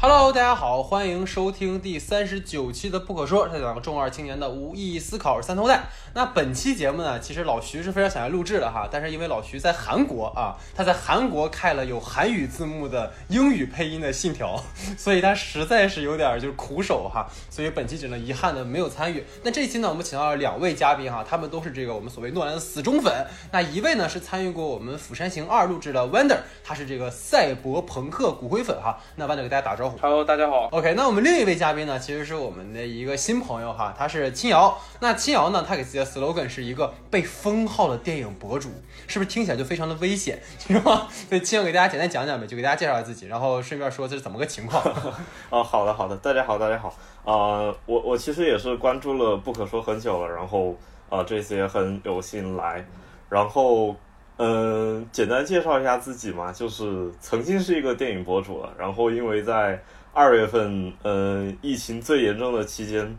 Hello，大家好，欢迎收听第三十九期的不可说，这两个中二青年的无意义思考三头带。那本期节目呢，其实老徐是非常想要录制的哈，但是因为老徐在韩国啊，他在韩国开了有韩语字幕的英语配音的信条，所以他实在是有点就是苦手哈，所以本期只能遗憾的没有参与。那这一期呢，我们请到了两位嘉宾哈，他们都是这个我们所谓诺兰的死忠粉。那一位呢是参与过我们《釜山行二》录制的 Wonder，他是这个赛博朋克骨灰粉哈。那 Wonder 给大家打招呼。Hello，大家好。OK，那我们另一位嘉宾呢，其实是我们的一个新朋友哈，他是青瑶。那青瑶呢，他给自己的 slogan 是一个被封号的电影博主，是不是听起来就非常的危险，是吧？所以青瑶给大家简单讲讲呗，就给大家介绍一下自己，然后顺便说这是怎么个情况。啊，好的，好的，大家好，大家好。啊、我我其实也是关注了不可说很久了，然后啊、这些很有幸来，然后嗯、简单介绍一下自己嘛，就是曾经是一个电影博主了，然后因为在二月份，嗯、疫情最严重的期间。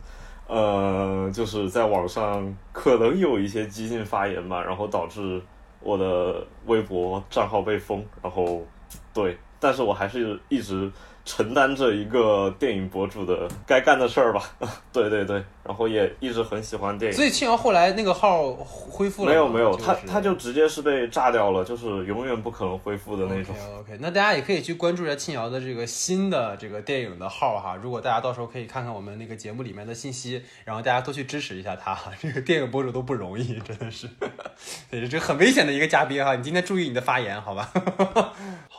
呃，就是在网上可能有一些激进发言吧，然后导致我的微博账号被封，然后对，但是我还是一直承担着一个电影博主的该干的事儿吧。对对对，然后也一直很喜欢电影。所以庆瑶后来那个号恢复了没有没有，他他就直接是被炸掉了，就是永远不可能恢复的那种。OK OK，那大家也可以去关注一下庆瑶的这个新的这个电影的号哈。如果大家到时候可以看看我们那个节目里面的信息，然后大家都去支持一下他哈。这个电影博主都不容易，真的是，对，这很危险的一个嘉宾哈。你今天注意你的发言，好吧？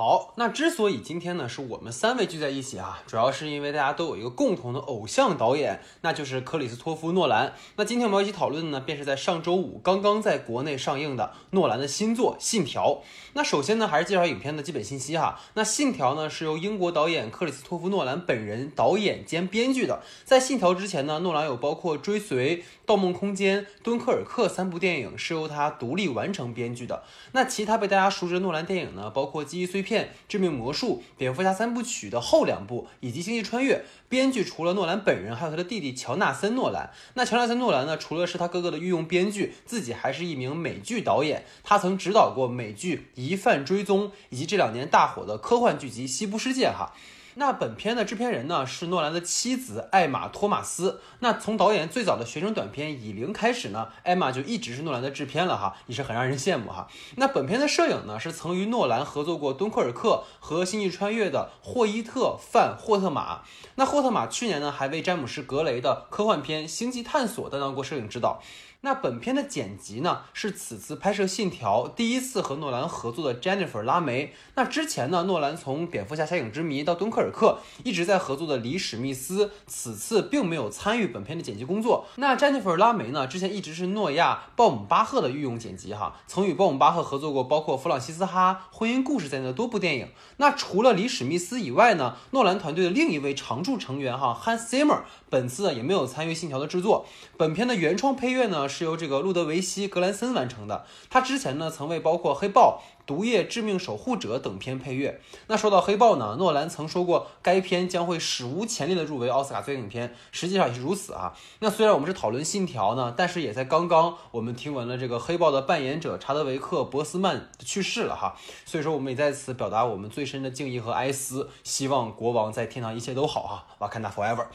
好，那之所以今天呢是我们三位聚在一起啊，主要是因为大家都有一个共同的偶像导演，那就是克里斯托夫诺兰。那今天我们要一起讨论的呢，便是在上周五刚刚在国内上映的诺兰的新作《信条》。那首先呢，还是介绍影片的基本信息哈。那《信条》呢是由英国导演克里斯托夫诺兰本人导演兼编剧的。在《信条》之前呢，诺兰有包括《追随》《盗梦空间》《敦刻尔克》三部电影是由他独立完成编剧的。那其他被大家熟知的诺兰电影呢，包括《记忆碎片》《致命魔术》《蝙蝠侠三部曲》的后两部，以及《星际穿越》。编剧除了诺兰本人，还有他的弟弟乔纳森·诺兰。那乔纳森·诺兰呢，除了是他哥哥的御用编剧，自己还是一名美剧导演。他曾指导过美剧《疑犯追踪》，以及这两年大火的科幻剧集《西部世界》哈。那本片的制片人呢是诺兰的妻子艾玛·托马斯。那从导演最早的学生短片《以零》开始呢，艾玛就一直是诺兰的制片了哈，也是很让人羡慕哈。那本片的摄影呢是曾与诺兰合作过《敦刻尔克》和《星际穿越》的霍伊特·范·霍特玛。那霍特玛去年呢还为詹姆斯·格雷的科幻片《星际探索》担当过摄影指导。那本片的剪辑呢，是此次拍摄《信条》第一次和诺兰合作的 Jennifer 拉梅。那之前呢，诺兰从《蝙蝠侠：侠影之谜》到《敦刻尔克》一直在合作的李史密斯，此次并没有参与本片的剪辑工作。那 Jennifer 拉梅呢，之前一直是诺亚·鲍姆巴赫的御用剪辑哈，曾与鲍姆巴赫合作过包括《弗朗西斯哈》《婚姻故事》在内的多部电影。那除了李史密斯以外呢，诺兰团队的另一位常驻成员哈 Hans Zimmer 本次也没有参与《信条》的制作。本片的原创配乐呢是由这个路德维希·格兰森完成的。他之前呢曾为包括《黑豹》。毒液、致命守护者等片配乐。那说到黑豹呢，诺兰曾说过该片将会史无前例的入围奥斯卡最佳影片，实际上也是如此啊。那虽然我们是讨论信条呢，但是也在刚刚我们听闻了这个黑豹的扮演者查德维克·博斯曼去世了哈，所以说我们也在此表达我们最深的敬意和哀思，希望国王在天堂一切都好哈，瓦坎达 forever。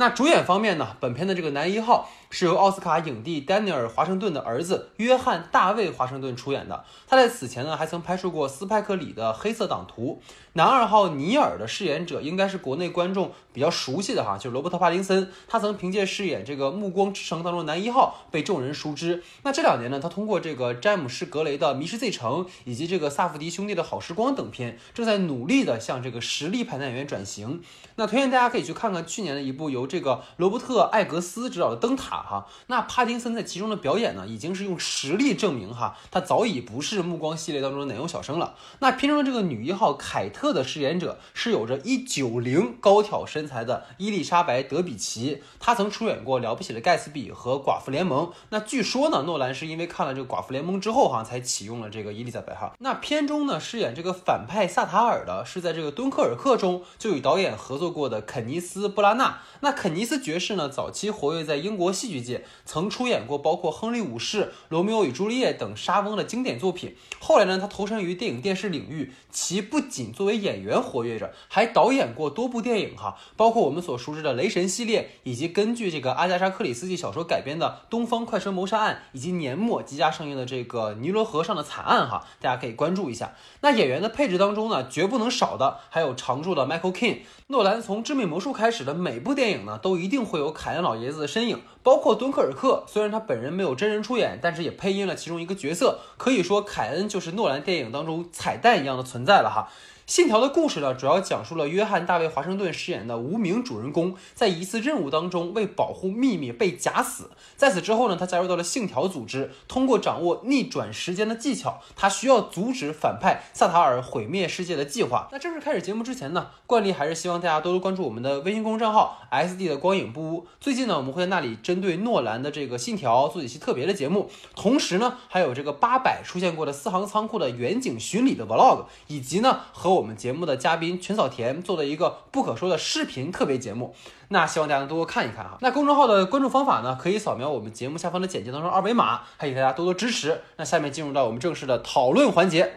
那主演方面呢，本片的这个男一号是由奥斯卡影帝丹尼尔·华盛顿的儿子约翰·大卫·华盛顿出演的。他在此前呢还曾拍摄过斯派克·李的《黑色党徒》。男二号尼尔的饰演者应该是国内观众比较熟悉的哈，就是罗伯特·帕丁森。他曾凭借饰演这个《暮光之城》当中的男一号被众人熟知。那这两年呢，他通过这个詹姆斯·格雷的《迷失 Z 城》以及这个萨福迪兄弟的《好时光》等片，正在努力的向这个实力派男演员转型。那推荐大家可以去看看去年的一部由这个罗伯特·艾格斯执导的《灯塔》哈。那帕丁森在其中的表演呢，已经是用实力证明哈，他早已不是《暮光》系列当中的奶油小生了。那片中的这个女一号凯特的饰演者是有着一九零高挑身材的伊丽莎白·德比奇，她曾出演过《了不起的盖茨比》和《寡妇联盟》。那据说呢，诺兰是因为看了这个《寡妇联盟》之后哈，才启用了这个伊丽莎白哈。那片中呢，饰演这个反派萨塔尔的是在这个《敦刻尔克》中就与导演合作过的肯尼斯·布拉纳。那那肯尼斯爵士呢，早期活跃在英国戏剧界，曾出演过包括《亨利五世》《罗密欧与朱丽叶》等莎翁的经典作品。后来呢，他投身于电影电视领域，其不仅作为演员活跃着，还导演过多部电影哈，包括我们所熟知的《雷神》系列，以及根据这个阿加莎·克里斯蒂小说改编的《东方快车谋杀案》，以及年末即将上映的这个《尼罗河上的惨案》哈，大家可以关注一下。那演员的配置当中呢，绝不能少的还有常驻的 Michael King。诺兰从《致命魔术》开始的每部电影都一定会有凯恩老爷子的身影，包括《敦刻尔克》，虽然他本人没有真人出演，但是也配音了其中一个角色。可以说，凯恩就是诺兰电影当中彩蛋一样的存在了哈。信条的故事呢，主要讲述了约翰·大卫·华盛顿饰演的无名主人公，在一次任务当中为保护秘密被假死。在此之后呢，他加入到了信条组织，通过掌握逆转时间的技巧，他需要阻止反派萨塔尔毁灭世界的计划。那正式开始节目之前呢，惯例还是希望大家多多关注我们的微信公众账号 S D 的光影不污。最近呢，我们会在那里针对诺兰的这个信条做一期特别的节目，同时呢，还有这个八百出现过的四行仓库的远景巡礼的 Vlog，以及呢和我我们节目的嘉宾全草田做的一个不可说的视频特别节目，那希望大家能多多看一看哈。那公众号的关注方法呢，可以扫描我们节目下方的简介当中二维码，还请大家多多支持。那下面进入到我们正式的讨论环节。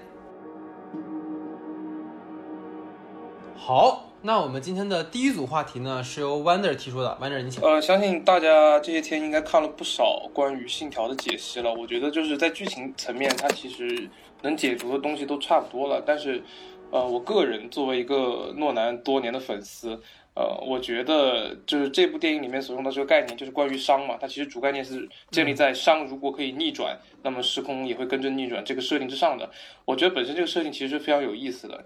好，那我们今天的第一组话题呢，是由 Wander 提出的，Wander 你请。呃，相信大家这些天应该看了不少关于信条的解析了。我觉得就是在剧情层面，它其实能解读的东西都差不多了，但是。呃，我个人作为一个诺兰多年的粉丝，呃，我觉得就是这部电影里面所用的这个概念，就是关于熵嘛。它其实主概念是建立在熵如果可以逆转，那么时空也会跟着逆转这个设定之上的。我觉得本身这个设定其实是非常有意思的，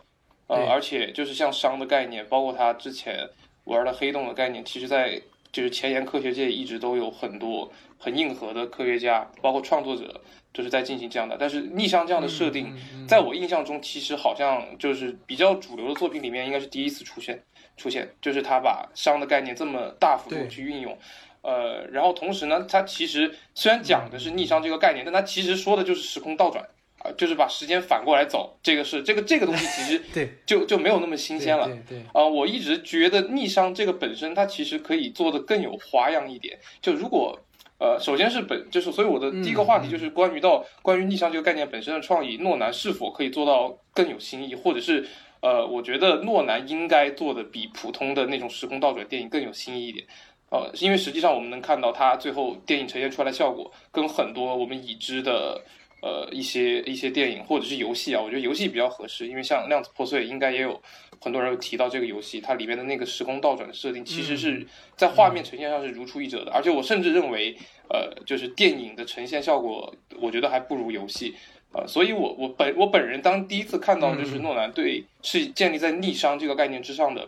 呃，而且就是像熵的概念，包括他之前玩的黑洞的概念，其实在就是前沿科学界一直都有很多很硬核的科学家，包括创作者。就是在进行这样的，但是逆熵这样的设定，在我印象中，其实好像就是比较主流的作品里面，应该是第一次出现。出现就是他把熵的概念这么大幅度去运用，呃，然后同时呢，他其实虽然讲的是逆熵这个概念，但他其实说的就是时空倒转啊，就是把时间反过来走。这个是这个这个东西其实 对就就没有那么新鲜了。对对啊，我一直觉得逆商这个本身，它其实可以做的更有花样一点。就如果呃，首先是本就是，所以我的第一个话题就是关于到关于逆商这个概念本身的创意，诺南是否可以做到更有新意，或者是呃，我觉得诺南应该做的比普通的那种时空倒转电影更有新意一点。呃，因为实际上我们能看到它最后电影呈现出来的效果，跟很多我们已知的呃一些一些电影或者是游戏啊，我觉得游戏比较合适，因为像《量子破碎》应该也有。很多人有提到这个游戏，它里面的那个时空倒转的设定，其实是在画面呈现上是如出一辙的。而且我甚至认为，呃，就是电影的呈现效果，我觉得还不如游戏。呃，所以我我本我本人当第一次看到就是诺兰对是建立在逆商这个概念之上的，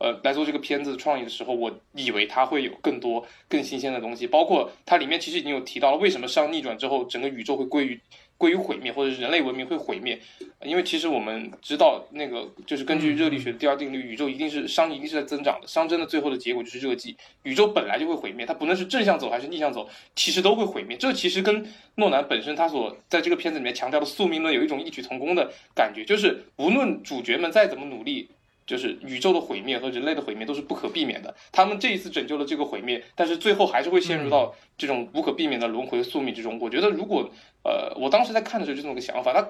呃，来做这个片子创意的时候，我以为它会有更多更新鲜的东西，包括它里面其实已经有提到了为什么熵逆转之后，整个宇宙会归于。归于毁灭，或者是人类文明会毁灭，因为其实我们知道，那个就是根据热力学的第二定律，宇宙一定是熵一定是在增长的，熵增的最后的结果就是热寂，宇宙本来就会毁灭，它不论是正向走还是逆向走，其实都会毁灭。这其实跟诺兰本身他所在这个片子里面强调的宿命论有一种异曲同工的感觉，就是无论主角们再怎么努力。就是宇宙的毁灭和人类的毁灭都是不可避免的。他们这一次拯救了这个毁灭，但是最后还是会陷入到这种无可避免的轮回宿命之中。我觉得，如果呃，我当时在看的时候就这么个想法，他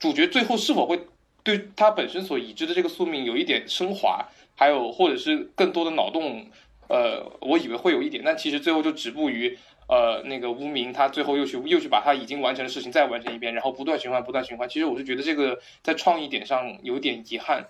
主角最后是否会对他本身所已知的这个宿命有一点升华，还有或者是更多的脑洞，呃，我以为会有一点，但其实最后就止步于呃那个无名，他最后又去又去把他已经完成的事情再完成一遍，然后不断循环，不断循环。其实我是觉得这个在创意点上有点遗憾。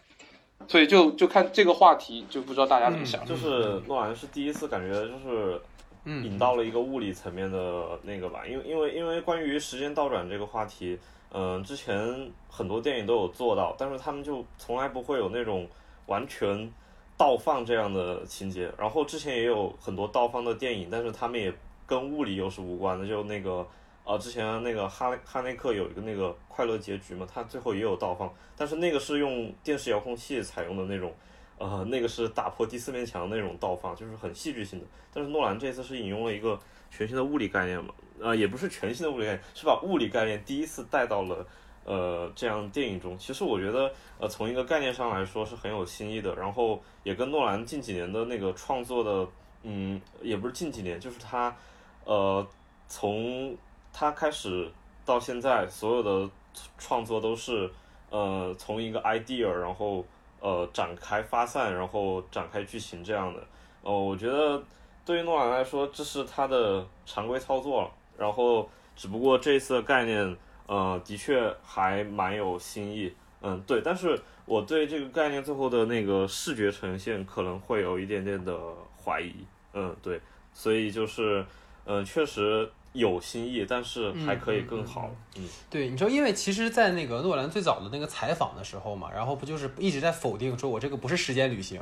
所以就就看这个话题，就不知道大家怎么想。就是诺兰是第一次感觉就是引到了一个物理层面的那个吧，因为因为因为关于时间倒转这个话题，嗯，之前很多电影都有做到，但是他们就从来不会有那种完全倒放这样的情节。然后之前也有很多倒放的电影，但是他们也跟物理又是无关的，就那个。啊，之前那个哈哈内克有一个那个快乐结局嘛，他最后也有倒放，但是那个是用电视遥控器采用的那种，呃，那个是打破第四面墙那种倒放，就是很戏剧性的。但是诺兰这次是引用了一个全新的物理概念嘛，呃，也不是全新的物理概念，是把物理概念第一次带到了呃这样电影中。其实我觉得，呃，从一个概念上来说是很有新意的，然后也跟诺兰近几年的那个创作的嗯，也不是近几年，就是他，呃，从他开始到现在，所有的创作都是，呃，从一个 idea，然后呃展开发散，然后展开剧情这样的。哦，我觉得对于诺兰来说，这是他的常规操作了。然后，只不过这一次的概念，呃，的确还蛮有新意。嗯，对，但是我对这个概念最后的那个视觉呈现可能会有一点点的怀疑。嗯，对，所以就是，嗯，确实有新意，但是还可以更好。嗯，对，你知道，因为其实，在那个诺兰最早的那个采访的时候嘛，然后不就是一直在否定说我这个不是时间旅行，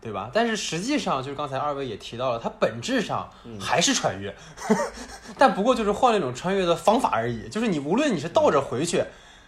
对吧？但是实际上，就是刚才二位也提到了，它本质上还是穿越，但不过就是换了一种穿越的方法而已。就是你无论你是倒着回去。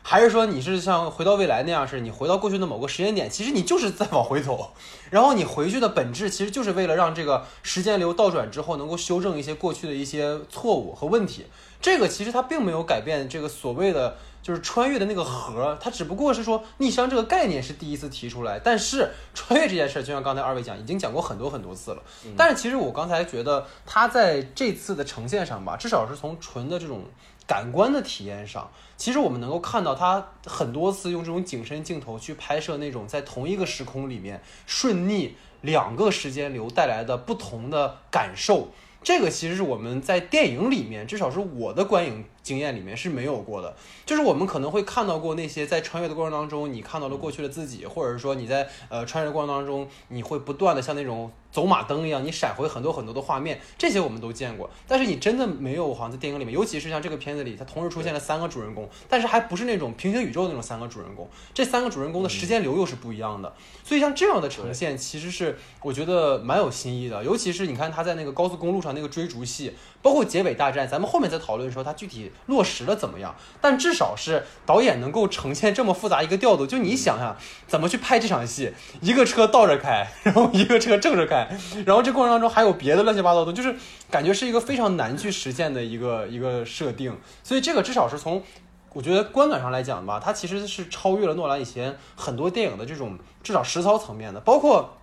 还是说你是像回到未来那样，是你回到过去的某个时间点，其实你就是在往回走，然后你回去的本质其实就是为了让这个时间流倒转之后能够修正一些过去的一些错误和问题。这个其实它并没有改变这个所谓的就是穿越的那个核，它只不过是说逆商这个概念是第一次提出来，但是穿越这件事儿，就像刚才二位讲，已经讲过很多很多次了。但是其实我刚才觉得它在这次的呈现上吧，至少是从纯的这种。感官的体验上，其实我们能够看到他很多次用这种景深镜头去拍摄那种在同一个时空里面顺逆两个时间流带来的不同的感受。这个其实是我们在电影里面，至少是我的观影经验里面是没有过的。就是我们可能会看到过那些在穿越的过程当中，你看到了过去的自己，或者是说你在呃穿越的过程当中，你会不断的像那种。走马灯一样，你闪回很多很多的画面，这些我们都见过。但是你真的没有，好像在电影里面，尤其是像这个片子里，它同时出现了三个主人公，但是还不是那种平行宇宙的那种三个主人公。这三个主人公的时间流又是不一样的。所以像这样的呈现，其实是我觉得蛮有新意的。尤其是你看他在那个高速公路上那个追逐戏，包括结尾大战，咱们后面再讨论的时候，他具体落实了怎么样。但至少是导演能够呈现这么复杂一个调度，就你想想怎么去拍这场戏，一个车倒着开，然后一个车正着开。然后这过程当中还有别的乱七八糟的，就是感觉是一个非常难去实现的一个一个设定，所以这个至少是从我觉得观感上来讲吧，它其实是超越了诺兰以前很多电影的这种至少实操层面的，包括。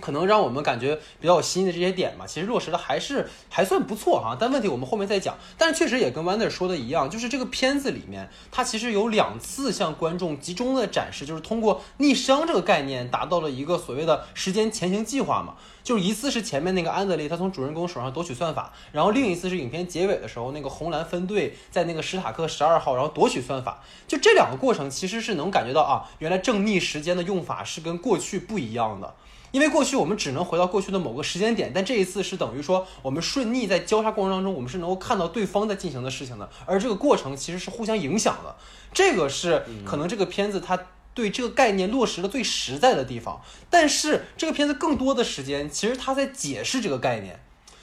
可能让我们感觉比较有新的这些点嘛，其实落实的还是还算不错哈。但问题我们后面再讲。但是确实也跟 Wander 说的一样，就是这个片子里面，它其实有两次向观众集中的展示，就是通过逆熵这个概念达到了一个所谓的时间前行计划嘛。就是一次是前面那个安德烈他从主人公手上夺取算法，然后另一次是影片结尾的时候，那个红蓝分队在那个史塔克十二号，然后夺取算法。就这两个过程其实是能感觉到啊，原来正逆时间的用法是跟过去不一样的。因为过去我们只能回到过去的某个时间点，但这一次是等于说我们顺逆在交叉过程当中，我们是能够看到对方在进行的事情的，而这个过程其实是互相影响的。这个是可能这个片子它对这个概念落实的最实在的地方。但是这个片子更多的时间其实它在解释这个概念，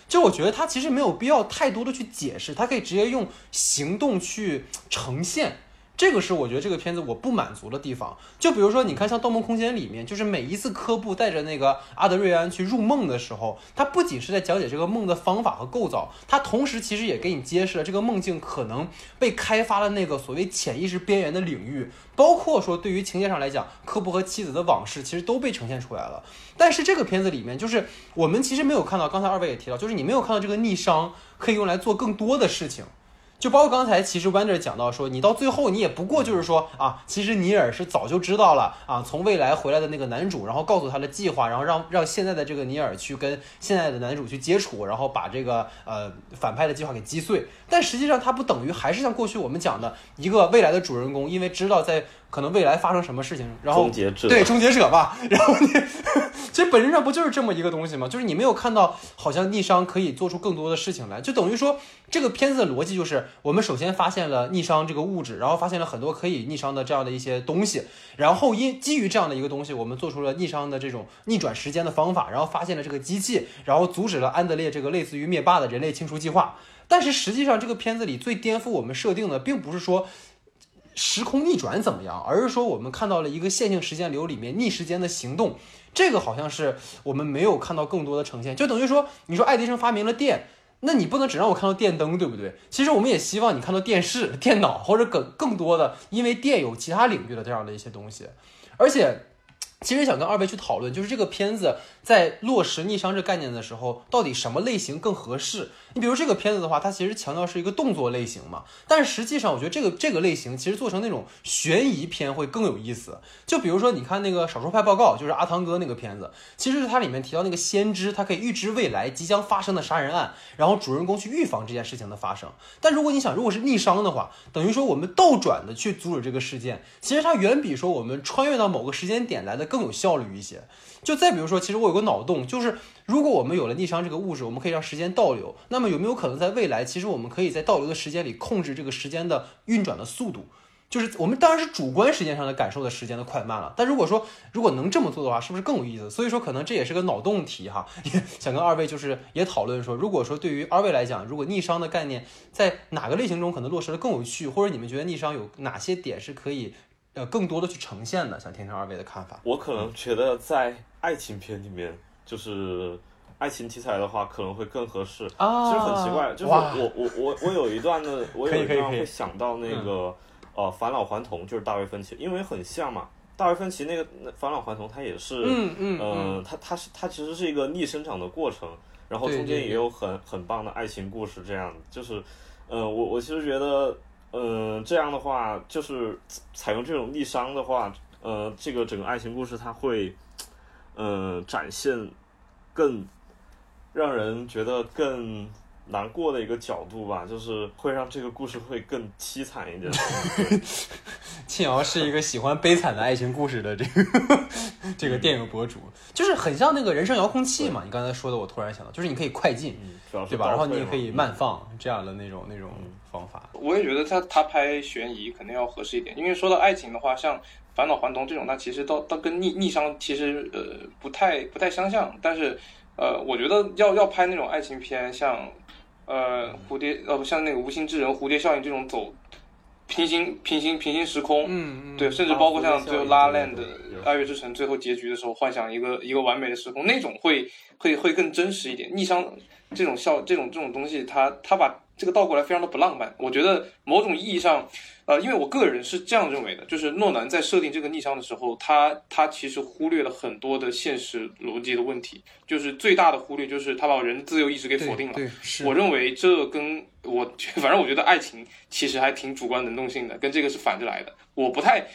就我觉得它其实没有必要太多的去解释，它可以直接用行动去呈现。这个是我觉得这个片子我不满足的地方，就比如说，你看像《盗梦空间》里面，就是每一次科布带着那个阿德瑞安去入梦的时候，他不仅是在讲解这个梦的方法和构造，他同时其实也给你揭示了这个梦境可能被开发了那个所谓潜意识边缘的领域，包括说对于情节上来讲，科布和妻子的往事其实都被呈现出来了。但是这个片子里面，就是我们其实没有看到，刚才二位也提到，就是你没有看到这个逆商可以用来做更多的事情。就包括刚才，其实 Wander 讲到说，你到最后你也不过就是说啊，其实尼尔是早就知道了啊，从未来回来的那个男主，然后告诉他的计划，然后让让现在的这个尼尔去跟现在的男主去接触，然后把这个呃反派的计划给击碎。但实际上，他不等于还是像过去我们讲的一个未来的主人公，因为知道在。可能未来发生什么事情，然后对终结者吧，然后你 其实本质上不就是这么一个东西吗？就是你没有看到好像逆商可以做出更多的事情来，就等于说这个片子的逻辑就是我们首先发现了逆商这个物质，然后发现了很多可以逆商的这样的一些东西，然后因基于这样的一个东西，我们做出了逆商的这种逆转时间的方法，然后发现了这个机器，然后阻止了安德烈这个类似于灭霸的人类清除计划。但是实际上这个片子里最颠覆我们设定的，并不是说。时空逆转怎么样？而是说我们看到了一个线性时间流里面逆时间的行动，这个好像是我们没有看到更多的呈现。就等于说，你说爱迪生发明了电，那你不能只让我看到电灯，对不对？其实我们也希望你看到电视、电脑或者更更多的，因为电有其他领域的这样的一些东西。而且其实想跟二位去讨论，就是这个片子在落实逆商这概念的时候，到底什么类型更合适？你比如这个片子的话，它其实强调是一个动作类型嘛，但是实际上我觉得这个这个类型其实做成那种悬疑片会更有意思。就比如说你看那个《少数派报告》，就是阿汤哥那个片子，其实是它里面提到那个先知，他可以预知未来即将发生的杀人案，然后主人公去预防这件事情的发生。但如果你想，如果是逆商的话，等于说我们倒转的去阻止这个事件，其实它远比说我们穿越到某个时间点来的更有效率一些。就再比如说，其实我有个脑洞，就是如果我们有了逆商这个物质，我们可以让时间倒流，那么有没有可能在未来，其实我们可以在倒流的时间里控制这个时间的运转的速度？就是我们当然是主观时间上的感受的时间的快慢了。但如果说如果能这么做的话，是不是更有意思？所以说可能这也是个脑洞题哈，也想跟二位就是也讨论说，如果说对于二位来讲，如果逆商的概念在哪个类型中可能落实的更有趣，或者你们觉得逆商有哪些点是可以呃更多的去呈现的？想听听二位的看法。我可能觉得在爱情片里面，就是爱情题材的话，可能会更合适。啊其实很奇怪，就是我我我我有一段的，我有一段会想到那个呃返老还童，就是大卫芬奇，因为很像嘛。大卫芬奇那个返老还童，他也是，嗯嗯呃，他他是他其实是一个逆生长的过程，然后中间也有很很棒的爱情故事，这样就是，呃，我我其实觉得，嗯、这样的话，就是采用这种逆商的话，呃，这个整个爱情故事它会，嗯、展现更让人觉得更难过的一个角度吧，就是会让这个故事会更凄惨一点。庆瑶是一个喜欢悲惨的爱情故事的这个这个电影博主，就是很像那个人生遥控器嘛。你刚才说的，我突然想到，就是你可以快进，对吧？然后你也可以慢放这样的那种那种方法。我也觉得他他拍悬疑肯定要合适一点，因为说到爱情的话，像返老还童这种，它其实到到跟逆逆商其实呃不太不太相像，但是呃我觉得要要拍那种爱情片，像呃蝴蝶呃不像那个无心之人蝴蝶效应这种走平行平行平行时空，嗯嗯，对，甚至啊包括像最后《蝴蝶效应 La 对 Land 对对有爱乐之城》最后结局的时候，幻想一个一个完美的时空，那种会会会更真实一点。逆商这种效这种这种东西，它它把这个倒过来非常的不浪漫。我觉得某种意义上，呃，因为我个人是这样认为的，就是诺兰在设定这个逆商的时候，他他其实忽略了很多的现实逻辑的问题，就是最大的忽略就是他把人自由意志给否定了。我认为这跟我 反正我觉得爱情其实还挺主观能动性的，跟这个是反着来的。我不太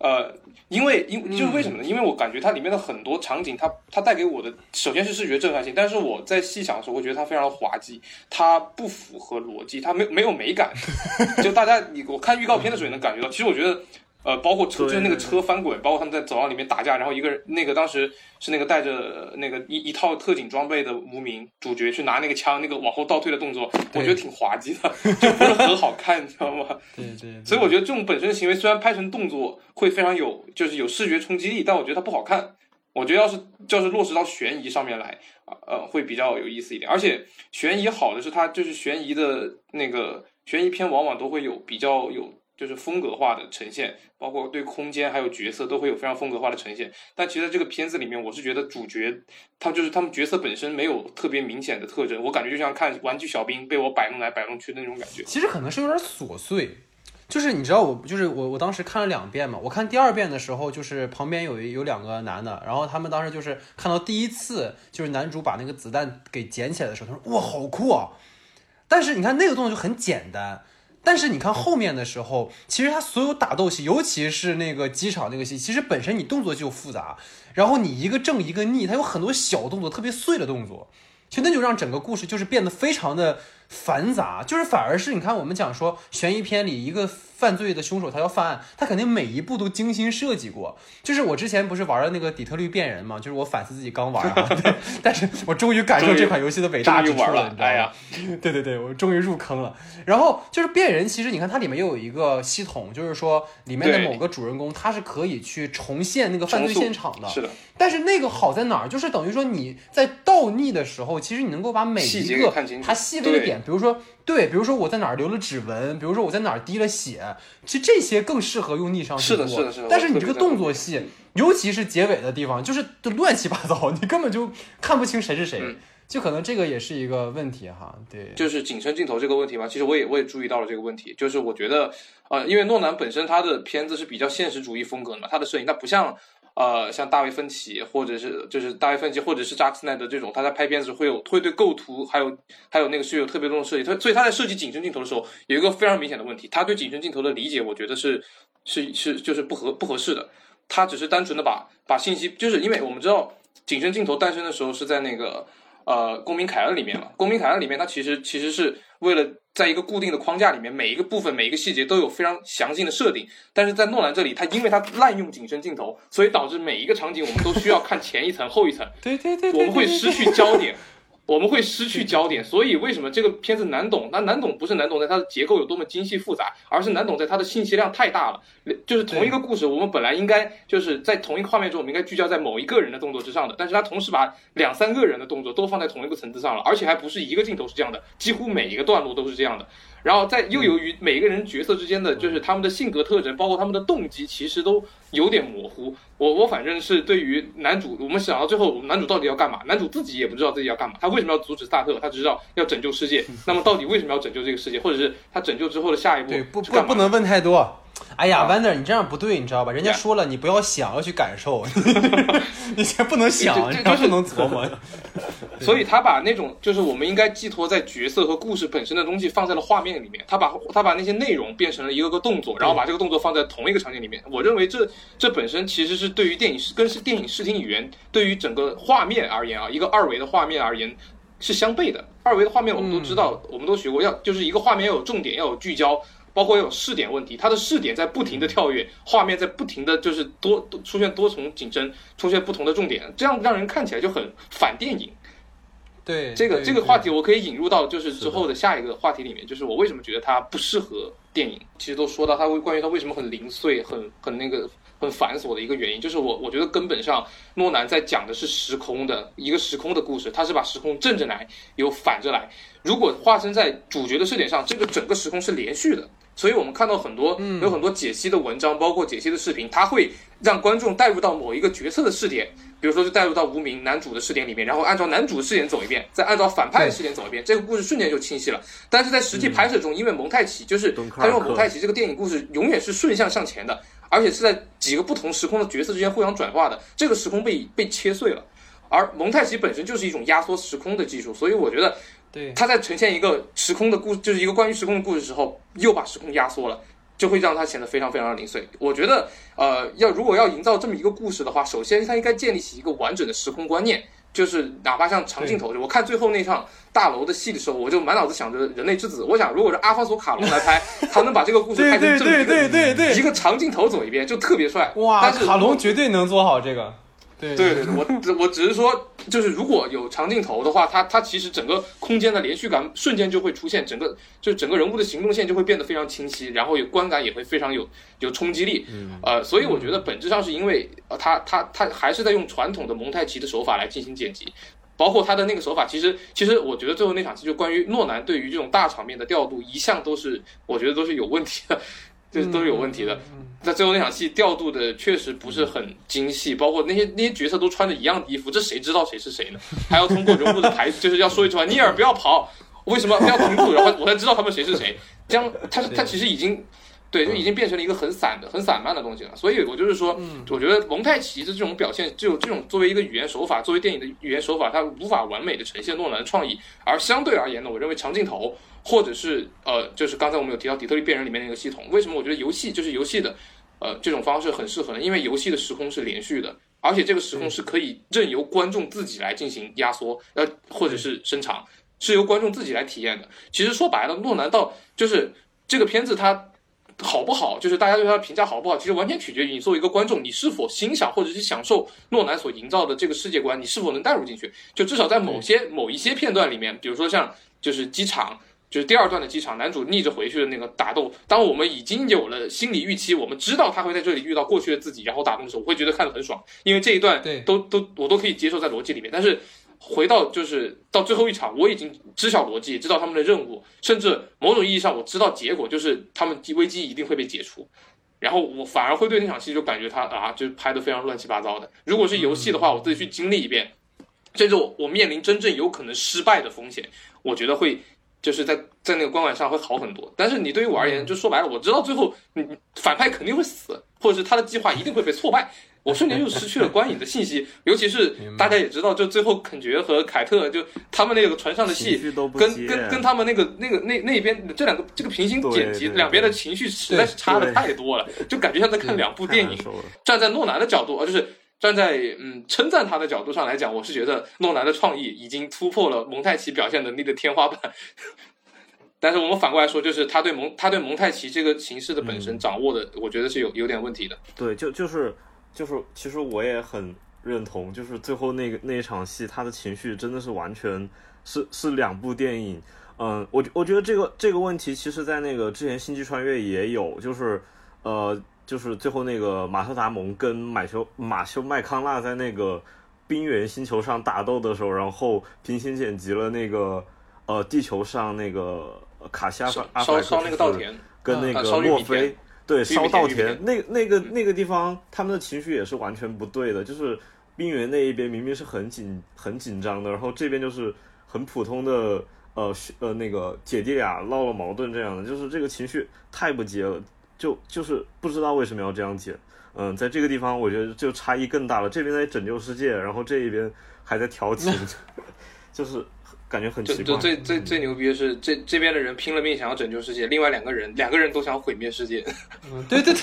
呃，因为因嗯就是为什么呢？因为我感觉它里面的很多场景，它它带给我的首先是视觉震撼性，但是我在细想的时候，我觉得它非常的滑稽，它不符合逻辑，它没没有美感。就大家你我看预告片的时候也能感觉到，其实我觉得。呃，包括车，就是那个车翻滚，包括他们在走廊里面打架，然后一个人，那个当时是那个带着呃那个一一套特警装备的无名主角去拿那个枪，那个往后倒退的动作，我觉得挺滑稽的，就不是很好看，你知道吗？对 对，对所以我觉得这种本身的行为虽然拍成动作会非常有，就是有视觉冲击力，但我觉得它不好看。我觉得要是要是落实到悬疑上面来，啊呃，会比较有意思一点。而且悬疑好的是它就是悬疑的那个悬疑片，往往都会有比较有就是风格化的呈现，包括对空间还有角色都会有非常风格化的呈现。但其实这个片子里面，我是觉得主角他就是他们角色本身没有特别明显的特征，我感觉就像看玩具小兵被我摆弄来摆弄去的那种感觉。其实可能是有点琐碎，就是你知道我就是我我当时看了两遍嘛，我看第二遍的时候，就是旁边有有两个男的，然后他们当时就是看到第一次就是男主把那个子弹给捡起来的时候，他说哇好酷啊，但是你看那个动作就很简单。但是你看后面的时候，其实他所有打斗戏，尤其是那个机场那个戏，其实本身你动作就复杂，然后你一个正一个逆，他有很多小动作，特别碎的动作，其实那就让整个故事就是变得非常的繁杂，就是反而是你看我们讲说悬疑片里一个犯罪的凶手他要犯案，他肯定每一步都精心设计过。就是我之前不是玩了那个底特律变人嘛，就是我反思自己刚玩啊，对，但是我终于感受这款游戏的伟大之处了，你知道吗？哎呀对对对，我终于入坑了。然后就是变人，其实你看它里面又有一个系统，就是说里面的某个主人公他是可以去重现那个犯罪现场的，是的，但是那个好在哪儿？就是等于说你在倒逆的时候，其实你能够把每一个节给看清楚它细微的点，比如说对，比如说我在哪儿留了指纹，比如说我在哪儿滴了血，其实这些更适合用逆商去是的是的是的但是你这个动作戏，尤其是结尾的地方，就是都乱七八糟，你根本就看不清谁是谁。嗯就可能这个也是一个问题哈，对，就是景深镜头这个问题嘛，其实我也我也注意到了这个问题，就是我觉得，呃，因为诺兰本身他的片子是比较现实主义风格的嘛，他的摄影他不像。呃，像大卫芬奇，或者是就是大卫芬奇，或者是扎克斯奈德这种，他在拍片子会有会对构图，还有还有那个是有特别多的设计。他所以他在设计景深镜头的时候，有一个非常明显的问题，他对景深镜头的理解，我觉得是是是就是不合不合适的。他只是单纯的把把信息，就是因为我们知道景深镜头诞生的时候是在那个呃公民凯恩里面嘛，公民凯恩里面它其实其实是为了在一个固定的框架里面，每一个部分每一个细节都有非常详尽的设定，但是在诺兰这里，他因为他滥用景深镜头，所以导致每一个场景我们都需要看前一层后一层，对对对，我们会失去焦点。我们会失去焦点，所以为什么这个片子难懂？那难懂不是难懂在它的结构有多么精细复杂，而是难懂在它的信息量太大了。就是同一个故事，我们本来应该就是在同一个画面中，我们应该聚焦在某一个人的动作之上的，但是它同时把两三个人的动作都放在同一个层次上了，而且还不是一个镜头是这样的，几乎每一个段落都是这样的。然后在又由于每个人角色之间的就是他们的性格特征，包括他们的动机，其实都有点模糊。我我反正是对于男主，我们想到最后，男主到底要干嘛？男主自己也不知道自己要干嘛。他为什么要阻止萨特？他只知道要拯救世界。那么到底为什么要拯救这个世界？或者是他拯救之后的下一步？对，不不不能问太多。哎呀，Wander，你这样不对，你知道吧？人家说了，你不要想，要去感受。你先不能想，这就是能琢磨。所以他把那种就是我们应该寄托在角色和故事本身的东西放在了画面里面。他把他把那些内容变成了一个个动作，然后把这个动作放在同一个场景里面。我认为这这本身其实是对于电影视跟是电影视听语言，对于整个画面而言啊，一个二维的画面而言是相悖的。二维的画面我们都知道，我们都学过，要就是一个画面要有重点，要有聚焦。包括有视点问题，它的视点在不停的跳跃，画面在不停的就是多出现多重景深，出现不同的重点，这样让人看起来就很反电影。对这个这个话题，我可以引入到就是之后的下一个话题里面，就是我为什么觉得它不适合电影。其实都说到它为关于它为什么很零碎、很很那个很繁琐的一个原因，就是我我觉得根本上诺兰在讲的是时空的一个时空的故事，他是把时空正着来，有反着来。如果化身在主角的视点上，这个整个时空是连续的。所以我们看到很多有很多解析的文章，包括解析的视频，它会让观众带入到某一个角色的视点，比如说就带入到无名男主的视点里面，然后按照男主的视点走一遍，再按照反派的视点走一遍，这个故事瞬间就清晰了。但是在实际拍摄中，因为蒙太奇就是他用蒙太奇这个电影故事永远是顺向向前的，而且是在几个不同时空的角色之间互相转化的，这个时空被被切碎了。而蒙太奇本身就是一种压缩时空的技术，所以我觉得。对，他在呈现一个时空的故，就是一个关于时空的故事时候，又把时空压缩了，就会让它显得非常非常的零碎。我觉得，呃，要如果要营造这么一个故事的话，首先它应该建立起一个完整的时空观念，就是哪怕像长镜头，我看最后那场大楼的戏的时候，我就满脑子想着人类之子。我想，如果是阿方索卡隆来拍，他能把这个故事拍成这么一个一个长镜头走一遍，就特别帅。哇，卡隆绝对能做好这个。对对对，我 我只是说，就是如果有长镜头的话，它它其实整个空间的连续感瞬间就会出现，整个就整个人物的行动线就会变得非常清晰，然后有观感也会非常有有冲击力。呃，所以我觉得本质上是因为呃，他他他还是在用传统的蒙太奇的手法来进行剪辑，包括他的那个手法，其实其实我觉得最后那场戏就关于诺兰对于这种大场面的调度，一向都是我觉得都是有问题的。这都是有问题的，那最后那场戏调度的确实不是很精细，包括那些那些角色都穿着一样的衣服，这谁知道谁是谁呢？还要通过人物的台，就是要说一句话：“尼尔不要跑，为什么不要停住？”然后我才知道他们谁是谁。这样，他他其实已经。对，就已经变成了一个很散的、很散漫的东西了。所以我就是说，我觉得蒙太奇的这种表现，就这种作为一个语言手法，作为电影的语言手法，它无法完美的呈现诺兰的创意。而相对而言呢，我认为长镜头，或者是呃，就是刚才我们有提到《底特律变人》里面那个系统，为什么我觉得游戏就是游戏的呃这种方式很适合呢？因为游戏的时空是连续的，而且这个时空是可以任由观众自己来进行压缩，呃，或者是伸长，是由观众自己来体验的。其实说白了，诺兰到就是这个片子它。好不好，就是大家对他的评价好不好，其实完全取决于你作为一个观众，你是否欣赏或者是享受诺兰所营造的这个世界观，你是否能带入进去。就至少在某些某一些片段里面，比如说像就是机场，就是第二段的机场，男主逆着回去的那个打斗，当我们已经有了心理预期，我们知道他会在这里遇到过去的自己，然后打斗的时候，我会觉得看得很爽，因为这一段都都我都可以接受在逻辑里面，但是。回到就是到最后一场，我已经知晓逻辑，知道他们的任务，甚至某种意义上我知道结果，就是他们危机一定会被解除。然后我反而会对那场戏就感觉他啊，就拍的非常乱七八糟的。如果是游戏的话，我自己去经历一遍，甚至我我面临真正有可能失败的风险，我觉得会就是在在那个观感上会好很多。但是你对于我而言，就说白了，我知道最后你反派肯定会死，或者是他的计划一定会被挫败。我瞬间就失去了观影的信息。尤其是大家也知道，就最后肯爵和凯特就他们那个船上的戏，跟跟跟他们那个那个那那边这两个这个平行剪辑两边的情绪实在是差的太多了，就感觉像在看两部电影。站在诺兰的角度啊，就是站在嗯称赞他的角度上来讲，我是觉得诺兰的创意已经突破了蒙太奇表现能力的天花板。但是我们反过来说，就是他对蒙他对蒙太奇这个形式的本身掌握的，我觉得是有有点问题的。对，就就是就是，其实我也很认同，就是最后那个那一场戏，他的情绪真的是完全是是两部电影。嗯，我我觉得这个这个问题，其实在那个之前《星际穿越》也有，就是呃，就是最后那个马特·达蒙跟马修马修·麦康纳在那个冰原星球上打斗的时候，然后平行剪辑了那个呃地球上那个。卡西阿法阿法烧那个稻田，跟那个墨菲对烧稻田，那那个那个地方，他们的情绪也是完全不对的。就是冰原那一边明明是很紧很紧张的，然后这边就是很普通的呃呃那个姐弟俩闹了矛盾这样的，就是这个情绪太不接了，就就是不知道为什么要这样剪。嗯，在这个地方我觉得就差异更大了，这边在拯救世界，然后这一边还在调情，就是。感觉很奇怪。就最最最牛逼的是，这这边的人拼了命想要拯救世界，另外两个人两个人都想毁灭世界。对对对，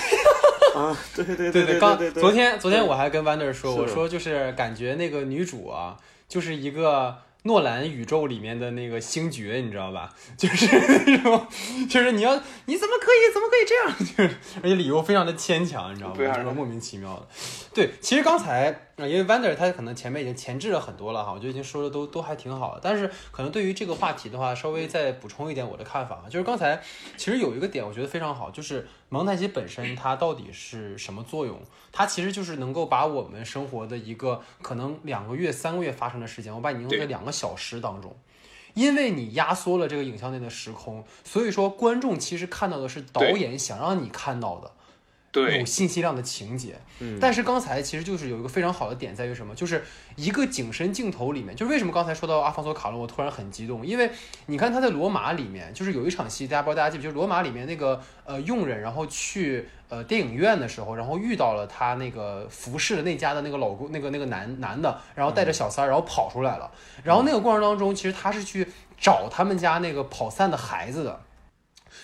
啊，对对对对对。刚昨天昨天我还跟 Wander 说，我说就是感觉那个女主啊，就是一个。诺兰宇宙里面的那个星爵，你知道吧？就是那种，就是你要你怎么可以怎么可以这样？就是而且理由非常的牵强，你知道吗？非常莫名其妙的。对，其实刚才啊，因为 Wander 他可能前面已经前置了很多了哈，我觉得已经说的都都还挺好的。但是可能对于这个话题的话，稍微再补充一点我的看法就是刚才其实有一个点我觉得非常好，就是蒙太奇本身它到底是什么作用？它其实就是能够把我们生活的一个可能两个月、三个月发生的事情，我把你用在两个小时当中，因为你压缩了这个影像内的时空，所以说观众其实看到的是导演想让你看到的。有信息量的情节，嗯，但是刚才其实就是有一个非常好的点在于什么？就是一个景深镜头里面，就是为什么刚才说到阿方索卡隆，我突然很激动，因为你看他在罗马里面，就是有一场戏，大家不知道大家记不？就是罗马里面那个呃佣人，然后去呃电影院的时候，然后遇到了他那个服侍的那家的那个老公，那个那个男男的，然后带着小三儿，然后跑出来了，然后那个过程当中，其实他是去找他们家那个跑散的孩子的。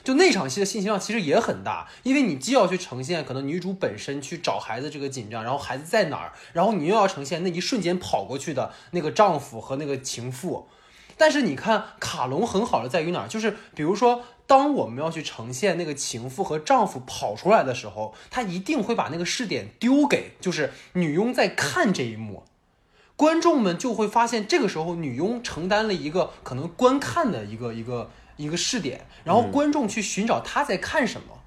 就那场戏的信息量其实也很大，因为你既要去呈现可能女主本身去找孩子这个紧张，然后孩子在哪儿，然后你又要呈现那一瞬间跑过去的那个丈夫和那个情妇。但是你看卡隆很好的在于哪儿，就是比如说当我们要去呈现那个情妇和丈夫跑出来的时候，他一定会把那个视点丢给就是女佣在看这一幕，观众们就会发现这个时候女佣承担了一个可能观看的一个一个。一个试点，然后观众去寻找他在看什么，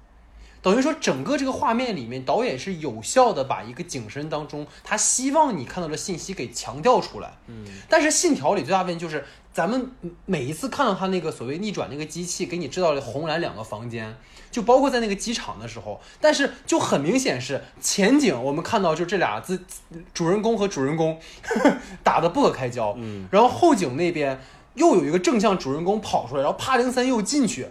等于说整个这个画面里面，导演是有效的把一个景深当中他希望你看到的信息给强调出来。嗯，但是信条里最大问题就是，咱们每一次看到他那个所谓逆转那个机器给你制造了红蓝两个房间，就包括在那个机场的时候，但是就很明显是前景，我们看到就这俩字，主人公和主人公 打的不可开交。嗯，然后后景那边。又有一个正向主人公跑出来，然后帕丁森又进去，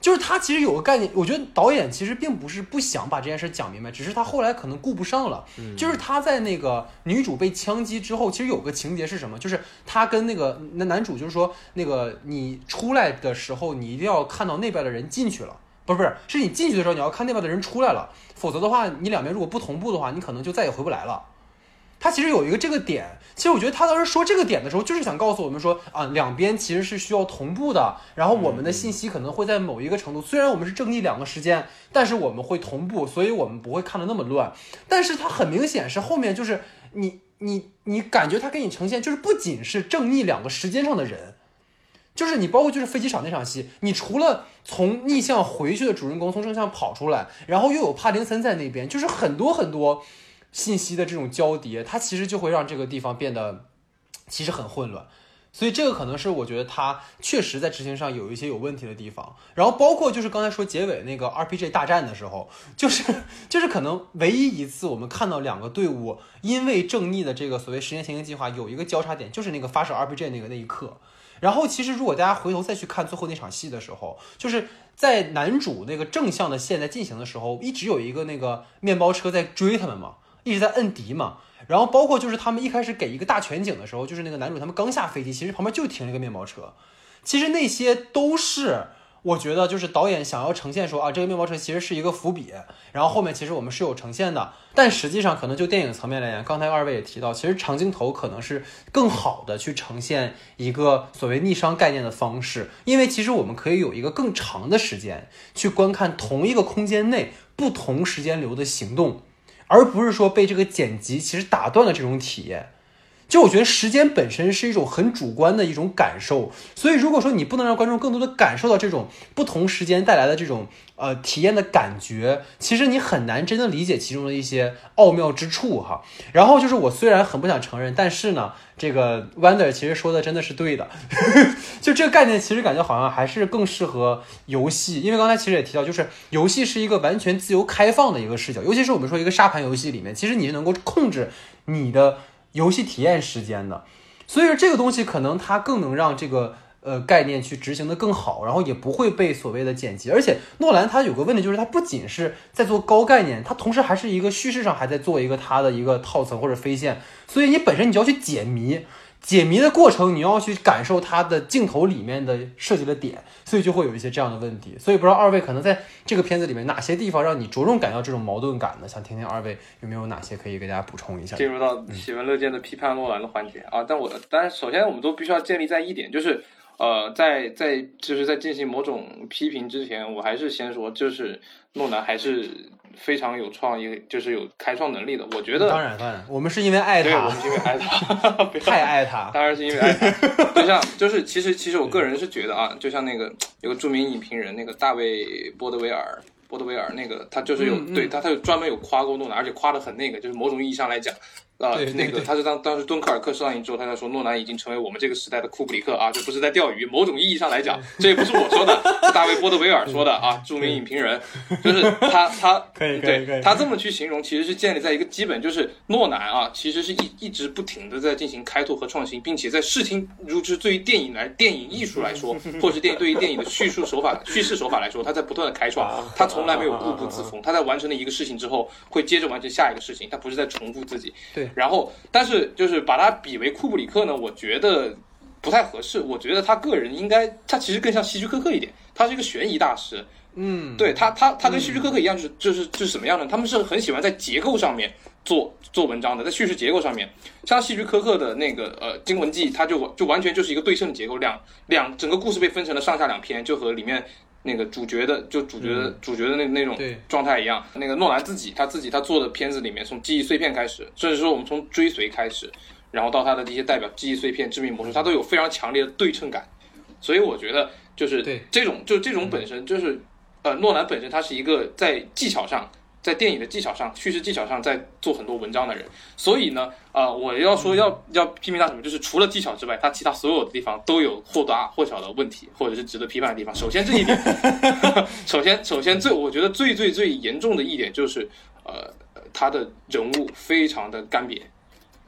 就是他其实有个概念，我觉得导演其实并不是不想把这件事讲明白，只是他后来可能顾不上了。就是他在那个女主被枪击之后，其实有个情节是什么？就是他跟那个那男主就是说，那个你出来的时候，你一定要看到那边的人进去了，不是不是，是你进去的时候你要看那边的人出来了，否则的话，你两边如果不同步的话，你可能就再也回不来了。他其实有一个这个点，其实我觉得他当时说这个点的时候，就是想告诉我们说啊，两边其实是需要同步的，然后我们的信息可能会在某一个程度，虽然我们是正逆两个时间，但是我们会同步，所以我们不会看的那么乱。但是它很明显是后面就是你你你感觉他给你呈现就是不仅是正逆两个时间上的人，就是你包括就是飞机场那场戏，你除了从逆向回去的主人公从正向跑出来，然后又有帕丁森在那边，就是很多很多。信息的这种交叠，它其实就会让这个地方变得其实很混乱，所以这个可能是我觉得它确实在执行上有一些有问题的地方。然后包括就是刚才说结尾那个 RPG 大战的时候，就是 就是可能唯一一次我们看到两个队伍因为正逆的这个所谓时间行星计划有一个交叉点，就是那个发射 RPG 那个那一刻。然后其实如果大家回头再去看最后那场戏的时候，就是在男主那个正向的线在进行的时候，一直有一个那个面包车在追他们嘛。一直在摁敌嘛。然后包括就是他们一开始给一个大全景的时候，就是那个男主他们刚下飞机，其实旁边就停了一个面包车。其实那些都是我觉得就是导演想要呈现说啊，这个面包车其实是一个伏笔，然后后面其实我们是有呈现的。但实际上可能就电影层面来讲，刚才二位也提到，其实长镜头可能是更好的去呈现一个所谓逆商概念的方式，因为其实我们可以有一个更长的时间去观看同一个空间内不同时间流的行动。而不是说被这个剪辑其实打断了这种体验，就我觉得时间本身是一种很主观的一种感受，所以如果说你不能让观众更多的感受到这种不同时间带来的这种呃体验的感觉，其实你很难真的理解其中的一些奥妙之处哈。然后就是我虽然很不想承认，但是呢，这个 Wonder 其实说的真的是对的，就这个概念其实感觉好像还是更适合游戏，因为刚才其实也提到，就是游戏是一个完全自由开放的一个视角，尤其是我们说一个沙盘游戏里面，其实你是能够控制你的。游戏体验时间的，所以说这个东西可能它更能让这个呃概念去执行的更好，然后也不会被所谓的剪辑。而且诺兰他有个问题就是他不仅是在做高概念，他同时还是一个叙事上还在做一个他的一个套层或者飞线，所以你本身你就要去解谜。解谜的过程，你要去感受它的镜头里面的设计的点，所以就会有一些这样的问题。所以不知道二位可能在这个片子里面哪些地方让你着重感到这种矛盾感呢？想听听二位有没有哪些可以给大家补充一下。进入到喜闻乐见的批判诺兰的环节啊！但我当然首先我们都必须要建立在一点，就是呃，在在就是在进行某种批评之前，我还是先说，就是诺兰还是。非常有创意，就是有开创能力的。我觉得，当然当然，我们是因为爱他，对我们是因为爱他，太爱他，当然是因为爱他。就像，就是其实其实我个人是觉得啊，就像那个有个著名影评人，那个大卫波德维尔，波德维尔那个他就是有对他他有专门有夸过诺兰，而且夸的很那个，就是某种意义上来讲。啊，那个他是当当时敦刻尔克上映之后，他在说诺兰已经成为我们这个时代的库布里克啊，这不是在钓鱼。某种意义上来讲，这也不是我说的，是大卫波德维尔说的啊，著名影评人，就是他他可以可以可以，他这么去形容，其实是建立在一个基本，就是诺兰啊，其实是一一直不停的在进行开拓和创新，并且在视听，如之对于电影来电影艺术来说，或是电对于电影的叙述手法、叙事手法来说，他在不断的开创，他从来没有固步自封，他在完成了一个事情之后，会接着完成下一个事情，他不是在重复自己。对，然后但是。就是把他比为库布里克呢，我觉得不太合适。我觉得他个人应该，他其实更像希区柯克一点，他是一个悬疑大师。嗯，对他，他他跟希区柯克一样，就是就是就是什么样的？他们是很喜欢在结构上面做做文章的，在叙事结构上面，像希区柯克的那个呃《惊魂记》，他就就完全就是一个对称的结构，两两整个故事被分成了上下两篇，就和里面。那个主角的就主角的主角的那那种状态一样，那个诺兰自己他自己他做的片子里面，从记忆碎片开始，甚至说我们从追随开始，然后到他的这些代表记忆碎片、致命魔术，他都有非常强烈的对称感。所以我觉得就是这种就这种本身就是呃诺兰本身他是一个在技巧上。在电影的技巧上、叙事技巧上，在做很多文章的人，所以呢，呃，我要说要要批评他什么，就是除了技巧之外，他其他所有的地方都有或大或小的问题，或者是值得批判的地方。首先这一点，首先首先最我觉得最最最严重的一点就是，呃，他的人物非常的干瘪。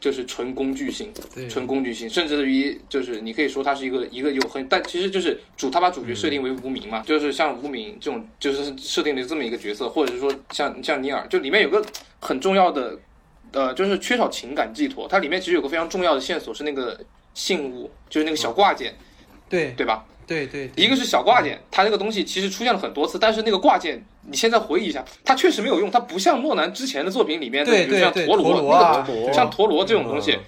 就是纯工具性，纯工具性，甚至于就是你可以说它是一个一个有很，但其实就是主他把主角设定为无名嘛，就是像无名这种，就是设定的这么一个角色，或者是说像像尼尔，就里面有个很重要的，呃，就是缺少情感寄托。它里面其实有个非常重要的线索是那个信物，就是那个小挂件，对对吧？对对，一个是小挂件，它这个东西其实出现了很多次，但是那个挂件，你现在回忆一下，它确实没有用，它不像诺兰之前的作品里面的，比如像陀螺那个，像陀螺这种东西，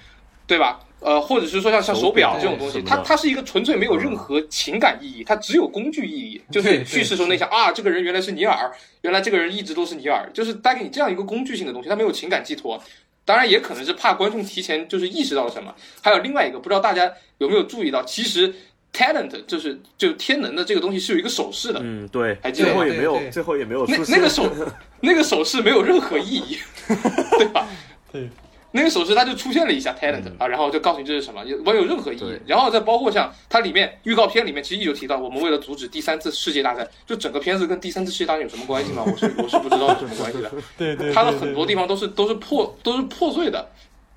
对吧？呃，或者是说像像手表这种东西，它它是一个纯粹没有任何情感意义，它只有工具意义，就是叙事时候那想啊，这个人原来是尼尔，原来这个人一直都是尼尔，就是带给你这样一个工具性的东西，它没有情感寄托。当然也可能是怕观众提前就是意识到了什么。还有另外一个，不知道大家有没有注意到，其实。Talent 就是就天能的这个东西是有一个手势的，嗯，对，还记得最后也没有，最后也没有那那个手 那个手势没有任何意义，对吧？对，那个手势它就出现了一下 talent 啊，然后就告诉你这是什么，也没有任何意义。然后再包括像它里面预告片里面其实一直提到，我们为了阻止第三次世界大战，就整个片子跟第三次世界大战有什么关系吗？我是我是不知道有什么关系的。对对，它的很多地方都是都是破都是破碎的，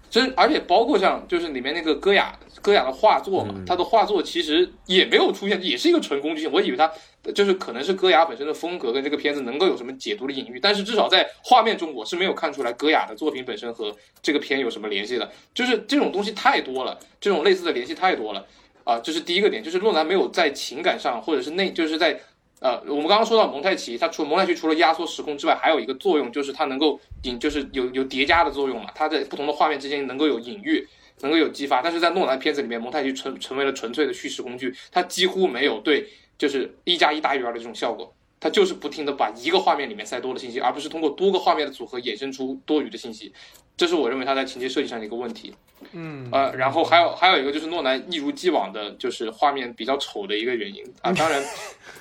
真而且包括像就是里面那个戈雅。戈雅的画作嘛，他的画作其实也没有出现，也是一个纯工具性。我以为他就是可能是戈雅本身的风格跟这个片子能够有什么解读的隐喻，但是至少在画面中我是没有看出来戈雅的作品本身和这个片有什么联系的。就是这种东西太多了，这种类似的联系太多了啊！这是第一个点，就是洛兰没有在情感上或者是内，就是在。呃，我们刚刚说到蒙太奇，它除蒙太奇除了压缩时空之外，还有一个作用就是它能够引，就是有有叠加的作用嘛。它在不同的画面之间能够有隐喻，能够有激发。但是在诺兰片子里面，蒙太奇成成为了纯粹的叙事工具，它几乎没有对就是一加一大于二的这种效果。它就是不停的把一个画面里面塞多的信息，而不是通过多个画面的组合衍生出多余的信息。这是我认为它在情节设计上的一个问题。嗯，呃，然后还有还有一个就是诺兰一如既往的就是画面比较丑的一个原因啊。当然，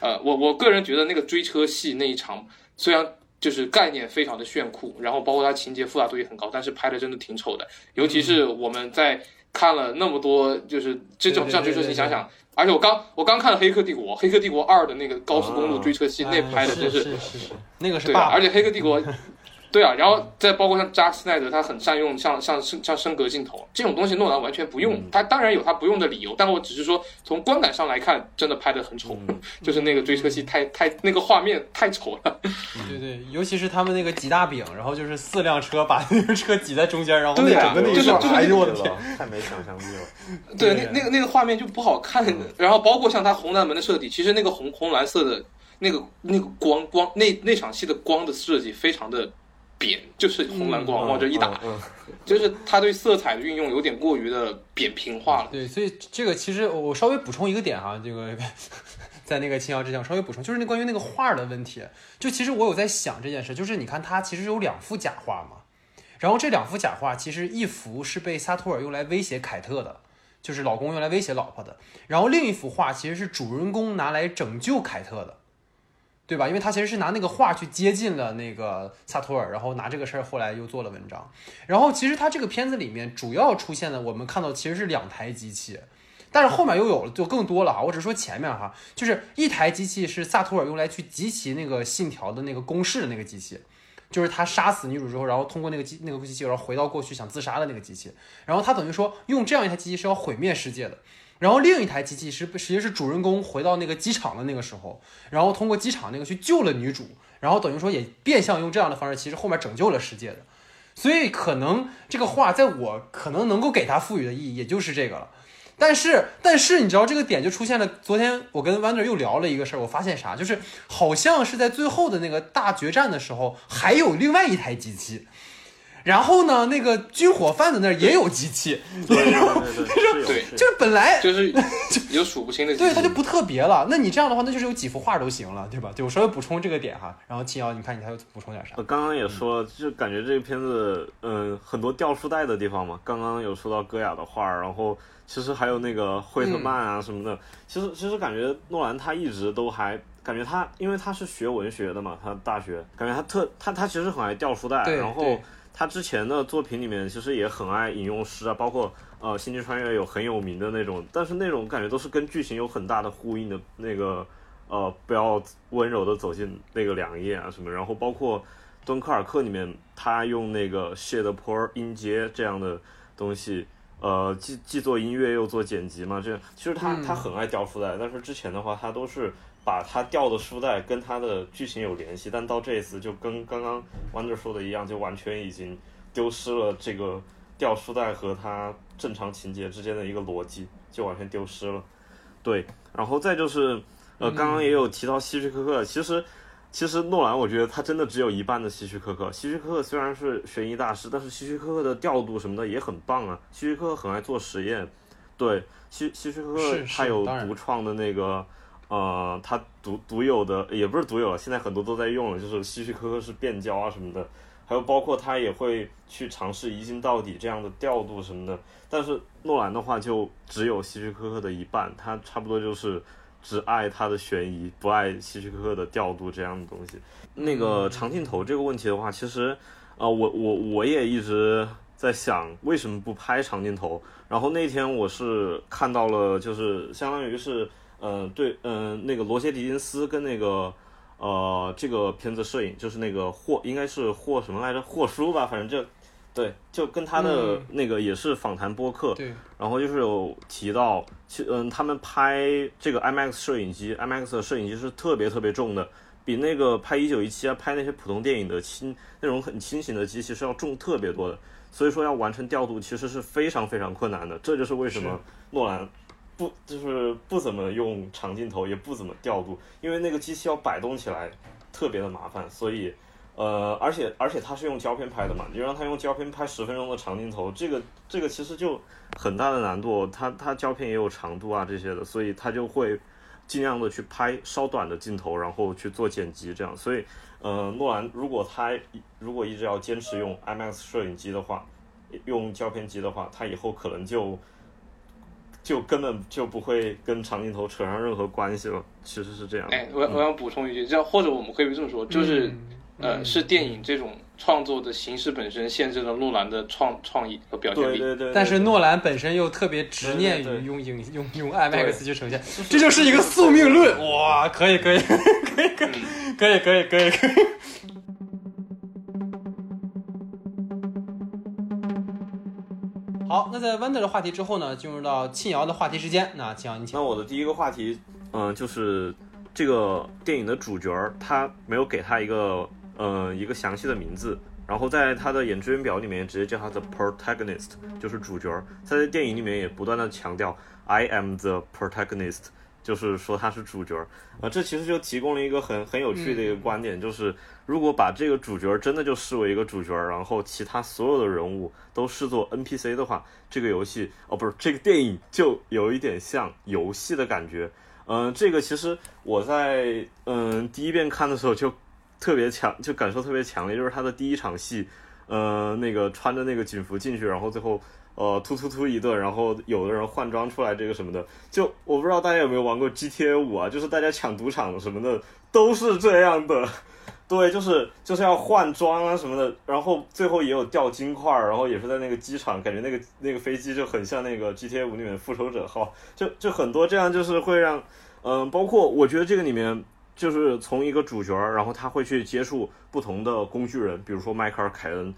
呃，我我个人觉得那个追车戏那一场虽然就是概念非常的炫酷，然后包括它情节复杂度也很高，但是拍的真的挺丑的。尤其是我们在看了那么多就是这种像追车戏，你想想。而且我刚我刚看了《黑客帝国》，《黑客帝国二》的那个高速公路追车戏，那拍的真是是是那个是对，而且《黑客帝国》。对啊，然后再包括像扎克斯奈德，他很善用像像像升格镜头这种东西，诺兰完全不用。他当然有他不用的理由，但我只是说从观感上来看，真的拍的很丑，就是那个追车戏太太那个画面太丑了。对对，尤其是他们那个挤大饼，然后就是四辆车把那个车挤在中间，然后对整个那就是就是哎呦我的天，太没想象力了。对，那那个那个画面就不好看。然后包括像他红蓝门的设计，其实那个红红蓝色的那个那个光光那那场戏的光的设计非常的。扁就是红蓝光往这一打，就是他对色彩的运用有点过于的扁平化了。对，所以这个其实我稍微补充一个点哈，这个 在那个青瑶之前稍微补充，就是那关于那个画的问题。就其实我有在想这件事，就是你看他其实有两幅假画嘛，然后这两幅假画其实一幅是被萨托尔用来威胁凯特的，就是老公用来威胁老婆的，然后另一幅画其实是主人公拿来拯救凯特的。对吧？因为他其实是拿那个画去接近了那个萨托尔，然后拿这个事儿后来又做了文章。然后其实他这个片子里面主要出现的，我们看到其实是两台机器，但是后面又有了就更多了哈。我只是说前面哈，就是一台机器是萨托尔用来去集齐那个信条的那个公式的那个机器，就是他杀死女主之后，然后通过那个机那个机器，然后回到过去想自杀的那个机器。然后他等于说用这样一台机器是要毁灭世界的。然后另一台机器是实际是主人公回到那个机场的那个时候，然后通过机场那个去救了女主，然后等于说也变相用这样的方式，其实后面拯救了世界的。所以可能这个画在我可能能够给他赋予的意义，也就是这个了。但是但是你知道这个点就出现了。昨天我跟 Wonder 又聊了一个事儿，我发现啥，就是好像是在最后的那个大决战的时候，还有另外一台机器。然后呢，那个军火贩子那儿也有机器，对对对，对，就是本来就是有数不清的，对，它就不特别了。那你这样的话，那就是有几幅画都行了，对吧？对我稍微补充这个点哈。然后秦瑶，你看你还有补充点啥？我刚刚也说了，就感觉这个片子，嗯，很多掉书袋的地方嘛。刚刚有说到戈雅的画，然后其实还有那个惠特曼啊什么的。其实其实感觉诺兰他一直都还感觉他，因为他是学文学的嘛，他大学感觉他特他他其实很爱掉书袋，然后。他之前的作品里面其实也很爱引用诗啊，包括呃《星际穿越》有很有名的那种，但是那种感觉都是跟剧情有很大的呼应的那个呃不要温柔的走进那个两页啊什么，然后包括《敦刻尔克》里面他用那个谢德坡音阶这样的东西，呃既既做音乐又做剪辑嘛，这其实他他很爱雕出来，但是之前的话他都是。把他掉的书袋跟他的剧情有联系，但到这一次就跟刚刚 Wonder 说的一样，就完全已经丢失了这个掉书袋和他正常情节之间的一个逻辑，就完全丢失了。对，然后再就是，呃，刚刚也有提到希区柯克，其实其实诺兰我觉得他真的只有一半的希区柯克。希区柯克虽然是悬疑大师，但是希区柯克的调度什么的也很棒啊。希区柯克很爱做实验，对，希希区柯克他有独创的那个。呃，他独独有的也不是独有，现在很多都在用了，就是希区柯克是变焦啊什么的，还有包括他也会去尝试一镜到底这样的调度什么的。但是诺兰的话就只有希区柯克的一半，他差不多就是只爱他的悬疑，不爱希区柯克的调度这样的东西。那个长镜头这个问题的话，其实呃，我我我也一直在想为什么不拍长镜头。然后那天我是看到了，就是相当于是。嗯，对，嗯，那个罗杰·狄金斯跟那个，呃，这个片子摄影就是那个霍，应该是霍什么来着？霍叔吧，反正就对，就跟他的嗯。那个也是访谈播客，对，然后就是有提到，其嗯，他们拍这个 IMAX 摄影机，IMAX 的摄影机是特别特别重的，比那个拍一九一七啊，拍那些普通电影的轻那种很轻型的机器是要重特别多的，所以说要完成调度其实是非常非常困难的，这就是为什么诺兰不就是不怎么用长镜头，也不怎么调度，因为那个机器要摆动起来特别的麻烦，所以。呃，而且而且他是用胶片拍的嘛，你让他用胶片拍十分钟的长镜头，这个这个其实就很大的难度，它它胶片也有长度啊这些的，所以他就会尽量的去拍稍短的镜头，然后去做剪辑这样。所以，呃，诺兰如果他如果一直要坚持用 IMAX 摄影机的话，用胶片机的话，他以后可能就就根本就不会跟长镜头扯上任何关系了。其实是这样的。哎，我我想补充一句，这样或者我们可以这么说，就是。嗯呃，是电影这种创作的形式本身限制了诺兰的创创意和表现力。对对对。但是诺兰本身又特别执念于用影用用 IMAX 去呈现，这就是一个宿命论。哇，可以可以可以可以可以可以可以可以。好，那在 Wonder 的话题之后呢，进入到庆瑶的话题时间。那庆瑶，你请那。我的第一个话题，嗯、就是这个电影的主角，他没有给他一个，呃，一个详细的名字，然后在他的演职员表里面直接叫他的 protagonist，就是主角。他在电影里面也不断的强调 I am the protagonist，就是说他是主角儿。啊、这其实就提供了一个很很有趣的一个观点，就是如果把这个主角儿真的就视为一个主角儿，然后其他所有的人物都视作 NPC 的话，这个游戏哦不是这个电影就有一点像游戏的感觉。嗯、这个其实我在嗯、第一遍看的时候就特别强，就感受特别强烈，就是他的第一场戏，呃，那个穿着那个警服进去，然后最后呃突突突一顿，然后有的人换装出来这个什么的，就我不知道大家有没有玩过 GTA 五啊，就是大家抢赌场什么的都是这样的。对，就是就是要换装啊什么的，然后最后也有掉金块，然后也是在那个机场，感觉那个那个飞机就很像那个 GTA 五里面复仇者号，就就很多这样就是会让，嗯、包括我觉得这个里面就是从一个主角，然后他会去接触不同的工具人，比如说迈克尔凯恩，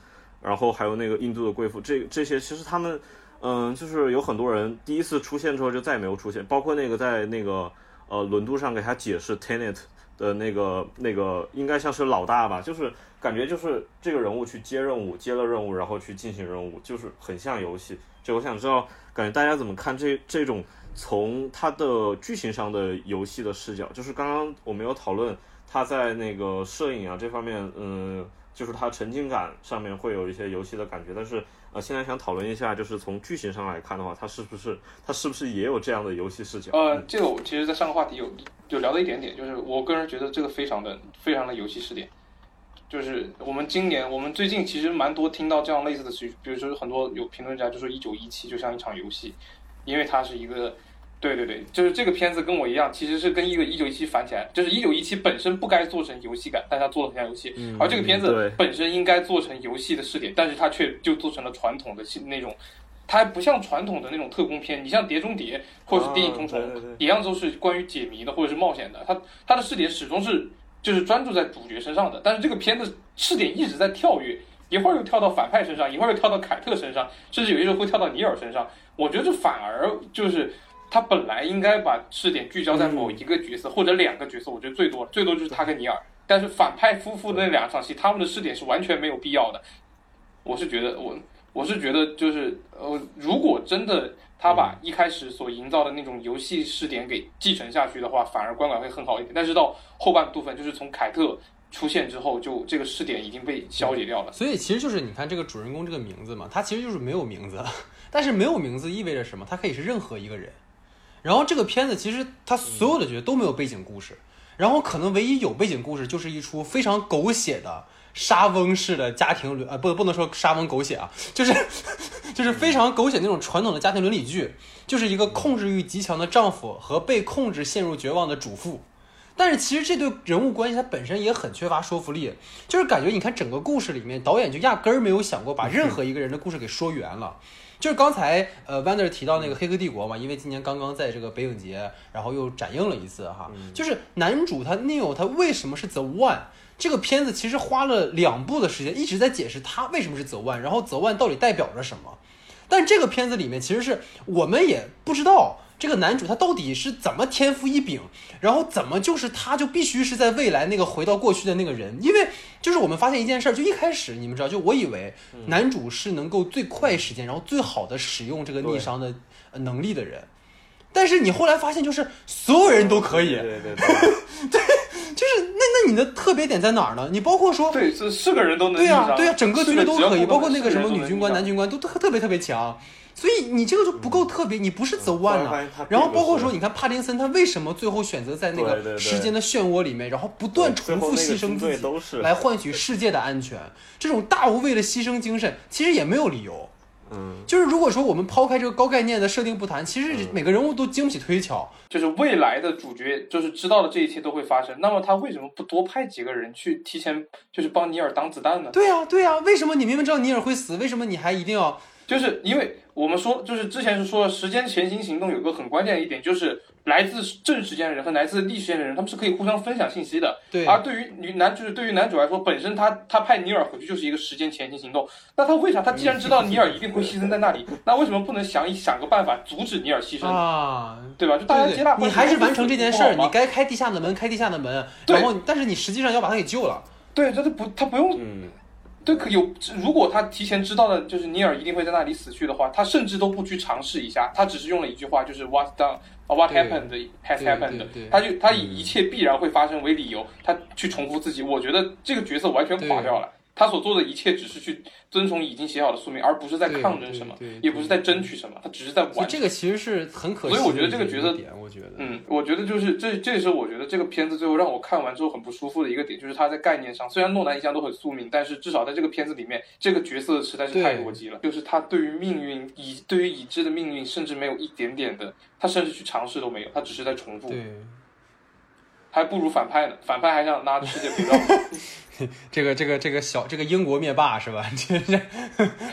然后还有那个印度的贵妇，这这些其实他们，嗯、就是有很多人第一次出现之后就再也没有出现，包括那个在那个呃轮渡上给他解释 Tenet 的那个那个应该像是老大吧，就是感觉就是这个人物去接任务，接了任务然后去进行任务，就是很像游戏。就我想知道，感觉大家怎么看这这种从他的剧情上的游戏的视角？就是刚刚我们有讨论他在那个摄影啊这方面，嗯，就是它沉浸感上面会有一些游戏的感觉，但是呃，现在想讨论一下，就是从剧情上来看的话，它是不是它是不是也有这样的游戏视角？呃，这个我其实，在上个话题有有聊了一点点，就是我个人觉得这个非常的非常的游戏视点。就是我们今年，我们最近其实蛮多听到这样类似的词语，比如说很多有评论家就说一九一七就像一场游戏，因为它是一个，对对对，就是这个片子跟我一样，其实是跟一个一九一七反起来，就是一九一七本身不该做成游戏感，但它做的很像游戏，而这个片子本身应该做成游戏的试点，但是它却就做成了传统的那种。它还不像传统的那种特工片，你像《碟中谍》或者是《谍影重重》啊对对对一样都是关于解谜的或者是冒险的，它它的试点始终是就是专注在主角身上的，但是这个片子试点一直在跳跃，一会儿又跳到反派身上，一会儿又跳到凯特身上，甚至有些时候会跳到尼尔身上。我觉得这反而就是他本来应该把视点聚焦在某一个角色、或者两个角色，我觉得最多最多就是他跟尼尔，但是反派夫妇的那两场戏，他们的试点是完全没有必要的。我是觉得我我是觉得就是呃，如果真的他把一开始所营造的那种游戏试点给继承下去的话，反而观感会很好一点。但是到后半部分，就是从凯特出现之后，就这个试点已经被消解掉了。所以其实就是你看这个主人公这个名字嘛，他其实就是没有名字，但是没有名字意味着什么？他可以是任何一个人。然后这个片子其实它所有的角色都没有背景故事，然后可能唯一有背景故事就是一出非常狗血的沙翁式的家庭伦，呃，不不能说沙翁狗血啊，就是 就是非常狗血那种传统的家庭伦理剧，就是一个控制欲极强的丈夫和被控制陷入绝望的主妇。但是其实这对人物关系它本身也很缺乏说服力，就是感觉你看整个故事里面，导演就压根儿没有想过把任何一个人的故事给说圆了。就是刚才呃 w a n d e r 提到那个《黑客帝国》嘛，因为今年刚刚在这个北影节，然后又展映了一次哈。就是男主他 Neil 他为什么是 The One？这个片子其实花了两部的时间一直在解释他为什么是 The One，然后 The One 到底代表着什么。但这个片子里面其实是我们也不知道。这个男主他到底是怎么天赋异禀，然后怎么就是他就必须是在未来那个回到过去的那个人？因为就是我们发现一件事儿，就一开始你们知道，就我以为男主是能够最快时间，然后最好的使用这个逆商的能力的人，但是你后来发现就是所有人都可以，对对 对，就是那那你的特别点在哪儿呢？你包括说对是是个人都能对呀对呀，整个军队都可以，包括那个什么女军官、男军官都特特别特别强。所以你这个就不够特别，你不是 the one 啊。然后包括说，你看帕丁森他为什么最后选择在那个时间的漩涡里面，然后不断重复牺牲自己来换取世界的安全，这种大无畏的牺牲精神其实也没有理由。嗯，就是如果说我们抛开这个高概念的设定不谈，其实每个人物都经不起推敲。就是未来的主角就是知道了这一切都会发生，那么他为什么不多派几个人去提前就是帮尼尔挡子弹呢？对呀对呀，为什么你明明知道尼尔会死，为什么你还一定要？就是因为我们说，就是之前是说时间前行行动有个很关键的一点，就是来自正时间的人和来自逆时间的人，他们是可以互相分享信息的。对。而对于女男，就是对于男主来说，本身他他派尼尔回去就是一个时间前行行动。那他为啥？他既然知道尼尔一定会牺牲在那里，那为什么不能想一想个办法阻止尼尔牺牲啊？对吧？就大家接纳。你还是完成这件事儿，你该开地下的门开地下的门，然后但是你实际上要把他给救了。对，这他不他不用。嗯。对，可有如果他提前知道了，就是尼尔一定会在那里死去的话，他甚至都不去尝试一下，他只是用了一句话，就是 What's done, What happened has happened，他就他以一切必然会发生为理由，他去重复自己，我觉得这个角色完全垮掉了。他所做的一切只是去遵从已经写好的宿命，而不是在抗争什么，也不是在争取什么，他只是在玩。这个其实是很可惜。所以我觉得这个角色点，我觉得，嗯，我觉得就是这，这也是我觉得这个片子最后让我看完之后很不舒服的一个点，就是他在概念上，虽然诺兰一向都很宿命，但是至少在这个片子里面，这个角色实在是太逻辑了，就是他对于命运已对于已知的命运，甚至没有一点点的，他甚至去尝试都没有，他只是在重复。对。还不如反派呢，反派还想拉着世界陪葬。这个这个这个小这个英国灭霸是吧？这这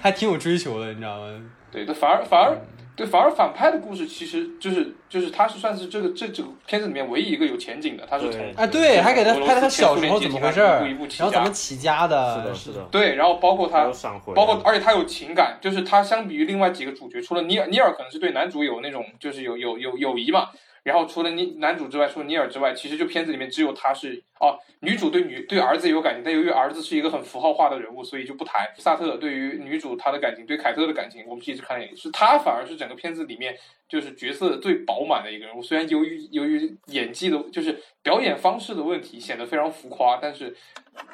还挺有追求的，你知道吗？对，反而反而对反而反派的故事其实就是就是他是算是这个这这个片子里面唯一一个有前景的，他是从啊对，还给他拍他小时候怎么回事，然后怎么起家的，是的，是的，对，然后包括他包括而且他有情感，就是他相比于另外几个主角，除了尼尔尼尔可能是对男主有那种就是有有有友谊嘛。然后除了尼男主之外，除了尼尔之外，其实就片子里面只有他是哦。女主对女对儿子有感情，但由于儿子是一个很符号化的人物，所以就不谈。萨特对于女主他的感情，对凯特的感情，我们一直看的是他反而是整个片子里面就是角色最饱满的一个人物。虽然由于由于演技的，就是表演方式的问题，显得非常浮夸，但是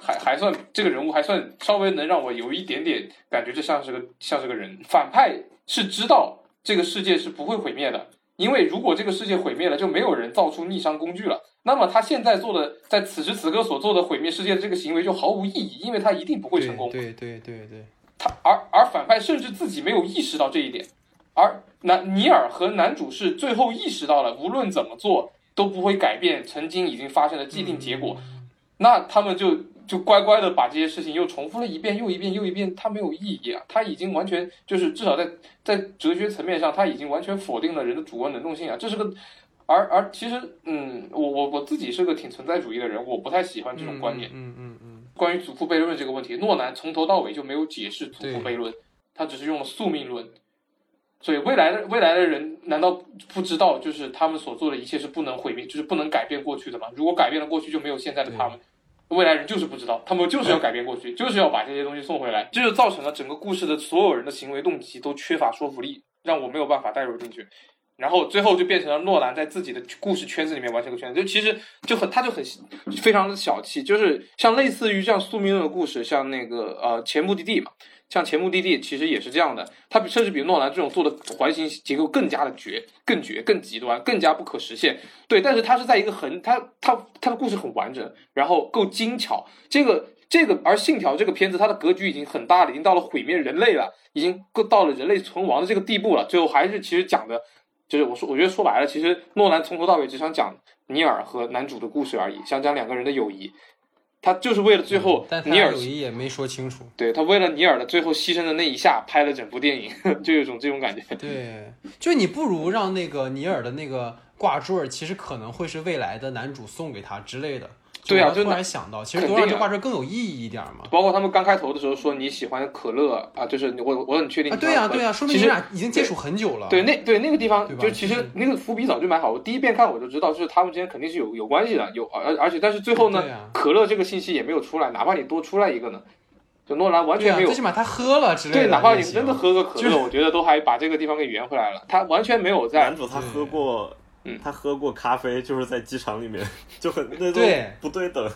还还算这个人物还算稍微能让我有一点点感觉，这像是个像是个人。反派是知道这个世界是不会毁灭的。因为如果这个世界毁灭了，就没有人造出逆商工具了。那么他现在做的，在此时此刻所做的毁灭世界的这个行为就毫无意义，因为他一定不会成功。对对对对。他而而反派甚至自己没有意识到这一点，而男尼尔和男主是最后意识到了，无论怎么做都不会改变曾经已经发生的既定结果。那他们就。就乖乖的把这些事情又重复了一遍又一遍又一遍，它没有意义啊！它已经完全就是至少在在哲学层面上，它已经完全否定了人的主观能动性啊！这是个，而而其实，嗯，我我我自己是个挺存在主义的人，我不太喜欢这种观点。嗯嗯嗯。关于祖父悖论这个问题，诺兰从头到尾就没有解释祖父悖论，他只是用了宿命论。所以未来的未来的人难道不知道，就是他们所做的一切是不能毁灭，就是不能改变过去的吗？如果改变了过去，就没有现在的他们。未来人就是不知道，他们就是要改变过去，就是要把这些东西送回来，这就造成了整个故事的所有人的行为动机都缺乏说服力，让我没有办法带入进去。然后最后就变成了诺兰在自己的故事圈子里面完成个圈子，就其实就很他就很非常的小气，就是像类似于这样宿命论的故事，像那个呃前目的地嘛。像前目的地其实也是这样的，它甚至比诺兰这种做的环形结构更加的绝、更绝、更极端、更加不可实现。对，但是它是在一个很，它它它的故事很完整，然后够精巧。这个这个，而信条这个片子，它的格局已经很大了，已经到了毁灭人类了，已经够到了人类存亡的这个地步了。最后还是其实讲的就是我说，我觉得说白了，其实诺兰从头到尾只想讲尼尔和男主的故事而已，想讲两个人的友谊。他就是为了最后嗯但他尼尔嗯也没说清楚。对他为了尼尔的最后牺牲的那一下拍了整部电影，就有种这种感觉。对，就你不如让那个尼尔的那个挂坠儿，其实可能会是未来的男主送给他之类的。对啊就突然想到，其实多让这挂坠儿更有意义一点嘛。包括他们刚开头的时候说你喜欢可乐啊，就是我我很确定对呀对呀，说明你俩已经接触很久了。对，那对那个地方就其实那个伏笔早就埋好，我第一遍看我就知道，就是他们之间肯定是有有关系的，有而而且但是最后呢啊，可乐这个信息也没有出来，哪怕你多出来一个呢，就诺兰完全没有最起码他喝了之类的对，哪怕你真的喝个可乐，我觉得都还把这个地方给圆回来了，他完全没有在男主他喝过嗯，他喝过咖啡，就是在机场里面，就很那种对不对等。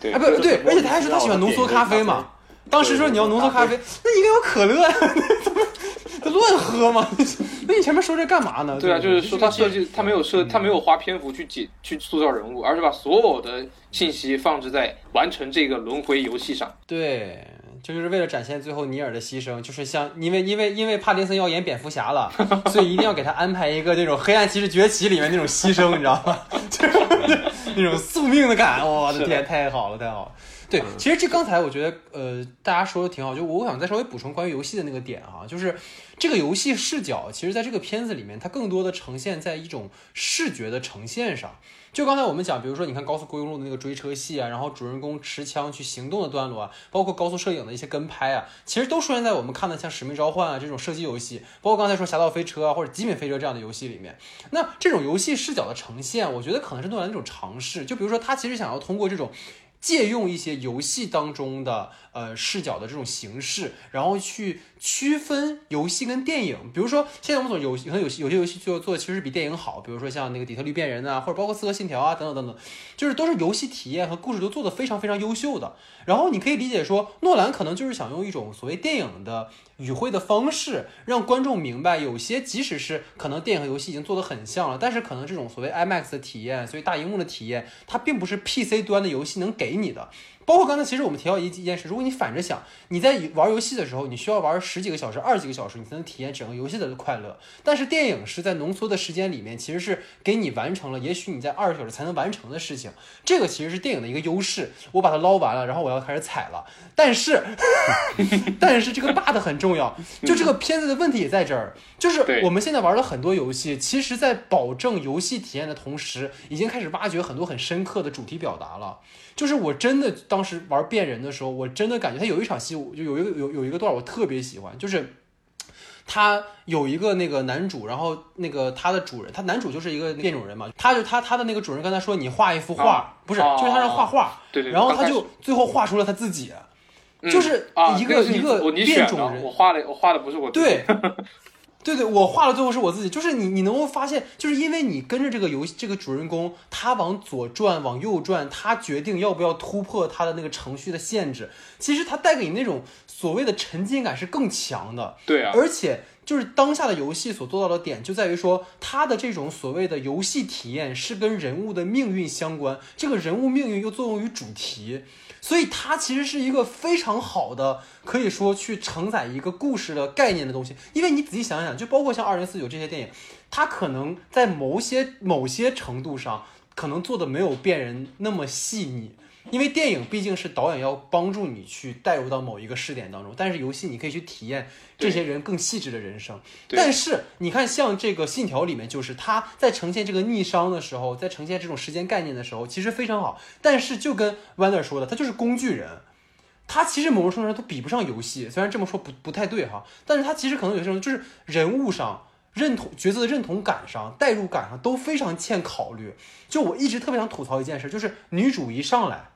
对啊，不对，而且他还说他喜欢浓缩咖啡嘛。当时说你要浓缩咖啡，那应该有可乐呀，怎么乱喝吗？那你前面说这干嘛呢？对啊，就是说他设计计他没有设他没有花篇幅去解去塑造人物，而是把所有的信息放置在完成这个轮回游戏上。对，就是为了展现最后尼尔的牺牲，就是像因为因为因为帕丁森要演蝙蝠侠了，所以一定要给他安排一个那种黑暗骑士崛起里面那种牺牲，你知道吗？就是那种宿命的感，我的天，太好了，太好了。对，其实这刚才我觉得，呃，大家说的挺好，就我想再稍微补充关于游戏的那个点哈，就是这个游戏视角，其实在这个片子里面，它更多的呈现在一种视觉的呈现上。就刚才我们讲，比如说你看高速公路的那个追车戏啊，然后主人公持枪去行动的段落啊，包括高速摄影的一些跟拍啊，其实都出现在我们看的像《使命召唤》啊这种射击游戏，包括刚才说《侠盗飞车》啊或者《极品飞车》这样的游戏里面。那这种游戏视角的呈现，我觉得可能是诺兰的一种尝试。就比如说，他其实想要通过这种借用一些游戏当中的呃视角的这种形式，然后去区分游戏跟电影。比如说，现在我们所有可能有些有些游戏做做的其实比电影好，比如说像那个《底特律变人》啊，或者包括《刺客信条》啊等等等等，就是都是游戏体验和故事都做得非常非常优秀的。然后你可以理解说，诺兰可能就是想用一种所谓电影的语汇的方式，让观众明白，有些即使是可能电影和游戏已经做得很像了，但是可能这种所谓 IMAX 的体验，所以大荧幕的体验，它并不是 PC 端的游戏能给你的。包括刚才其实我们提到一一件事，如果你反着想，你在玩游戏的时候，你需要玩十几个小时、二十几个小时，你才能体验整个游戏的快乐。但是电影是在浓缩的时间里面，其实是给你完成了，也许你在二十小时才能完成的事情。这个其实是电影的一个优势。我把它捞完了，然后我要开始踩了。但是，但是这个 but 很重要，就这个片子的问题也在这儿，就是我们现在玩了很多游戏，其实在保证游戏体验的同时，已经开始挖掘很多很深刻的主题表达了。就是我真的当时玩变人的时候，我真的感觉他有一场戏，就有一个有有一个段我特别喜欢，就是。他有一个那个男主，然后那个他的主人，他男主就是一个变种人嘛，他就他他的那个主人跟他说你画一幅画，啊。不是，哦。就是他让画画，对对，然后他就最后画出了他自己，嗯。就是啊一个一个变，种人。我画的我画的不是我对，对对，我画的最后是我自己，就是你你能够发现，就是因为你跟着这个游戏这个主人公，他往左转往右转，他决定要不要突破他的那个程序的限制，其实他带给你那种所谓的沉浸感是更强的，对啊，而且就是当下的游戏所做到的点，就在于说它的这种所谓的游戏体验是跟人物的命运相关，这个人物命运又作用于主题，所以它其实是一个非常好的，可以说去承载一个故事的概念的东西。因为你仔细想想，就包括像二零四九这些电影，它可能在某些某些程度上，可能做的没有变人那么细腻。因为电影毕竟是导演要帮助你去带入到某一个视点当中，但是游戏你可以去体验这些人更细致的人生。但是你看，像这个《信条》里面，就是他在呈现这个逆商的时候，在呈现这种时间概念的时候，其实非常好。但是就跟 Wander 说的，他就是工具人，他其实某种程度上都比不上游戏。虽然这么说不不太对哈，但是他其实可能有些时候就是人物上。认同角色的认同感上、代入感上都非常欠考虑。就我一直特别想吐槽一件事，就是女主一上来，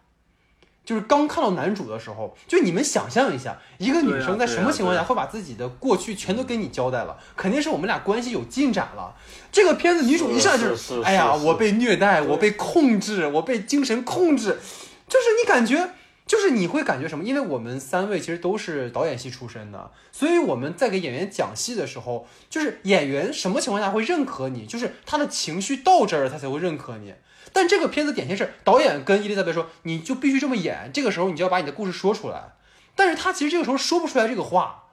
就是刚看到男主的时候，就你们想象一下，一个女生在什么情况下会把自己的过去全都跟你交代了？肯定是我们俩关系有进展了。这个片子女主一上来就是哎呀，我被虐待，我被控制，我被精神控制，就是你感觉。就是你会感觉什么？因为我们三位其实都是导演系出身的，所以我们在给演员讲戏的时候，就是演员什么情况下会认可你？就是他的情绪到这儿，他才会认可你。但这个片子典型是导演跟伊丽莎白说，你就必须这么演，这个时候你就要把你的故事说出来。但是他其实这个时候说不出来这个话，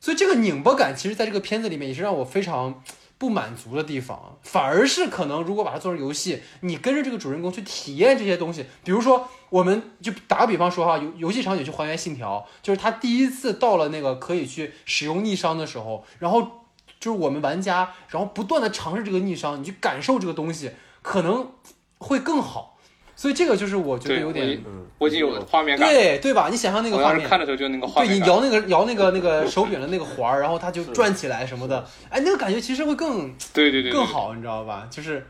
所以这个拧巴感，其实在这个片子里面也是让我非常不满足的地方，反而是可能如果把它做成游戏，你跟着这个主人公去体验这些东西，比如说，我们就打个比方说哈，游游戏场景去还原信条，就是他第一次到了那个可以去使用逆商的时候，然后就是我们玩家，然后不断的尝试这个逆商，你去感受这个东西，可能会更好。所以这个就是我觉得有点，我已经有画面感，对对吧？你想象那个画面，看的时候就那个画面，对你摇那个摇那个那个 手柄的那个环儿，然后它就转起来什么的，哎，那个感觉其实会更对对对更好，你知道吧？就是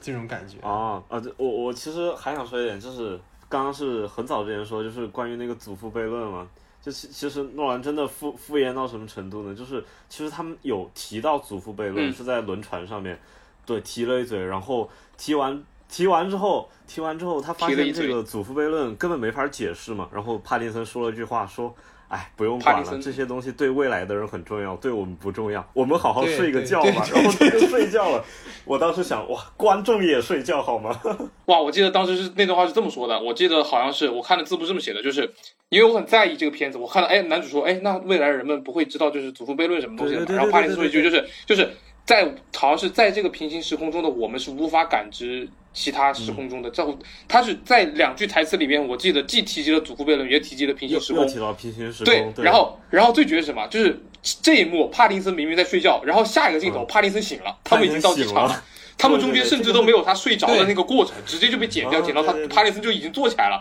这种感觉啊啊！我我其实还想说一点，就是刚刚是很早之前说，就是关于那个祖父悖论嘛，就其其实诺兰真的敷敷衍到什么程度呢？就是其实他们有提到祖父悖论是在轮船上面，对，提了一嘴，然后提完。提完之后，提完之后，他发现这个祖父悖论根本没法解释嘛。然后帕丁森说了一句话，说：“哎，不用管了，这些东西对未来的人很重要，对我们不重要。我们好好睡个觉吧。”然后他就睡觉了。我当时想，哇，观众也睡觉好吗？哇，我记得当时是那段话是这么说的。我记得好像是我看的字幕这么写的，就是因为我很在意这个片子。我看到，哎，男主说，哎，那未来人们不会知道就是祖父悖论什么东西的。然后帕丁森说一句，就是就是在好像是在这个平行时空中的我们是无法感知。其他时空中的，这他是在两句台词里面，我记得既提及了祖父悖论，也提及了平行时空。提到平行时空。对，然后，然后最绝的是什么？就是这一幕，帕丁森明明在睡觉，然后下一个镜头，帕丁森醒了，他们已经到机场了，他们中间甚至都没有他睡着的那个过程，直接就被剪掉，剪到他帕丁森就已经坐起来了。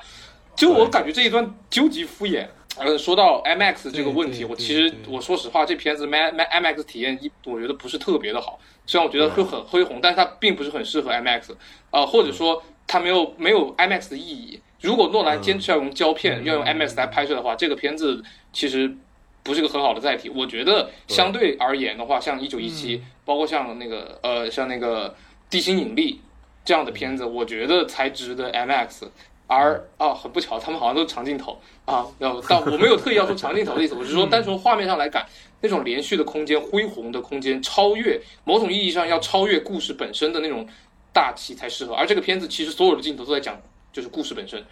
就我感觉这一段究极敷衍。呃，说到 MX 这个问题，我其实我说实话，这片子 M M MX 体验一，我觉得不是特别的好。虽然我觉得会很恢宏，但是它并不是很适合 MX，啊，或者说它没有没有 MX 的意义。如果诺兰坚持要用胶片，要用 MX 来拍摄的话，这个片子其实不是个很好的载体。我觉得相对而言的话，像一九一七，包括像那个呃像那个地心引力这样的片子，我觉得才值得 MX。而啊，很不巧，他们好像都是长镜头啊。然后，但我没有特意要说长镜头的意思，我是说单从画面上来感，那种连续的空间、恢宏的空间，超越某种意义上要超越故事本身的那种大气才适合。而这个片子其实所有的镜头都在讲就是故事本身，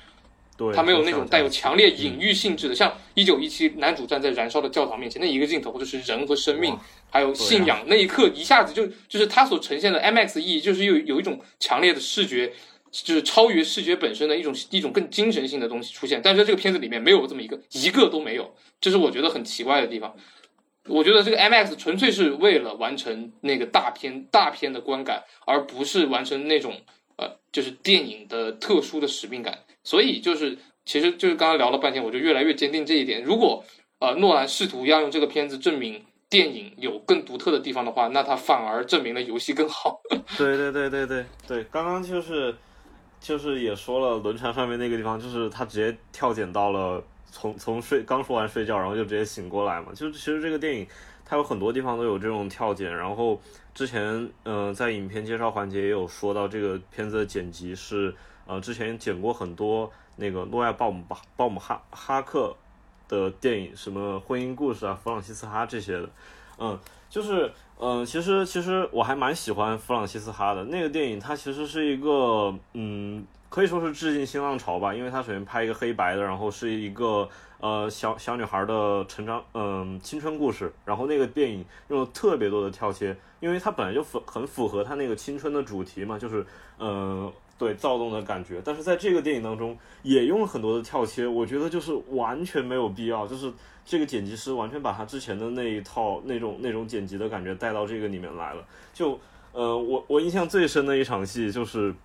对，它没有那种带有强烈隐喻性质的，像一九一七男主站在燃烧的教堂面前那一个镜头，或者是人和生命还有信仰那一刻，一下子就就是它所呈现的 M X 意义，就是有有一种强烈的视觉。就是超于视觉本身的一种一种更精神性的东西出现，但是在这个片子里面没有这么一个，一个都没有，这是我觉得很奇怪的地方。我觉得这个 M X 纯粹是为了完成那个大片大片的观感，而不是完成那种呃就是电影的特殊的使命感。所以就是其实就是刚刚聊了半天，我就越来越坚定这一点。如果呃诺兰试图要用这个片子证明电影有更独特的地方的话，那他反而证明了游戏更好。对对对对对对，刚刚就是。就是也说了，轮船上面那个地方，就是他直接跳剪到了从从睡刚说完睡觉，然后就直接醒过来嘛。就其实这个电影它有很多地方都有这种跳剪，然后之前嗯在影片介绍环节也有说到这个片子的剪辑是呃之前剪过很多那个诺亚鲍姆巴鲍姆哈哈克的电影，什么婚姻故事啊、弗朗西斯哈这些的，嗯，就是。嗯，其实其实我还蛮喜欢弗朗西斯哈的那个电影，它其实是一个嗯，可以说是致敬新浪潮吧，因为它首先拍一个黑白的，然后是一个呃小小女孩的成长嗯青春故事，然后那个电影用了特别多的跳切，因为它本来就符很符合它那个青春的主题嘛，就是嗯。对躁动的感觉，但是在这个电影当中也用了很多的跳切，我觉得就是完全没有必要，就是这个剪辑师完全把他之前的那一套那种那种剪辑的感觉带到这个里面来了。就呃，我我印象最深的一场戏就是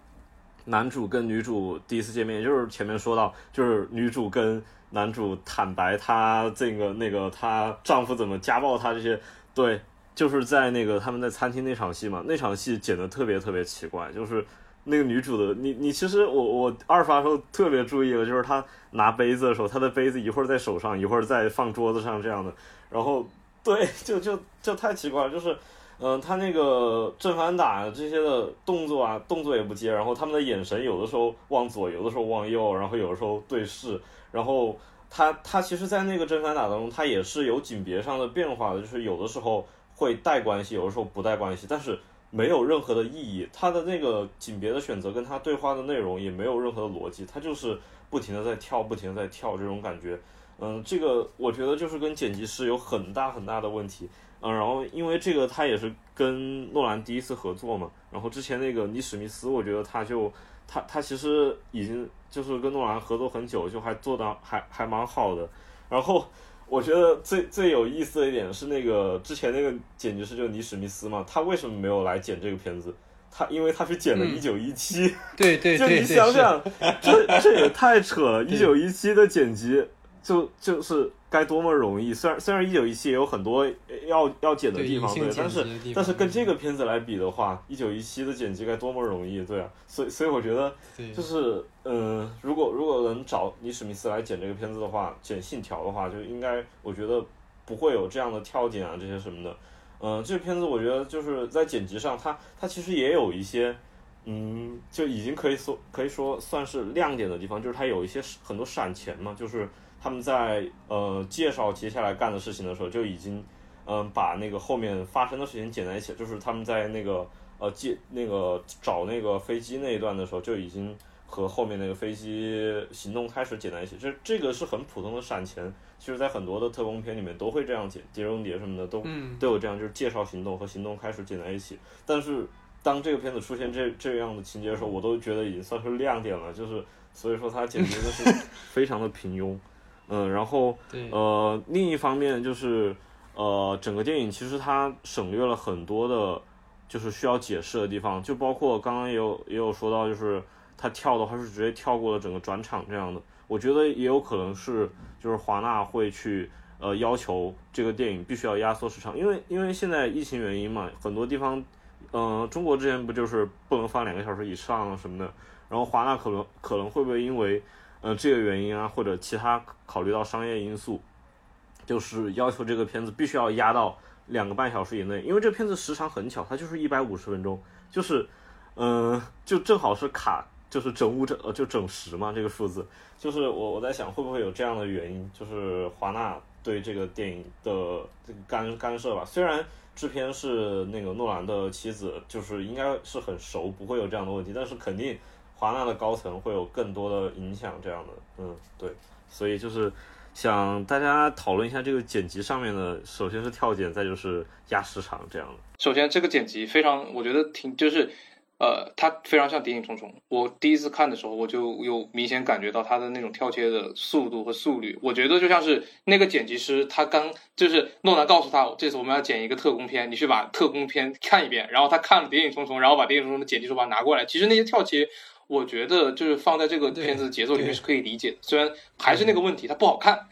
男主跟女主第一次见面，就是前面说到，就是女主跟男主坦白她这个那个她丈夫怎么家暴她这些，对，就是在那个他们在餐厅那场戏嘛，那场戏剪的特别特别奇怪，就是。那个女主的你你其实我我二发时候特别注意了，就是她拿杯子的时候，她的杯子一会儿在手上，一会儿在放桌子上这样的，然后对，就就就太奇怪了，就是嗯，她那个正反打这些的动作啊，动作也不接，然后他们的眼神有的时候往左，有的时候往右，然后有的时候对视，然后她她其实，在那个正反打当中，她也是有景别上的变化的，就是有的时候会带关系，有的时候不带关系，但是。没有任何的意义，他的那个景别的选择跟他对话的内容也没有任何的逻辑，他就是不停的在跳，不停的在跳这种感觉，嗯，这个我觉得就是跟剪辑师有很大很大的问题。嗯，然后因为这个他也是跟诺兰第一次合作嘛，然后之前那个尼史密斯，我觉得他就他他其实已经就是跟诺兰合作很久，就还做的还还蛮好的。然后我觉得最最有意思的一点是那个之前那个剪辑师就是尼史密斯嘛，他为什么没有来剪这个片子？他因为他去剪了一九一七，对对 就你想想，这这也太扯了！一九一七的剪辑就就是该多么容易。虽然虽然一九一七也有很多要要剪的地方，对，但是但是跟这个片子来比的话，一九一七的剪辑该多么容易，对啊。所以所以我觉得就是嗯，如果如果能找尼史密斯来剪这个片子的话，剪信条的话，就应该我觉得不会有这样的跳剪啊这些什么的。嗯，这个片子我觉得就是在剪辑上，它它其实也有一些，嗯，就已经可以说可以说算是亮点的地方，就是它有一些很多闪钱嘛，就是他们在呃介绍接下来干的事情的时候，就已经嗯把那个后面发生的事情剪在一起，就是他们在那个呃接那个找那个飞机那一段的时候，就已经和后面那个飞机行动开始剪在一起，这这个是很普通的闪钱。其实，在很多的特工片里面都会这样剪，碟中谍什么的都都有这样，就是介绍行动和行动开始剪在一起。但是，当这个片子出现这这样的情节的时候，我都觉得已经算是亮点了。就是所以说，它简直就是非常的平庸。嗯，然后呃，另一方面就是呃，整个电影其实它省略了很多的，就是需要解释的地方，就包括刚刚也有也有说到，就是它跳的话是直接跳过了整个转场这样的。我觉得也有可能是，就是华纳会去呃要求这个电影必须要压缩时长，因为因为现在疫情原因嘛，很多地方，嗯，中国之前不就是不能放两个小时以上什么的，然后华纳可能可能会不会因为呃这个原因啊，或者其他考虑到商业因素，就是要求这个片子必须要压到两个半小时以内，因为这片子时长很巧，它就是一百五十分钟，就是嗯，就正好是卡。就是整五整呃就整十嘛，这个数字，就是我我在想会不会有这样的原因，就是华纳对这个电影的这个干干涉吧。虽然制片是那个诺兰的妻子，就是应该是很熟，不会有这样的问题，但是肯定华纳的高层会有更多的影响这样的。嗯，对，所以就是想大家讨论一下这个剪辑上面的，首先是跳剪，再就是压时长这样的。首先这个剪辑非常，我觉得挺就是。呃，它非常像《谍影重重》。我第一次看的时候，我就有明显感觉到它的那种跳切的速度和速率。我觉得就像是那个剪辑师，他刚就是诺兰告诉他，这次我们要剪一个特工片，你去把特工片看一遍。然后他看了《谍影重重》，然后把《谍影重重》的剪辑手法拿过来。其实那些跳切，我觉得就是放在这个片子节奏里面是可以理解的。虽然还是那个问题，它不好看，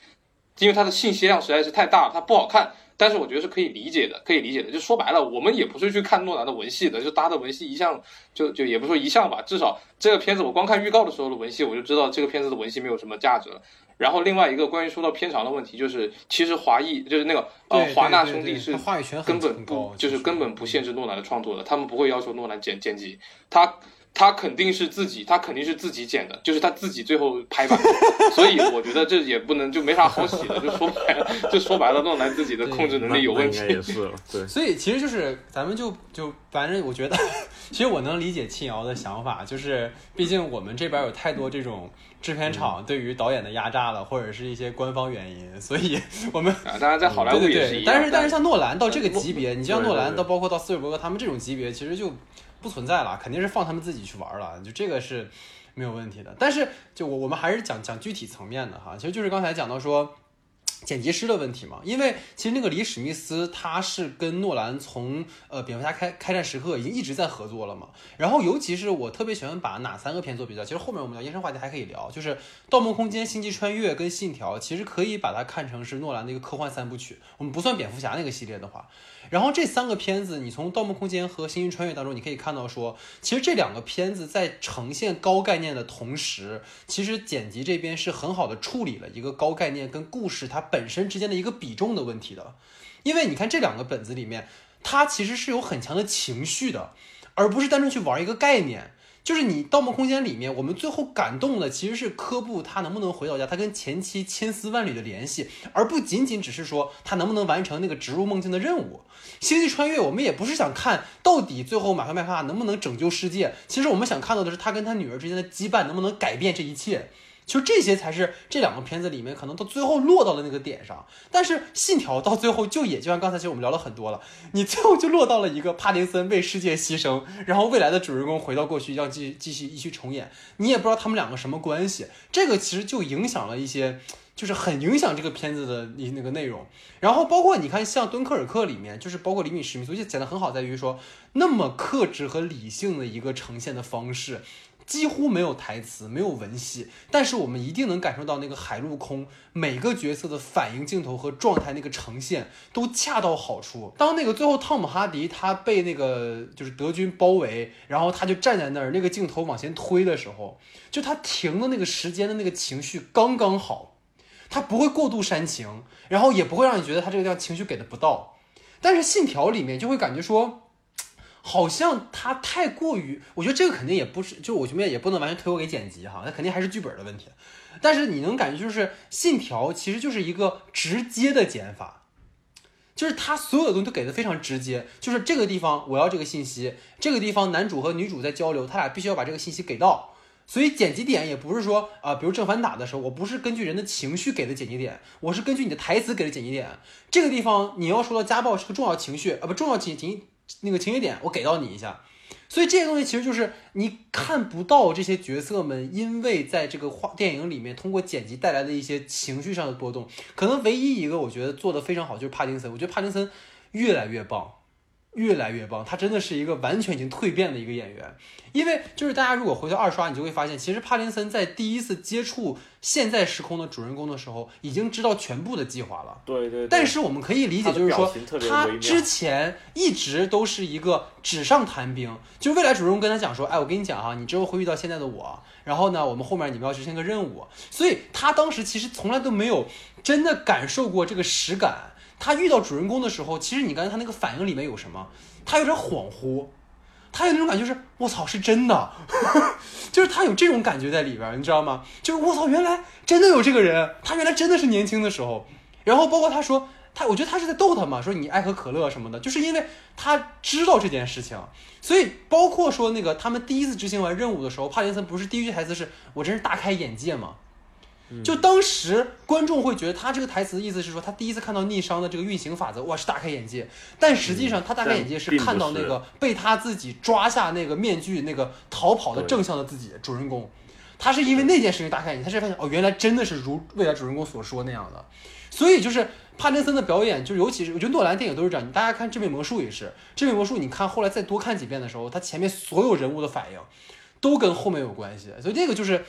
因为它的信息量实在是太大了，它不好看。但是我觉得是可以理解的，可以理解的。就说白了，我们也不是去看诺兰的文戏的，就搭的文戏一向就就也不说一向吧，至少这个片子我光看预告的时候的文戏，我就知道这个片子的文戏没有什么价值了。然后另外一个关于说到片长的问题，就是其实华裔就是那个呃华纳兄弟是话语权根本不就是根本不限制诺兰的创作的，他们不会要求诺兰剪剪辑，他。他肯定是自己，他肯定是自己剪的，就是他自己最后拍板，所以我觉得这也不能就没啥好洗的，就说白了，就说白了，诺兰自己的控制能力有问题。也是，对。所以其实就是咱们就就反正我觉得，其实我能理解庆瑶的想法，就是毕竟我们这边有太多这种制片厂对于导演的压榨了，或者是一些官方原因，所以我们啊，当然在好莱坞也是一样。但是但是像诺兰到这个级别，你像诺兰到包括到斯皮伯格他们这种级别，其实就。不存在了，肯定是放他们自己去玩了，就这个是没有问题的。但是，就我我们还是讲讲具体层面的哈，其实就是刚才讲到说。剪辑师的问题嘛，因为其实那个李史密斯他是跟诺兰从呃蝙蝠侠开开战时刻已经一直在合作了嘛，然后尤其是我特别喜欢把哪三个片做比较，其实后面我们聊延伸话题还可以聊，就是《盗梦空间》《星际穿越》跟《信条》，其实可以把它看成是诺兰的一个科幻三部曲，我们不算蝙蝠侠那个系列的话，然后这三个片子你从《盗梦空间》和《星际穿越》当中你可以看到说，其实这两个片子在呈现高概念的同时，其实剪辑这边是很好的处理了一个高概念跟故事它。本身之间的一个比重的问题的，因为你看这两个本子里面，它其实是有很强的情绪的，而不是单纯去玩一个概念。就是你《盗梦空间》里面，我们最后感动的其实是科布他能不能回到家，他跟前妻千丝万缕的联系，而不仅仅只是说他能不能完成那个植入梦境的任务。星际穿越，我们也不是想看到底最后马克麦克能不能拯救世界，其实我们想看到的是他跟他女儿之间的羁绊能不能改变这一切。就这些才是这两个片子里面可能到最后落到了那个点上。但是《信条》到最后就也就像刚才其实我们聊了很多了，你最后就落到了一个帕丁森为世界牺牲，然后未来的主人公回到过去要继继续一续重演，你也不知道他们两个什么关系。这个其实就影响了一些。就是很影响这个片子的那那个内容，然后包括你看像《敦刻尔克》里面，就是包括《厘米十米》，所以讲的很好，在于说那么克制和理性的一个呈现的方式，几乎没有台词，没有文戏，但是我们一定能感受到那个海陆空每个角色的反应镜头和状态那个呈现都恰到好处。当那个最后汤姆哈迪他被那个就是德军包围，然后他就站在那儿，那个镜头往前推的时候，就他停的那个时间的那个情绪刚刚好。他不会过度煽情，然后也不会让你觉得他这个地方情绪给的不到，但是信条里面就会感觉说，好像他太过于，我觉得这个肯定也不是，就我觉得也不能完全推我给剪辑哈，那肯定还是剧本的问题。但是你能感觉就是信条其实就是一个直接的剪法，就是他所有的东西都给的非常直接，就是这个地方我要这个信息，这个地方男主和女主在交流，他俩必须要把这个信息给到。所以剪辑点也不是说啊，比如正反打的时候，我不是根据人的情绪给的剪辑点，我是根据你的台词给的剪辑点。这个地方你要说到家暴是个重要情绪啊，不重要情情那个情绪点，我给到你一下。所以这些东西其实就是你看不到这些角色们因为在这个画电影里面通过剪辑带来的一些情绪上的波动。可能唯一一个我觉得做的非常好就是帕金森，我觉得帕金森越来越棒。越来越棒，他真的是一个完全已经蜕变的一个演员。因为就是大家如果回头二刷，你就会发现，其实帕丁森在第一次接触现在时空的主人公的时候，已经知道全部的计划了。对对。但是我们可以理解，就是说他之前一直都是一个纸上谈兵。就是未来主人公跟他讲说：“哎，我跟你讲啊，你之后会遇到现在的我，然后呢，我们后面你们要执行个任务。”所以他当时其实从来都没有真的感受过这个实感。他遇到主人公的时候，其实你刚才他那个反应里面有什么？他有点恍惚，他有那种感觉，是我操，是真的，就是他有这种感觉在里边，你知道吗？就是我操，原来真的有这个人，他原来真的是年轻的时候。然后包括他说，他我觉得他是在逗他嘛，说你爱喝可乐什么的，就是因为他知道这件事情，所以包括说那个他们第一次执行完任务的时候，帕金森不是第一句台词是我真是大开眼界嘛。就当时观众会觉得他这个台词的意思是说，他第一次看到逆商的这个运行法则，哇，是大开眼界。但实际上他大开眼界是看到那个被他自己抓下那个面具、那个逃跑的正向的自己主人公，他是因为那件事情大开眼界，他是发现哦，原来真的是如未来主人公所说那样的。所以就是帕金森的表演，就尤其是我觉得诺兰电影都是这样。你大家看《致命魔术》也是，《致命魔术》你看后来再多看几遍的时候，他前面所有人物的反应都跟后面有关系，所以这个就是。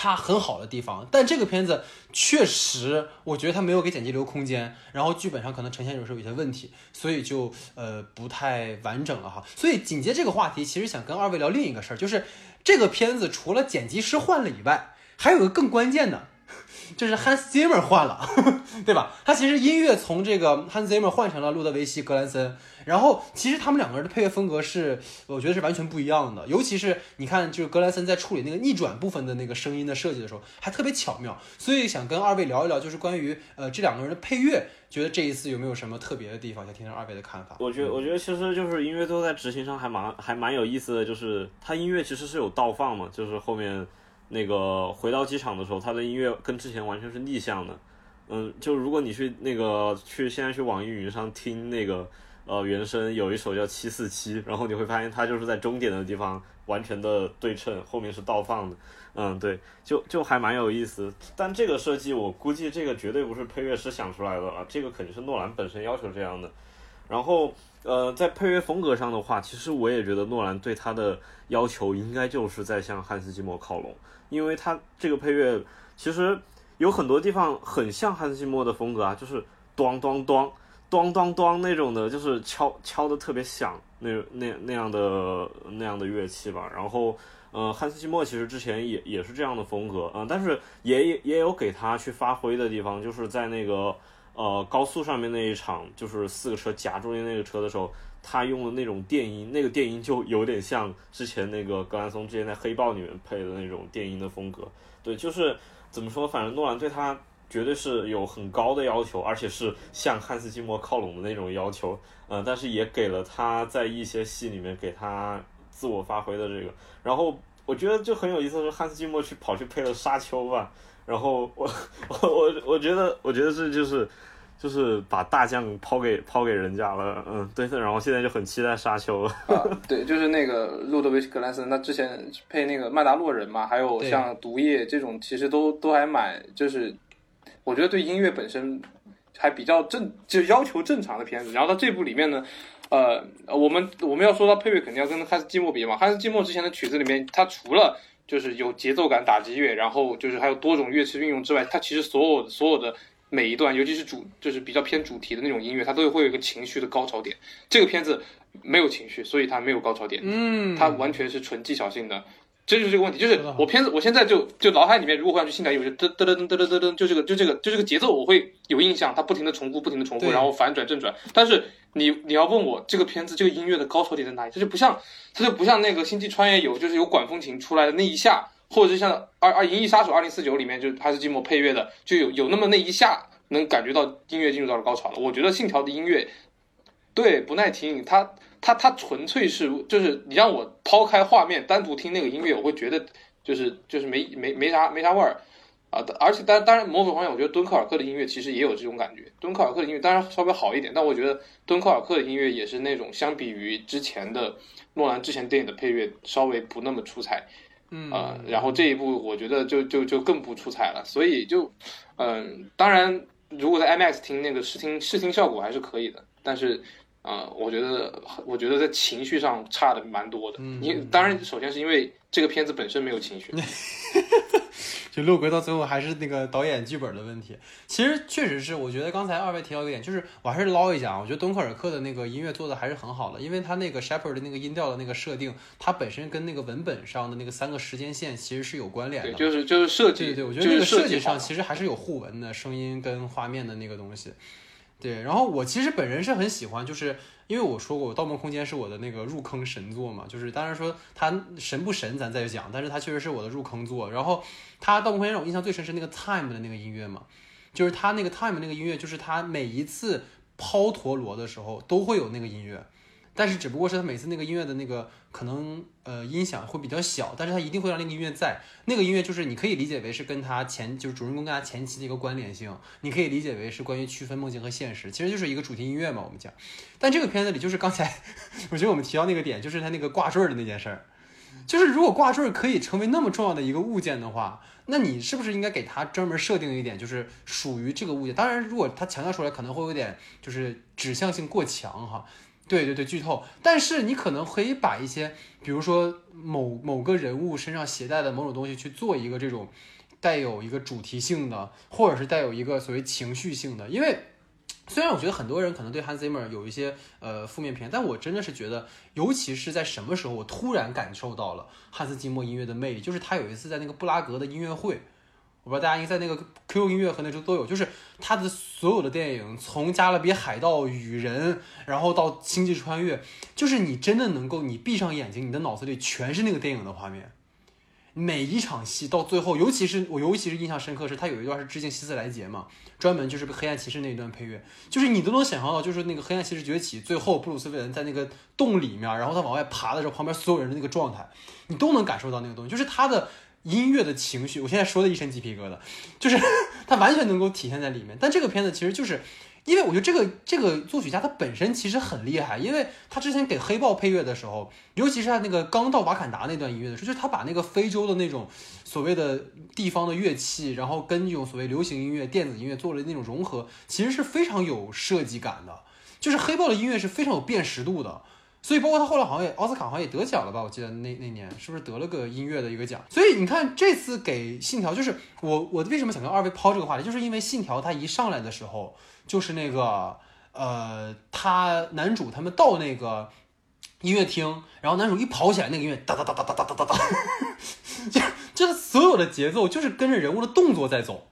它很好的地方，但这个片子确实，我觉得它没有给剪辑留空间，然后剧本上可能呈现有时候有些问题，所以就呃不太完整了哈。所以紧接这个话题，其实想跟二位聊另一个事儿，就是这个片子除了剪辑师换了以外，还有个更关键的。就是 Hans Zimmer 换了，对吧？他其实音乐从这个 Hans Zimmer 换成了路德维希·格兰森，然后其实他们两个人的配乐风格是，我觉得是完全不一样的。尤其是你看，就是格兰森在处理那个逆转部分的那个声音的设计的时候，还特别巧妙。所以想跟二位聊一聊，就是关于呃这两个人的配乐，觉得这一次有没有什么特别的地方？想听听二位的看法。我觉得，我觉得其实就是音乐都在执行上还蛮还蛮有意思的，就是他音乐其实是有倒放嘛，就是后面。那个回到机场的时候，他的音乐跟之前完全是逆向的。嗯，就如果你去那个去现在去网易云上听那个呃原声，有一首叫七四七，然后你会发现它就是在终点的地方完全的对称，后面是倒放的。嗯，对，就就还蛮有意思。但这个设计我估计这个绝对不是配乐师想出来的啊，这个肯定是诺兰本身要求这样的。然后呃，在配乐风格上的话，其实我也觉得诺兰对他的要求应该就是在向汉斯季默靠拢。因为他这个配乐其实有很多地方很像汉斯季默的风格啊，就是咚咚咚咚咚咚那种的，就是敲敲的特别响，那那那样的那样的乐器吧。然后，呃，汉斯季默其实之前也也是这样的风格，嗯，但是也也有给他去发挥的地方，就是在那个呃高速上面那一场，就是四个车夹住那个车的时候。他用的那种电音，那个电音就有点像之前那个格兰松之前在《黑豹》里面配的那种电音的风格。对，就是怎么说，反正诺兰对他绝对是有很高的要求，而且是向汉斯季默靠拢的那种要求。嗯，但是也给了他在一些戏里面给他自我发挥的这个。然后我觉得就很有意思，是汉斯季默去跑去配了沙丘吧，然后我 我我我觉得我觉得这就是就是把大将抛给抛给人家了，嗯，对，然后现在就很期待沙丘。啊，对，就是那个路德维希格兰森，他之前配那个曼达洛人嘛，还有像毒液这种，其实都都还蛮，就是我觉得对音乐本身还比较正，就要求正常的片子。然后到这部里面呢，呃，我们我们要说到配乐，肯定要跟汉斯季默比嘛。汉斯季默之前的曲子里面，它除了就是有节奏感打击乐，然后就是还有多种乐器运用之外，它其实所有所有的每一段，尤其是主就是比较偏主题的那种音乐，它都会有一个情绪的高潮点。这个片子没有情绪，所以它没有高潮点。嗯，它完全是纯技巧性的，这就是这个问题。就是我片子，我现在就就脑海里面，如果换去信条音乐，就噔噔噔噔噔噔噔，就这个就这个就这个节奏，我会有印象，它不停的重复，不停的重复，然后反转正转。但是你你要问我这个片子这个音乐的高潮点在哪里，它就不像它就不像那个星际穿越有就是有管风琴出来的那一下，或者是像二二银翼杀手二零四九里面就还是季默配乐的，就有有那么那一下能感觉到音乐进入到了高潮了。我觉得信条的音乐对不耐听，它它它纯粹是就是你让我抛开画面单独听那个音乐，我会觉得就是就是没没没啥没啥味儿啊。而且当当然某种方面，我觉得敦刻尔克的音乐其实也有这种感觉。敦刻尔克的音乐当然稍微好一点，但我觉得敦刻尔克的音乐也是那种相比于之前的诺兰之前电影的配乐稍微不那么出彩。嗯。呃，然后这一部我觉得就就就更不出彩了，所以就，嗯、当然如果在 IMAX 听那个视听视听效果还是可以的，但是，呃，我觉得我觉得在情绪上差的蛮多的，嗯。因当然首先是因为这个片子本身没有情绪，就录回到最后还是那个导演剧本的问题。其实确实是，我觉得刚才二位提到一个点，就是我还是捞一下啊，我觉得敦刻尔克的那个音乐做的还是很好的，因为他那个 Shepard 的那个音调的那个设定，它本身跟那个文本上的那个三个时间线其实是有关联对，的。就是就是设计，对对，我觉得那个设计上其实还是有互文的，声音跟画面的那个东西。对，然后我其实本人是很喜欢，就是因为我说过，《我盗梦空间》是我的那个入坑神作嘛，就是当然说它神不神咱再讲，但是它确实是我的入坑作。然后它《盗梦空间》让我印象最深是那个 Time 的那个音乐嘛，就是它那个 Time 那个音乐，就是它每一次抛陀螺的时候都会有那个音乐，但是只不过是他每次那个音乐的那个可能呃音响会比较小，但是他一定会让那个音乐在。那个音乐就是你可以理解为是跟他前就是主人公跟他前期的一个关联性，你可以理解为是关于区分梦境和现实，其实就是一个主题音乐嘛，我们讲。但这个片子里就是刚才 我觉得我们提到那个点，就是他那个挂坠的那件事儿，就是如果挂坠可以成为那么重要的一个物件的话，那你是不是应该给它专门设定一点，就是属于这个物件？当然，如果它强调出来，可能会有点就是指向性过强哈。对对对，剧透。但是你可能可以把一些，比如说某某个人物身上携带的某种东西去做一个这种带有一个主题性的，或者是带有一个所谓情绪性的。因为虽然我觉得很多人可能对 Hans Zimmer 有一些呃负面评价，但我真的是觉得，尤其是在什么时候，我突然感受到了汉斯季默音乐的魅力，就是他有一次在那个布拉格的音乐会。我不知道大家应该在那个 QQ 音乐和那时候都有，就是他的所有的电影，从《加勒比海盗》《雨人》，然后到《星际穿越》，就是你真的能够，你闭上眼睛，你的脑子里全是那个电影的画面。每一场戏到最后，尤其是我尤其是印象深刻是，他有一段是致敬希斯莱杰嘛，专门就是黑暗骑士那一段配乐，就是你都能想象到，就是那个黑暗骑士崛起，最后布鲁斯韦恩在那个洞里面，然后他往外爬的时候，旁边所有人的那个状态，你都能感受到那个东西，就是他的音乐的情绪。我现在说的一身鸡皮疙瘩，就是他完全能够体现在里面。但这个片子其实就是。因为我觉得这个这个作曲家他本身其实很厉害，因为他之前给黑豹配乐的时候，尤其是他那个刚到瓦坎达那段音乐的时候，就是他把那个非洲的那种所谓的地方的乐器，然后跟这种所谓流行音乐、电子音乐做了那种融合，其实是非常有设计感的。就是黑豹的音乐是非常有辨识度的，所以包括他后来好像也奥斯卡好像也得奖了吧？我记得那那年是不是得了个音乐的一个奖？所以你看这次给信条，就是我我为什么想跟二位抛这个话题，就是因为信条它一上来的时候。就是那个呃，他男主他们到那个音乐厅，然后男主一跑起来，那个音乐哒哒哒哒哒哒哒哒哒，就就是所有的节奏就是跟着人物的动作在走，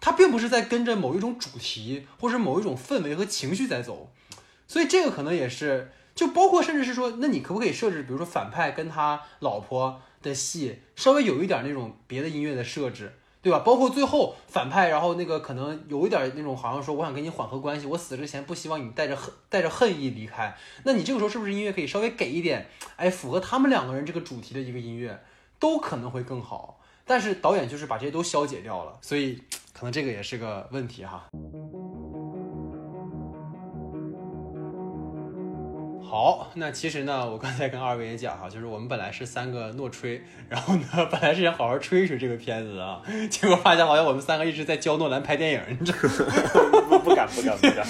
他并不是在跟着某一种主题或者某一种氛围和情绪在走，所以这个可能也是，就包括甚至是说，那你可不可以设置，比如说反派跟他老婆的戏稍微有一点那种别的音乐的设置。对吧？包括最后反派，然后那个可能有一点那种，好像说我想跟你缓和关系，我死之前不希望你带着恨带着恨意离开。那你这个时候是不是音乐可以稍微给一点，哎，符合他们两个人这个主题的一个音乐？都可能会更好。但是导演就是把这些都消解掉了，所以可能这个也是个问题哈。好，那其实呢，我刚才跟二位也讲哈，就是我们本来是三个诺吹，然后呢，本来是想好好吹一吹这个片子啊，结果发现好像我们三个一直在教诺兰拍电影，你知道吗？不不敢不敢不敢，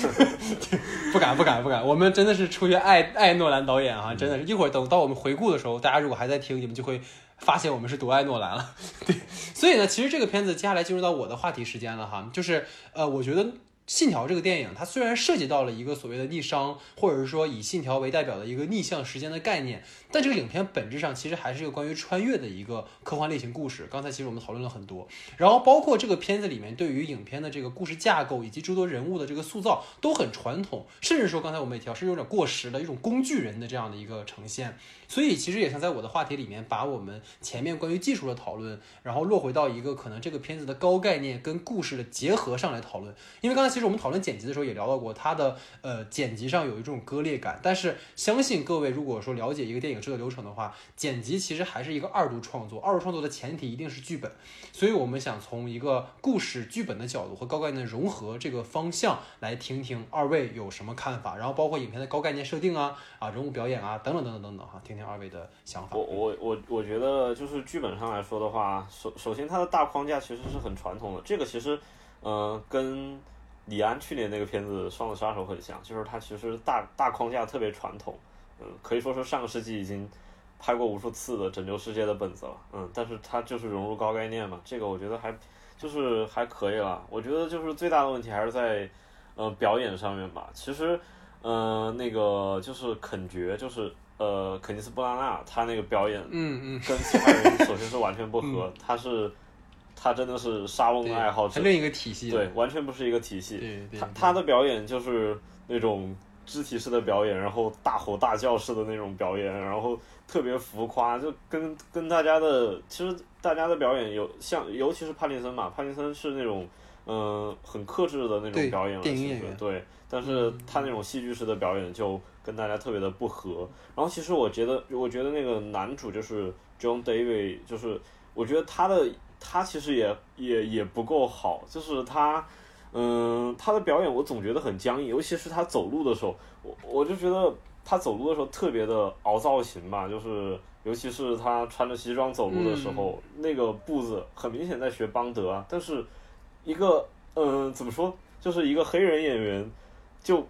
不敢不敢不敢，我们真的是出于爱爱诺兰导演哈，真的是一会儿等到我们回顾的时候，大家如果还在听，你们就会发现我们是多爱诺兰了。对，所以呢，其实这个片子接下来进入到我的话题时间了哈，就是呃，我觉得。信条这个电影，它虽然涉及到了一个所谓的逆商，或者是说以信条为代表的一个逆向时间的概念，但这个影片本质上其实还是一个关于穿越的一个科幻类型故事。刚才其实我们讨论了很多，然后包括这个片子里面对于影片的这个故事架构以及诸多人物的这个塑造都很传统，甚至说刚才我们也提到是有点过时的一种工具人的这样的一个呈现。所以其实也想在我的话题里面把我们前面关于技术的讨论，然后落回到一个可能这个片子的高概念跟故事的结合上来讨论。因为刚才其实我们讨论剪辑的时候也聊到过，它的呃剪辑上有一种割裂感。但是相信各位如果说了解一个电影这个流程的话，剪辑其实还是一个二度创作，二度创作的前提一定是剧本。所以我们想从一个故事剧本的角度和高概念融合这个方向来听听二位有什么看法，然后包括影片的高概念设定啊啊人物表演啊等等等等等等哈，听听。二位的想法，我我我我觉得就是剧本上来说的话，首首先它的大框架其实是很传统的，这个其实，嗯，跟李安去年那个片子《双子杀手》很像，就是它其实大大框架特别传统，嗯，可以说是上个世纪已经拍过无数次的拯救世界的本子了，嗯，但是它就是融入高概念嘛，这个我觉得还就是还可以了，我觉得就是最大的问题还是在呃表演上面吧，其实，嗯，那个就是肯爵就是。呃，肯尼斯·布拉纳他那个表演，嗯嗯，跟其他人首先是完全不合，他是，他真的是沙翁的爱好者，另一个体系，对，完全不是一个体系。对，他他的表演就是那种肢体式的表演，然后大吼大叫式的那种表演，然后特别浮夸，就跟跟大家的其实大家的表演有像，尤其是帕金森嘛，帕金森是那种嗯很克制的那种表演，了，其实，对，但是他那种戏剧式的表演就。跟大家特别的不合，然后其实我觉得，我觉得那个男主就是 John David，就是我觉得他的他其实也也也不够好，就是他，嗯，他的表演我总觉得很僵硬，尤其是他走路的时候，我我就觉得他走路的时候特别的凹造型吧，就是尤其是他穿着西装走路的时候，那个步子很明显在学邦德啊，但是一个嗯怎么说，就是一个黑人演员就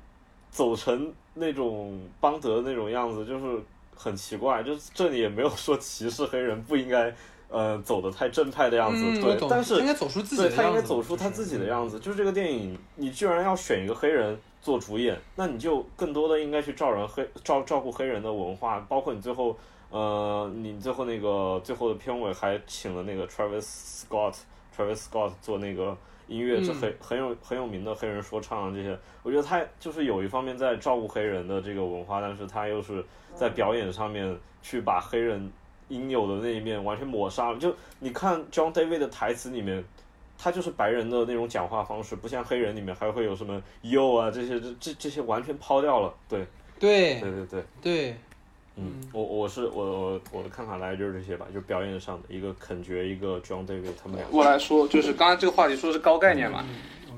走成。那种邦德那种样子就是很奇怪，就是这里也没有说歧视黑人不应该，呃，走的太正派的样子，对，但是应该走出自己的样子，他应该走出他自己的样子。就是这个电影，你居然要选一个黑人做主演，那你就更多的应该去照人黑照照顾黑人的文化，包括你最后，呃，你最后那个最后的片尾还请了那个 Travis Scott，Travis Scott 做那个。音乐这很很有很有名的黑人说唱这些，我觉得他就是有一方面在照顾黑人的这个文化，但是他又是在表演上面去把黑人应有的那一面完全抹杀了。就你看 John David 的台词里面，他就是白人的那种讲话方式，不像黑人里面还会有什么 yo 啊这些这这这些完全抛掉了。对对对对对对。嗯，我我是我我我的看法来就是这些吧，就表演上的一个肯爵，一个 John David 他们俩。我来说，就是刚才这个话题说的是高概念嘛，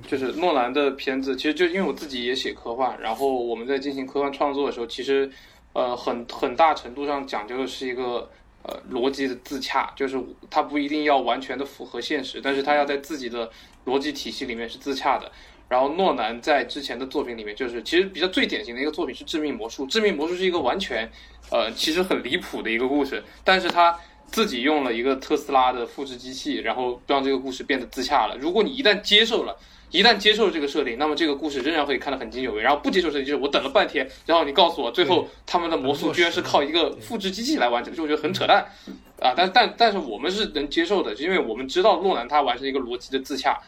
就是诺兰的片子，其实就因为我自己也写科幻，然后我们在进行科幻创作的时候，其实呃很很大程度上讲究的是一个呃逻辑的自洽，就是它不一定要完全的符合现实，但是它要在自己的逻辑体系里面是自洽的。然后诺兰在之前的作品里面，就是其实比较最典型的一个作品是《致命魔术》，《致命魔术》是一个完全。呃，其实很离谱的一个故事，但是他自己用了一个特斯拉的复制机器，然后让这个故事变得自洽了。如果你一旦接受了，一旦接受了这个设定，那么这个故事仍然会看得很津津有味。然后不接受设定，就是我等了半天，然后你告诉我，最后他们的魔术居然是靠一个复制机器来完成，就我觉得很扯淡啊！但但但是我们是能接受的，因为我们知道诺兰他完成一个逻辑的自洽。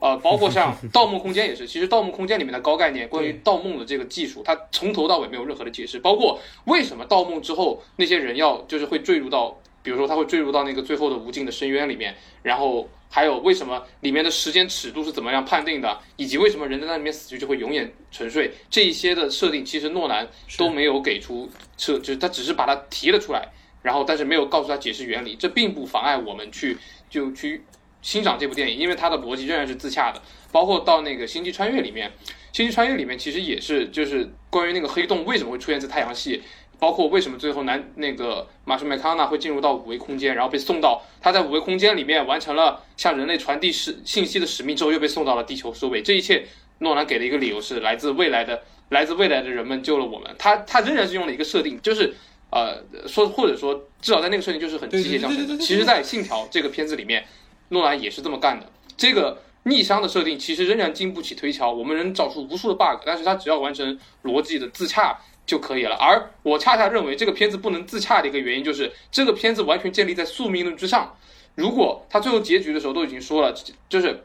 呃，包括像 《盗梦空间》也是，其实《盗梦空间》里面的高概念，关于盗梦的这个技术，它从头到尾没有任何的解释。包括为什么盗梦之后那些人要就是会坠入到，比如说他会坠入到那个最后的无尽的深渊里面，然后还有为什么里面的时间尺度是怎么样判定的，以及为什么人在那里面死去就会永远沉睡，这一些的设定，其实诺兰都没有给出设，就是他只是把它提了出来。然后但是没有告诉他解释原理，这并不妨碍我们去就去欣赏这部电影，因为它的逻辑仍然是自洽的。包括到那个星际穿越里面，星际穿越里面其实也是就是关于那个黑洞为什么会出现在太阳系。包括为什么最后男那个马修麦康纳会进入到五维空间，然后被送到他在五维空间里面完成了向人类传递使信息的使命之后，又被送到了地球收尾。这一切，诺兰给的一个理由是来自未来的来自未来的人们救了我们。他他仍然是用了一个设定，就是呃说或者说至少在那个设定就是很机械降神的。其实，在信条这个片子里面，诺兰也是这么干的。这个逆商的设定其实仍然经不起推敲，我们能找出无数的 bug，但是他只要完成逻辑的自洽。就可以了。而我恰恰认为这个片子不能自洽的一个原因，就是这个片子完全建立在宿命论之上。如果他最后结局的时候都已经说了，就是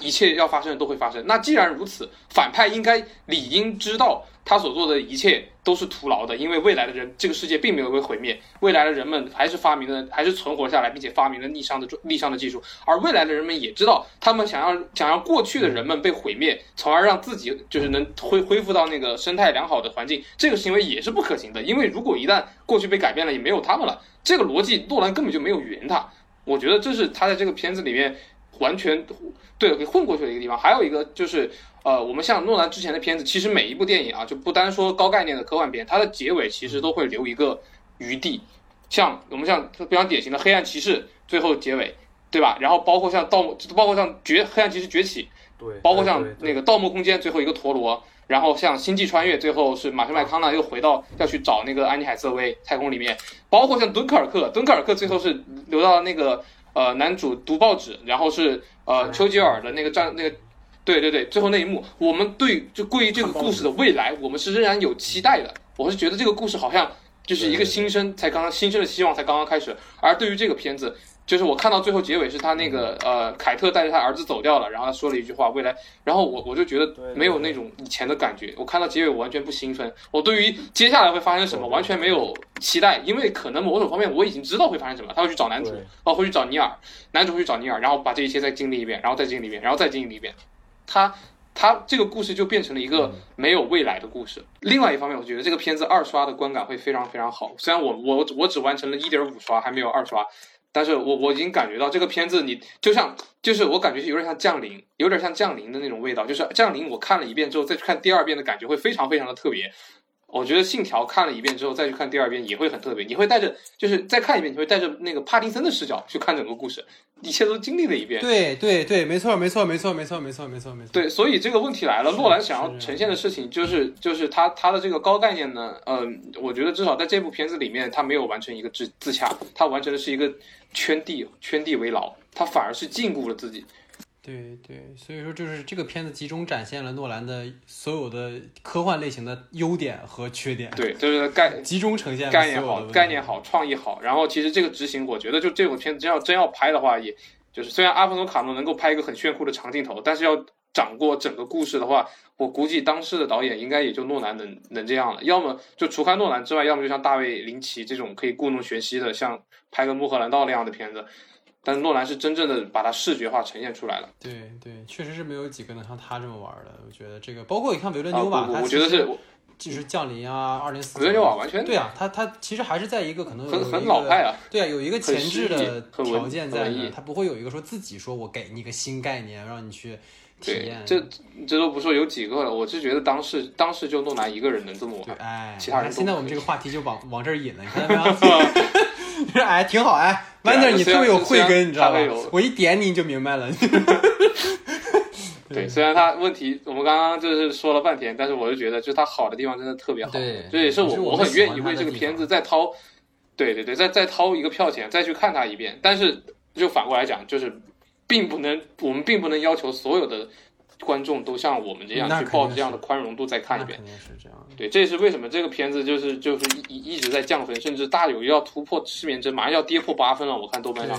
一切要发生的都会发生，那既然如此，反派应该理应知道。他所做的一切都是徒劳的，因为未来的人，这个世界并没有被毁灭，未来的人们还是发明了，还是存活下来，并且发明了逆商的逆商的技术。而未来的人们也知道，他们想要想要过去的人们被毁灭，从而让自己就是能恢恢复到那个生态良好的环境，这个行为也是不可行的。因为如果一旦过去被改变了，也没有他们了，这个逻辑诺兰根本就没有圆他。我觉得这是他在这个片子里面完全对给混过去的一个地方。还有一个就是。呃，我们像诺兰之前的片子，其实每一部电影啊，就不单说高概念的科幻片，它的结尾其实都会留一个余地。像我们像非常典型的《黑暗骑士》最后结尾，对吧？然后包括像《盗墓》，包括像《崛黑暗骑士崛起》，对，包括像那个《盗墓空间》最后一个陀螺，然后像《星际穿越》最后是马修麦康纳又回到要去找那个安妮海瑟薇太空里面，包括像《敦刻尔克》，《敦刻尔克》最后是留到了那个呃男主读报纸，然后是呃丘吉尔的那个战那个。对对对，最后那一幕，我们对就关于这个故事的未来，我们是仍然有期待的。我是觉得这个故事好像就是一个新生，才刚刚新生的希望才刚刚开始。而对于这个片子，就是我看到最后结尾是他那个呃凯特带着他儿子走掉了，然后他说了一句话未来，然后我我就觉得没有那种以前的感觉。我看到结尾我完全不兴奋，我对于接下来会发生什么完全没有期待，因为可能某种方面我已经知道会发生什么，他会去找男主，哦会去找尼尔，男主会去找尼尔，然后把这一切再经历一遍，然后再经历一遍，然后再经历一遍。他他这个故事就变成了一个没有未来的故事。另外一方面，我觉得这个片子二刷的观感会非常非常好。虽然我我我只完成了一点五刷，还没有二刷，但是我我已经感觉到这个片子，你就像就是我感觉有点像降临，有点像降临的那种味道。就是降临，我看了一遍之后再去看第二遍的感觉会非常非常的特别。我觉得信条看了一遍之后再去看第二遍也会很特别，你会带着就是再看一遍，你会带着那个帕丁森的视角去看整个故事，一切都经历了一遍。对对对，没错没错没错没错没错没错没错。对，所以这个问题来了，洛兰想要呈现的事情就是就是他他的这个高概念呢，嗯，我觉得至少在这部片子里面，他没有完成一个自自洽，他完成的是一个圈地圈地为牢，他反而是禁锢了自己。对对，所以说就是这个片子集中展现了诺兰的所有的科幻类型的优点和缺点。对，就是概 集中呈现概念好，概念好，创意好。然后其实这个执行，我觉得就这种片子真要真要拍的话，也就是虽然阿凡诺卡诺能够拍一个很炫酷的长镜头，但是要掌握整个故事的话，我估计当时的导演应该也就诺兰能能这样了。要么就除开诺兰之外，要么就像大卫林奇这种可以故弄玄虚的，像拍个《穆赫兰道》那样的片子。但诺兰是真正的把它视觉化呈现出来了。对对，确实是没有几个能像他这么玩的。我觉得这个，包括你看维伦纽瓦，我觉得是就是降临啊，二零四。维伦纽瓦完全对啊，他他其实还是在一个可能很很老派啊。对啊，有一个前置的条件在那，他不会有一个说自己说我给你个新概念让你去体验。这这都不说有几个了，我是觉得当时当时就诺兰一个人能这么玩，哎，其他人现在我们这个话题就往往这儿引了，你看到没有？哎，挺好哎，Wonder，你特别有慧根，你知道吧？我一点你你就明白了。对，虽然他问题我们刚刚就是说了半天，但是我就觉得，就他好的地方真的特别好。对，这也是我我很愿意为这个片子再掏，对对对，再再掏一个票钱再去看他一遍。但是就反过来讲，就是并不能，我们并不能要求所有的。观众都像我们这样去抱着这样的宽容度再看一遍，肯定是这样。对，这也是为什么这个片子就是就是一一直在降分，甚至大有要突破失眠症，马上要跌破八分了。我看豆瓣上，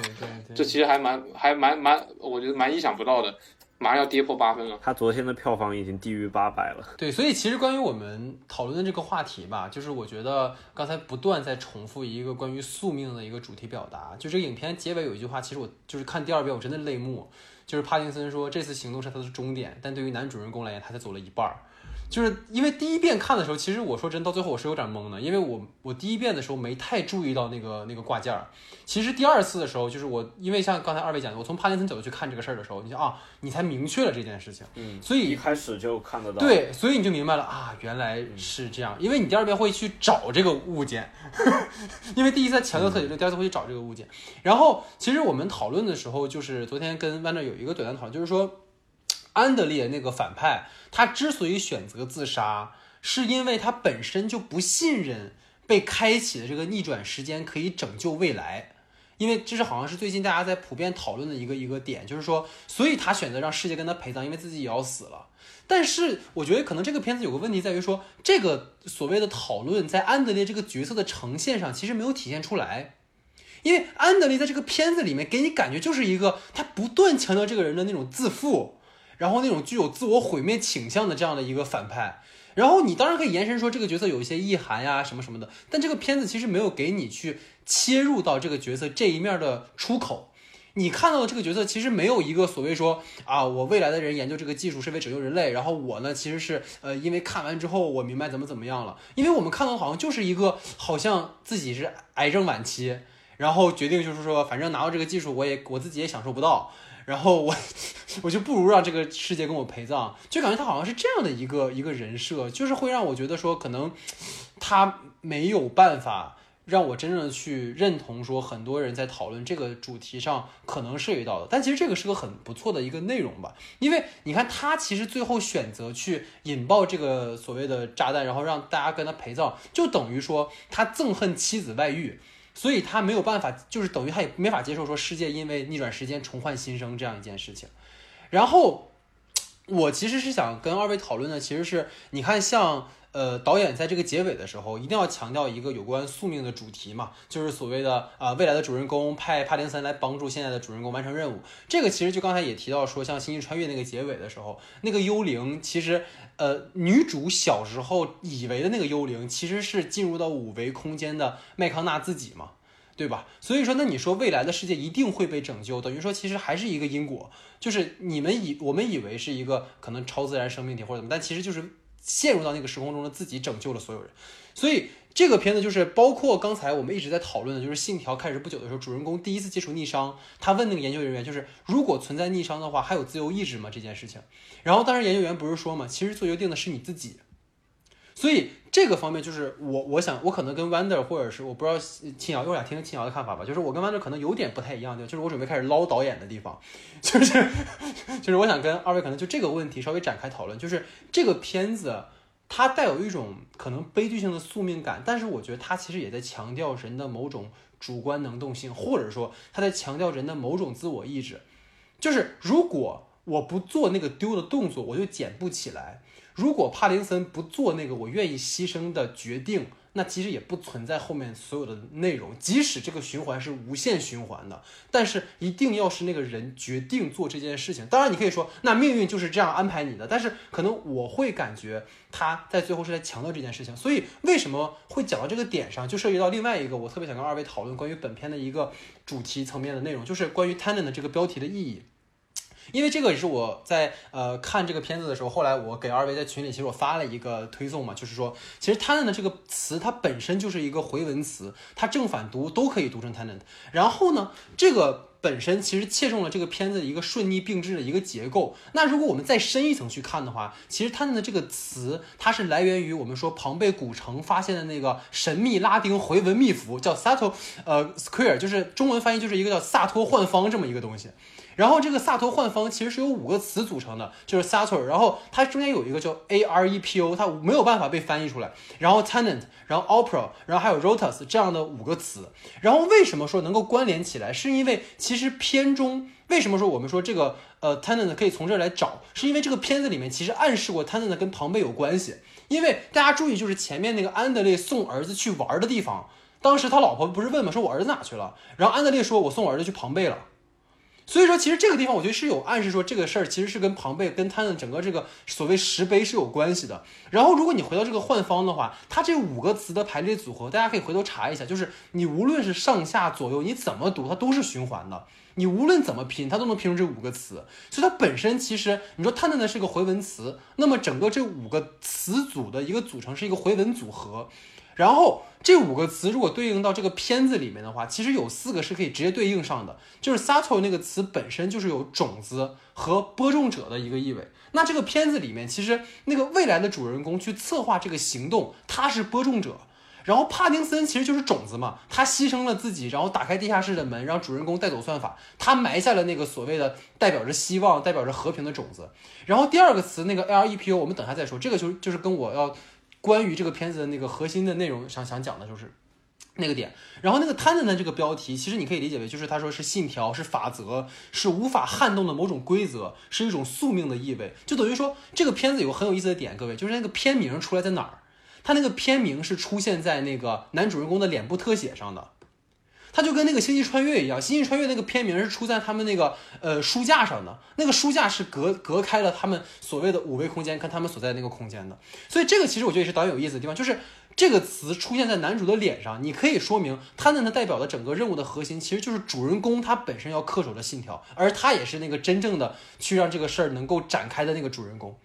这其实还蛮还蛮蛮，我觉得蛮意想不到的，马上要跌破八分了。他昨天的票房已经低于八百了。对，所以其实关于我们讨论的这个话题吧，就是我觉得刚才不断在重复一个关于宿命的一个主题表达。就这个影片结尾有一句话，其实我就是看第二遍我真的泪目。就是帕金森说，这次行动是他的终点，但对于男主人公来言，他才走了一半儿。就是因为第一遍看的时候，其实我说真，到最后我是有点懵的，因为我我第一遍的时候没太注意到那个那个挂件儿。其实第二次的时候，就是我因为像刚才二位讲的，我从帕金森角度去看这个事儿的时候，你想啊，你才明确了这件事情。嗯，所以一开始就看得到。，对，所以你就明白了啊，原来是这样。因为你第二遍会去找这个物件，因为第一次强调特点，第二次会去找这个物件。然后其实我们讨论的时候，就是昨天跟弯 a 有一个短暂讨论，就是说安德烈那个反派，他之所以选择自杀，是因为他本身就不信任被开启的这个逆转时间可以拯救未来。因为这是好像是最近大家在普遍讨论的一个一个点，就是说，所以他选择让世界跟他陪葬，因为自己也要死了。但是我觉得可能这个片子有个问题在于说，这个所谓的讨论在安德烈这个角色的呈现上其实没有体现出来，因为安德烈在这个片子里面给你感觉就是一个他不断强调这个人的那种自负，然后那种具有自我毁灭倾向的这样的一个反派。然后你当然可以延伸说这个角色有一些意涵呀什么什么的，但这个片子其实没有给你去切入到这个角色这一面的出口。你看到的这个角色其实没有一个所谓说啊，我未来的人研究这个技术是为拯救人类，然后我呢其实是呃因为看完之后我明白怎么怎么样了，因为我们看到好像就是一个好像自己是癌症晚期，然后决定就是说反正拿到这个技术我也我自己也享受不到，然后我我就不如让这个世界跟我陪葬，就感觉他好像是这样的一个一个人设，就是会让我觉得说可能他没有办法。让我真正的去认同说，很多人在讨论这个主题上可能涉及到的，但其实这个是个很不错的一个内容吧，因为你看他其实最后选择去引爆这个所谓的炸弹，然后让大家跟他陪葬，就等于说他憎恨妻子外遇，所以他没有办法，就是等于他也没法接受说世界因为逆转时间重焕新生这样一件事情，然后我其实是想跟二位讨论的，其实是你看像。呃，导演在这个结尾的时候，一定要强调一个有关宿命的主题嘛，就是所谓的啊、未来的主人公派帕丁森来帮助现在的主人公完成任务。这个其实就刚才也提到说，像《星际穿越》那个结尾的时候，那个幽灵其实呃，女主小时候以为的那个幽灵，其实是进入到五维空间的麦康纳自己嘛。对吧？所以说，那你说未来的世界一定会被拯救，等于说其实还是一个因果，就是你们以我们以为是一个可能超自然生命体或者怎么，但其实就是。陷入到那个时空中的自己拯救了所有人，所以这个片子就是包括刚才我们一直在讨论的，就是《信条》开始不久的时候，主人公第一次接触逆商，他问那个研究人员，就是如果存在逆商的话，还有自由意志吗？这件事情。然后当时研究员不是说嘛，其实做决定的是你自己。所以这个方面就是我，我想我可能跟 Wonder 或者是我不知道青瑶，我想听听青瑶的看法吧。就是我跟 Wonder 可能有点不太一样的，就是我准备开始捞导演的地方，就是就是我想跟二位可能就这个问题稍微展开讨论。就是这个片子它带有一种可能悲剧性的宿命感，但是我觉得它其实也在强调人的某种主观能动性，或者说它在强调人的某种自我意志。就是如果我不做那个丢的动作，我就捡不起来。如果帕林森不做那个我愿意牺牲的决定，那其实也不存在后面所有的内容。即使这个循环是无限循环的，但是一定要是那个人决定做这件事情。当然，你可以说那命运就是这样安排你的，但是可能我会感觉他在最后是在强调这件事情。所以为什么会讲到这个点上，就涉及到另外一个我特别想跟二位讨论关于本片的一个主题层面的内容，就是关于 Tenet 的这个标题的意义。因为这个也是我在呃看这个片子的时候，后来我给二位在群里，其实我发了一个推送嘛，就是说，其实 tenant 这个词它本身就是一个回文词，它正反读都可以读成 tenant。然后呢，这个本身其实切中了这个片子一个顺逆并置的一个结构。那如果我们再深一层去看的话，其实 tenant 这个词它是来源于我们说庞贝古城发现的那个神秘拉丁回文密符，叫 Sato 呃 Square，就是中文翻译就是一个叫萨托幻方这么一个东西。然后这个萨托幻方其实是由五个词组成的，就是 Sator，然后它中间有一个叫 A R E P O，它没有办法被翻译出来。然后 Tenant，然后 Opera，然后还有 Rotus 这样的五个词。然后为什么说能够关联起来？是因为其实片中为什么说我们说这个呃 Tenant 可以从这儿来找？是因为这个片子里面其实暗示过 Tenant 跟庞贝有关系。因为大家注意，就是前面那个安德烈送儿子去玩的地方，当时他老婆不是问吗？说我儿子哪去了？然后安德烈说，我送我儿子去庞贝了。所以说，其实这个地方我觉得是有暗示说这个事儿其实是跟庞贝跟他的整个这个所谓石碑是有关系的。然后，如果你回到这个幻方的话，它这五个词的排列组合，大家可以回头查一下，就是你无论是上下左右你怎么读，它都是循环的。你无论怎么拼，它都能拼出这五个词。所以它本身其实你说它那是个回文词，那么整个这五个词组的一个组成是一个回文组合。然后这五个词如果对应到这个片子里面的话，其实有四个是可以直接对应上的，就是 subtle 那个词本身就是有种子和播种者的一个意味。那这个片子里面，其实那个未来的主人公去策划这个行动，他是播种者，然后帕丁森其实就是种子嘛，他牺牲了自己，然后打开地下室的门，让主人公带走算法，他埋下了那个所谓的代表着希望、代表着和平的种子。然后第二个词那个 L E P O，我们等下再说，这个就就是跟我要。关于这个片子的那个核心的内容，想想讲的就是那个点。然后那个 “TEN” 的这个标题，其实你可以理解为就是他说是信条，是法则，是无法撼动的某种规则，是一种宿命的意味。就等于说这个片子有个很有意思的点，各位就是那个片名出来在哪儿？他那个片名是出现在那个男主人公的脸部特写上的。它就跟那个星际穿越一样，星际穿越那个片名是出在他们那个呃书架上的，那个书架是隔隔开了他们所谓的五维空间跟他们所在那个空间的。所以这个其实我觉得也是导演有意思的地方，就是这个词出现在男主的脸上，你可以说明他那代表的整个任务的核心其实就是主人公他本身要恪守的信条，而他也是那个真正的去让这个事儿能够展开的那个主人公。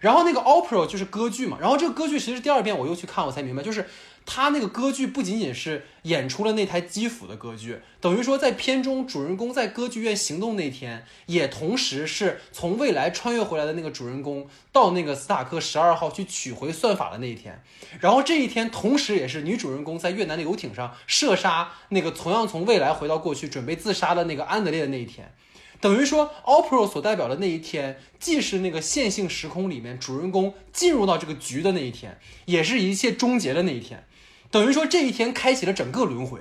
然后那个 opera 就是歌剧嘛，然后这个歌剧其实第二遍我又去看我才明白，就是。他那个歌剧不仅仅是演出了那台基辅的歌剧，等于说在片中主人公在歌剧院行动那天，也同时是从未来穿越回来的那个主人公到那个斯塔克十二号去取回算法的那一天。然后这一天同时也是女主人公在越南的游艇上射杀那个同样从未来回到过去准备自杀的那个安德烈的那一天。等于说，opera 所代表的那一天，既是那个线性时空里面主人公进入到这个局的那一天，也是一切终结的那一天。等于说这一天开启了整个轮回，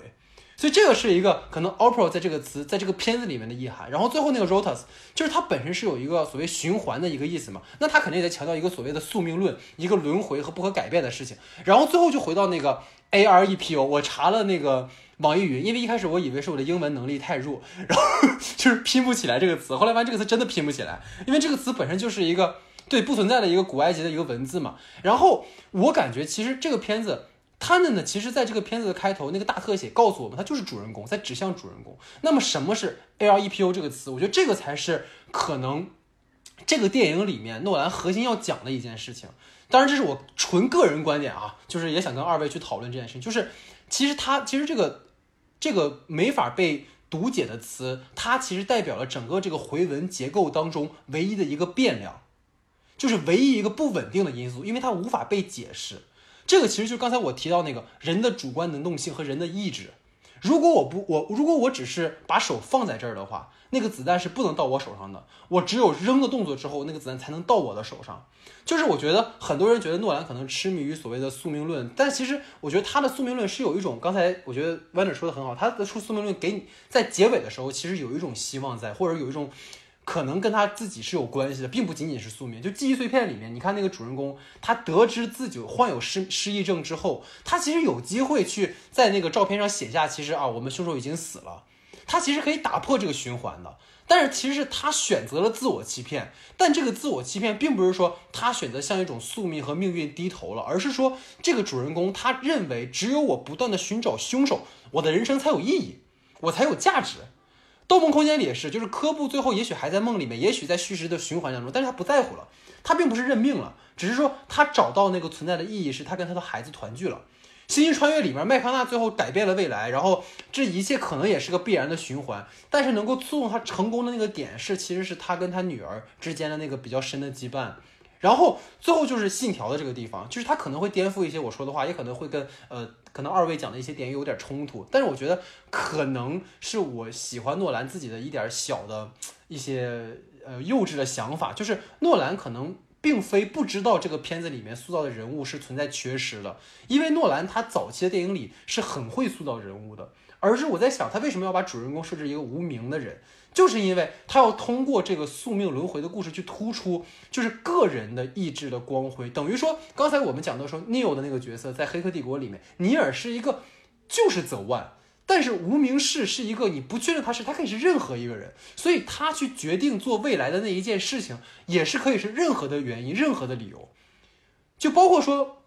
所以这个是一个可能 opera 在这个词在这个片子里面的意涵。然后最后那个 rotus 就是它本身是有一个所谓循环的一个意思嘛，那它肯定也在强调一个所谓的宿命论，一个轮回和不可改变的事情。然后最后就回到那个 a r e p o，我查了那个网易云，因为一开始我以为是我的英文能力太弱，然后就是拼不起来这个词。后来发现这个词真的拼不起来，因为这个词本身就是一个对不存在的一个古埃及的一个文字嘛。然后我感觉其实这个片子。他们呢，其实在这个片子的开头，那个大特写告诉我们，他就是主人公在指向主人公。那么什么是 A R E P O 这个词？我觉得这个才是可能这个电影里面诺兰核心要讲的一件事情。当然，这是我纯个人观点啊，就是也想跟二位去讨论这件事情。就是其实它其实这个这个没法被读解的词，它其实代表了整个这个回文结构当中唯一的一个变量，就是唯一一个不稳定的因素，因为它无法被解释。这个其实就是刚才我提到那个人的主观能动性和人的意志。如果我不我如果我只是把手放在这儿的话，那个子弹是不能到我手上的。我只有扔的动作之后，那个子弹才能到我的手上。就是我觉得很多人觉得诺兰可能痴迷于所谓的宿命论，但其实我觉得他的宿命论是有一种，刚才我觉得 w a n d e r 说的很好，他的出宿命论给你在结尾的时候，其实有一种希望在，或者有一种。可能跟他自己是有关系的，并不仅仅是宿命。就记忆碎片里面，你看那个主人公，他得知自己患有失失忆症之后，他其实有机会去在那个照片上写下，其实啊，我们凶手已经死了。他其实可以打破这个循环的，但是其实是他选择了自我欺骗。但这个自我欺骗，并不是说他选择向一种宿命和命运低头了，而是说这个主人公他认为，只有我不断的寻找凶手，我的人生才有意义，我才有价值。《盗梦空间》里也是，就是科布最后也许还在梦里面，也许在虚实的循环当中，但是他不在乎了，他并不是认命了，只是说他找到那个存在的意义，是他跟他的孩子团聚了。《星际穿越》里面，麦康纳最后改变了未来，然后这一切可能也是个必然的循环，但是能够促动他成功的那个点是，其实是他跟他女儿之间的那个比较深的羁绊。然后最后就是信条的这个地方，就是他可能会颠覆一些我说的话，也可能会跟呃，可能二位讲的一些点有点冲突。但是我觉得可能是我喜欢诺兰自己的一点小的一些呃幼稚的想法，就是诺兰可能并非不知道这个片子里面塑造的人物是存在缺失的，因为诺兰他早期的电影里是很会塑造人物的，而是我在想他为什么要把主人公设置一个无名的人。就是因为他要通过这个宿命轮回的故事去突出，就是个人的意志的光辉。等于说，刚才我们讲到说，Neil 的那个角色在《黑客帝国》里面，尼尔是一个就是 The One，，但是无名氏是一个你不确定他是，他可以是任何一个人，所以他去决定做未来的那一件事情，也是可以是任何的原因、任何的理由，就包括说。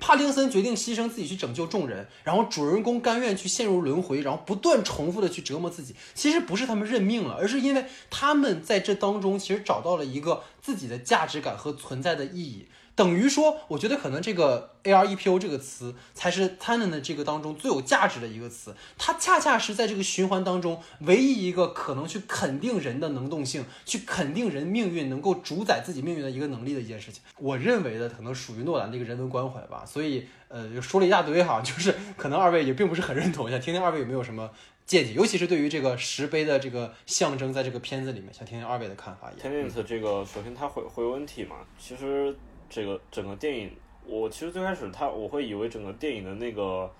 帕丁森决定牺牲自己去拯救众人，然后主人公甘愿去陷入轮回，然后不断重复的去折磨自己。其实不是他们认命了，而是因为他们在这当中其实找到了一个自己的价值感和存在的意义。等于说，我觉得可能这个 A R E P O 这个词才是 Tenon 的这个当中最有价值的一个词。它恰恰是在这个循环当中唯一一个可能去肯定人的能动性，去肯定人命运能够主宰自己命运的一个能力的一件事情。我认为的可能属于诺兰的一个人文关怀吧。所以，呃，说了一大堆哈，就是可能二位也并不是很认同。想听听二位有没有什么见解，尤其是对于这个石碑的这个象征，在这个片子里面，想听听二位的看法。Tenet 这个，首先它回回文体嘛，其实这个整个电影，我其实最开始它我会以为整个电影的那个，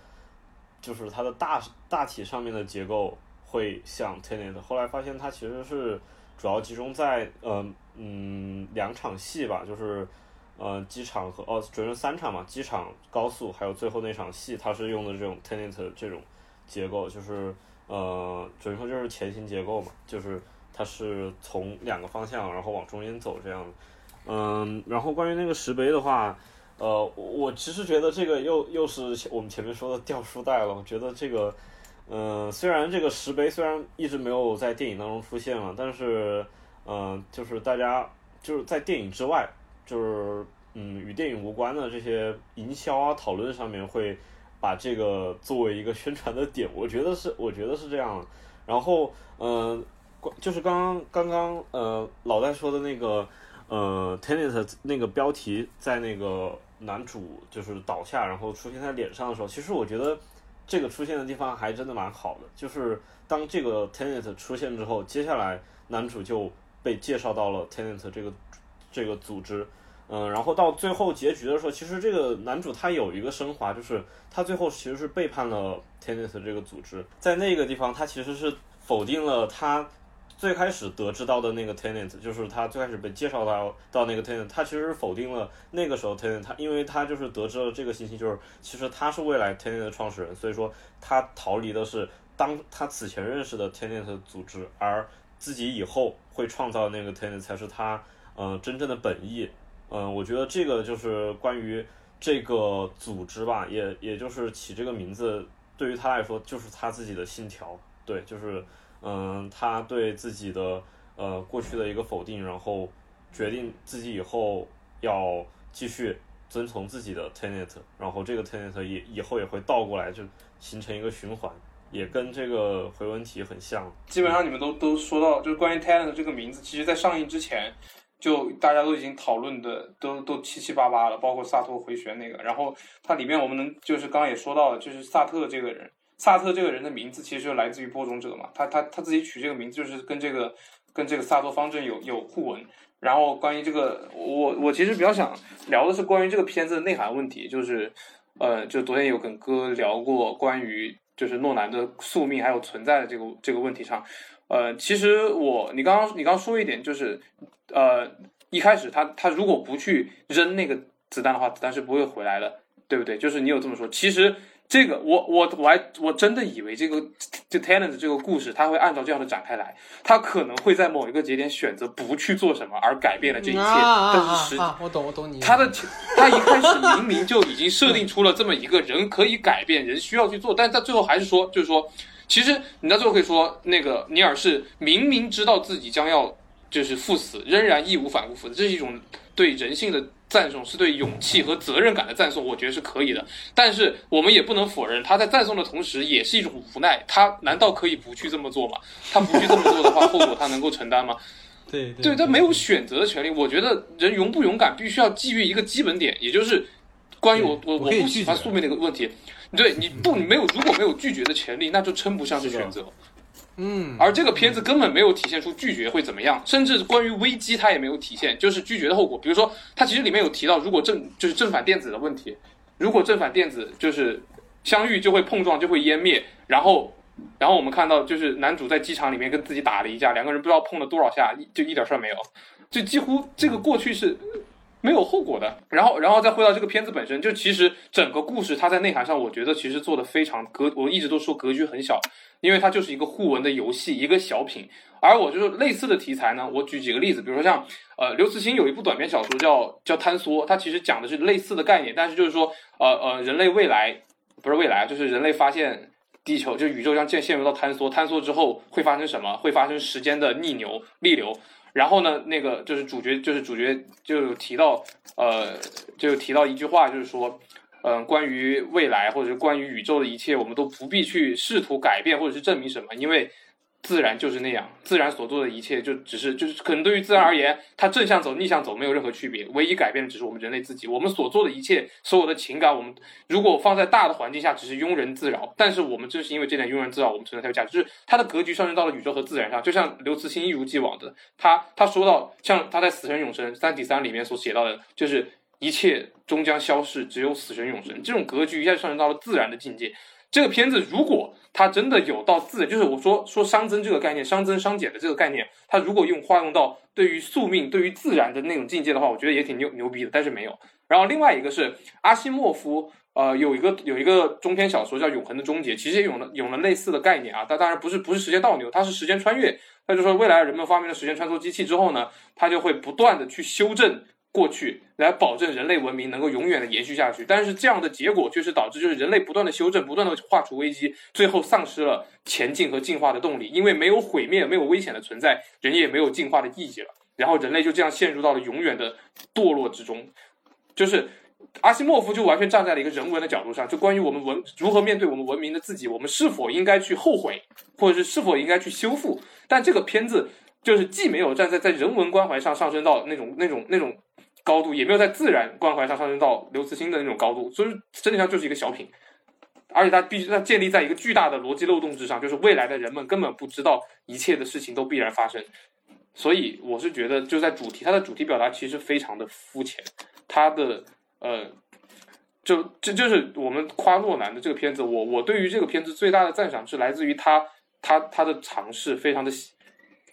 就是它的大大体上面的结构会像 Tenet，后来发现它其实是主要集中在呃嗯两场戏吧，就是呃机场和哦主要三场嘛，机场、高速还有最后那场戏，它是用的这种 Tenet 这种结构，就是呃准确说就是前行结构嘛，就是它是从两个方向然后往中间走这样。嗯，然后关于那个石碑的话，呃，我其实觉得这个又又是我们前面说的掉书袋了。我觉得这个，嗯、虽然这个石碑虽然一直没有在电影当中出现了，但是，嗯、就是大家就是在电影之外，就是嗯与电影无关的这些营销啊讨论上面会把这个作为一个宣传的点，我觉得是我觉得是这样。然后，嗯、关就是刚刚刚刚呃老戴说的那个。呃，Tenet 那个标题在那个男主就是倒下，然后出现在脸上的时候，其实我觉得这个出现的地方还真的蛮好的。就是当这个 Tenet 出现之后，接下来男主就被介绍到了 Tenet 这个这个组织，嗯、然后到最后结局的时候，其实这个男主他有一个升华，就是他最后其实是背叛了 Tenet 这个组织，在那个地方他其实是否定了他。最开始得知到的那个 tenant，就是他最开始被介绍到到那个 tenant，他其实否定了那个时候 tenant，他因为他就是得知了这个信息，就是其实他是未来 tenant 的创始人，所以说他逃离的是当他此前认识的 tenant 组织，而自己以后会创造那个 tenant 才是他嗯、呃真正的本意。嗯、我觉得这个就是关于这个组织吧，也也就是起这个名字，对于他来说就是他自己的信条，对，就是。嗯，他对自己的呃过去的一个否定，然后决定自己以后要继续遵从自己的 tenet，然后这个 tenet 也以后也会倒过来，就形成一个循环，也跟这个回文体很像。基本上你们都都说到，就是关于 tenant 这个名字，其实在上映之前就大家都已经讨论的都都七七八八了，包括萨托回旋那个。然后它里面我们能就是刚刚也说到了，就是萨特这个人，萨特这个人的名字其实就来自于播种者嘛，他他他自己取这个名字就是跟这个跟这个萨托方阵有有互文。然后关于这个，我我其实比较想聊的是关于这个片子的内涵问题，就是呃，就昨天有跟哥聊过关于就是诺兰的宿命还有存在的这个这个问题上，呃，其实我你刚刚你刚刚说一点就是，呃，一开始他他如果不去扔那个子弹的话，子弹是不会回来的，对不对？就是你有这么说，其实这个我我我还我真的以为这个就 Talent 这个故事，他会按照这样的展开来，他可能会在某一个节点选择不去做什么，而改变了这一切，啊但是实啊啊，我懂我懂你。他的他一开始明明就已经设定出了这么一个人可以改变，人需要去做，但是他最后还是说，就是说，其实你到最后可以说，那个尼尔是明明知道自己将要就是赴死，仍然义无反顾赴死，这是一种对人性的赞颂，是对勇气和责任感的赞颂，我觉得是可以的。但是我们也不能否认，他在赞颂的同时，也是一种无奈。他难道可以不去这么做吗？他不去这么做的话，后果他能够承担吗？对对他没有选择的权利。我觉得人勇不勇敢，必须要基于一个基本点，也就是关于我我我不喜欢宿命的一个问题。对你不你没有如果没有拒绝的权利，那就称不上是是的选择。嗯，而这个片子根本没有体现出拒绝会怎么样，甚至关于危机它也没有体现，就是拒绝的后果。比如说，它其实里面有提到，如果正就是正反电子的问题，如果正反电子就是相遇就会碰撞，就会湮灭，然后。然后我们看到，就是男主在机场里面跟自己打了一架，两个人不知道碰了多少下，就一点事儿没有，就几乎这个过去是没有后果的。然后，然后再回到这个片子本身，就其实整个故事它在内涵上，我觉得其实做的非常格，我一直都说格局很小，因为它就是一个互文的游戏，一个小品。而我就是类似的题材呢，我举几个例子，比如说像呃刘慈欣有一部短篇小说叫叫坍缩，它其实讲的是类似的概念，但是就是说呃呃人类未来不是未来，就是人类发现地球就宇宙将陷陷入到坍缩，坍缩之后会发生什么？会发生时间的逆流逆流。然后呢，那个就是主角就是主角就提到呃就提到一句话，就是说嗯关于未来或者是关于宇宙的一切，我们都不必去试图改变或者是证明什么，因为。自然就是那样，自然所做的一切就只是就是可能对于自然而言，它正向走、逆向走没有任何区别，唯一改变的只是我们人类自己。我们所做的一切，所有的情感，我们如果放在大的环境下，只是庸人自扰。但是我们正是因为这点庸人自扰，我们存在才有价值。就是它的格局上升到了宇宙和自然上，就像刘慈欣一如既往的，他他说到，像他在《死神永生》三体三里面所写到的，就是一切终将消逝，只有死神永生。这种格局一下上升到了自然的境界。这个片子如果它真的有到自，就是我说说熵增这个概念，熵增熵减的这个概念，它如果用化用到对于宿命、对于自然的那种境界的话，我觉得也挺牛牛逼的。但是没有。然后另外一个是阿西莫夫，呃，有一个有一个中篇小说叫《永恒的终结》，其实也有了有了类似的概念啊。但当然不是不是时间倒流，它是时间穿越。那就说未来人们发明了时间穿梭机器之后呢，它就会不断的去修正。过去来保证人类文明能够永远的延续下去，但是这样的结果就是导致就是人类不断的修正，不断的化除危机，最后丧失了前进和进化的动力，因为没有毁灭，没有危险的存在，人也没有进化的意义了。然后人类就这样陷入到了永远的堕落之中。就是阿西莫夫就完全站在了一个人文的角度上，就关于我们文如何面对我们文明的自己，我们是否应该去后悔，或者是是否应该去修复。但这个片子就是既没有站在在人文关怀上上升到那种那种那种。高度也没有在自然关怀上上升到刘慈欣的那种高度，所以真的上就是一个小品，而且它必须它建立在一个巨大的逻辑漏洞之上，就是未来的人们根本不知道一切的事情都必然发生，所以我是觉得就在主题，它的主题表达其实非常的肤浅，它的呃，就这就是我们夸诺兰的这个片子，我我对于这个片子最大的赞赏是来自于他他他的尝试非常的，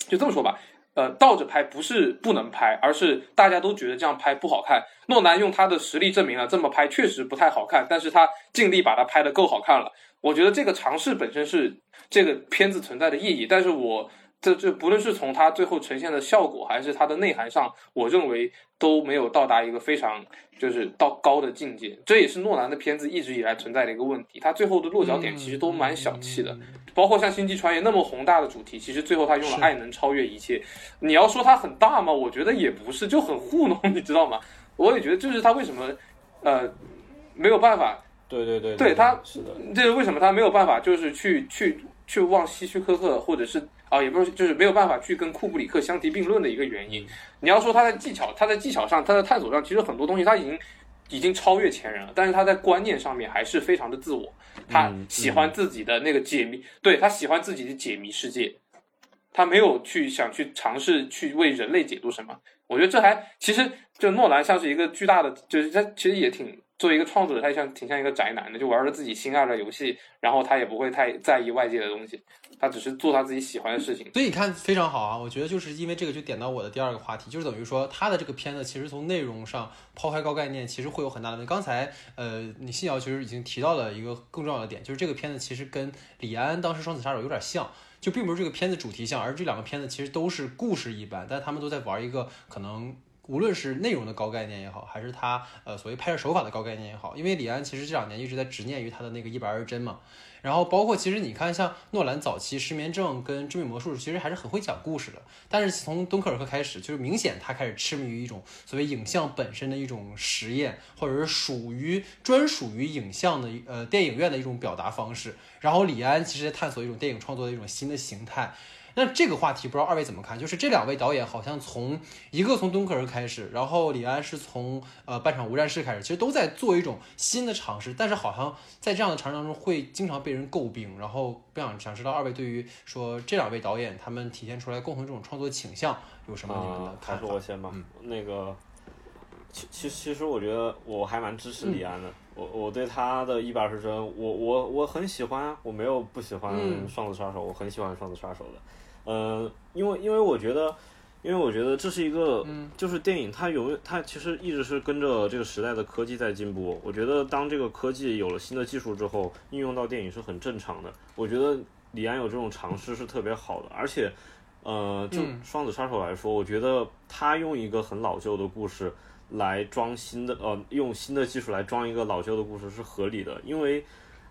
就这么说吧。呃，倒着拍不是不能拍，而是大家都觉得这样拍不好看。诺兰用他的实力证明了这么拍确实不太好看，但是他尽力把它拍得够好看了。我觉得这个尝试本身是这个片子存在的意义，但是我。这这不论是从它最后呈现的效果，还是它的内涵上，我认为都没有到达一个非常就是到高的境界。这也是诺兰的片子一直以来存在的一个问题，它最后的落脚点其实都蛮小气的。包括像《星际穿越》那么宏大的主题，其实最后他用了爱能超越一切。你要说它很大吗？我觉得也不是，就很糊弄，你知道吗？我也觉得就是他为什么呃没有办法？对对对，对他是的，这是为什么他没有办法就是去去去望希区柯克或者是。啊，也不是，就是没有办法去跟库布里克相提并论的一个原因。你要说他在技巧，他在技巧上，他在探索上，其实很多东西他已经已经超越前人了。但是他在观念上面还是非常的自我，他喜欢自己的那个解谜，对他喜欢自己的解谜世界，他没有去想去尝试去为人类解读什么。我觉得这还其实就诺兰像是一个巨大的，就是他其实也挺作为一个创作者，他像挺像一个宅男的，就玩着自己心爱的游戏，然后他也不会太在意外界的东西。他只是做他自己喜欢的事情，所以你看非常好啊！我觉得就是因为这个就点到我的第二个话题，就是等于说他的这个片子其实从内容上抛开高概念，其实会有很大的问题。刚才呃，你信瑶其实已经提到了一个更重要的点，就是这个片子其实跟李安当时《双子杀手》有点像，就并不是这个片子主题像，而这两个片子其实都是故事一般，但他们都在玩一个可能无论是内容的高概念也好，还是他呃所谓拍摄手法的高概念也好，因为李安其实这两年一直在执念于他的那个一百二十帧嘛。然后包括其实你看，像诺兰早期《失眠症》跟《致命魔术》，其实还是很会讲故事的。但是从《敦刻尔克》开始，就是明显他开始痴迷于一种所谓影像本身的一种实验，或者是属于专属于影像的呃电影院的一种表达方式。然后李安其实在探索一种电影创作的一种新的形态。那这个话题不知道二位怎么看？就是这两位导演好像从一个从敦刻尔克开始，然后李安是从呃半场无战事开始，其实都在做一种新的尝试，但是好像在这样的尝试当中会经常被人诟病。然后不想想知道二位对于说这两位导演他们体现出来共同这种创作倾向有什么你们的看法？还是我先吧。那个，其其其实我觉得我还蛮支持李安的。我我对他的一百二十帧，我我我很喜欢啊，我没有不喜欢双子杀手，我很喜欢双子杀手的。嗯，因为因为我觉得，因为我觉得这是一个，嗯就是电影它永远它其实一直是跟着这个时代的科技在进步。我觉得当这个科技有了新的技术之后，应用到电影是很正常的。我觉得李安有这种尝试是特别好的，而且，呃，就嗯双子杀手来说，我觉得他用一个很老旧的故事来装新的，呃，用新的技术来装一个老旧的故事是合理的，因为。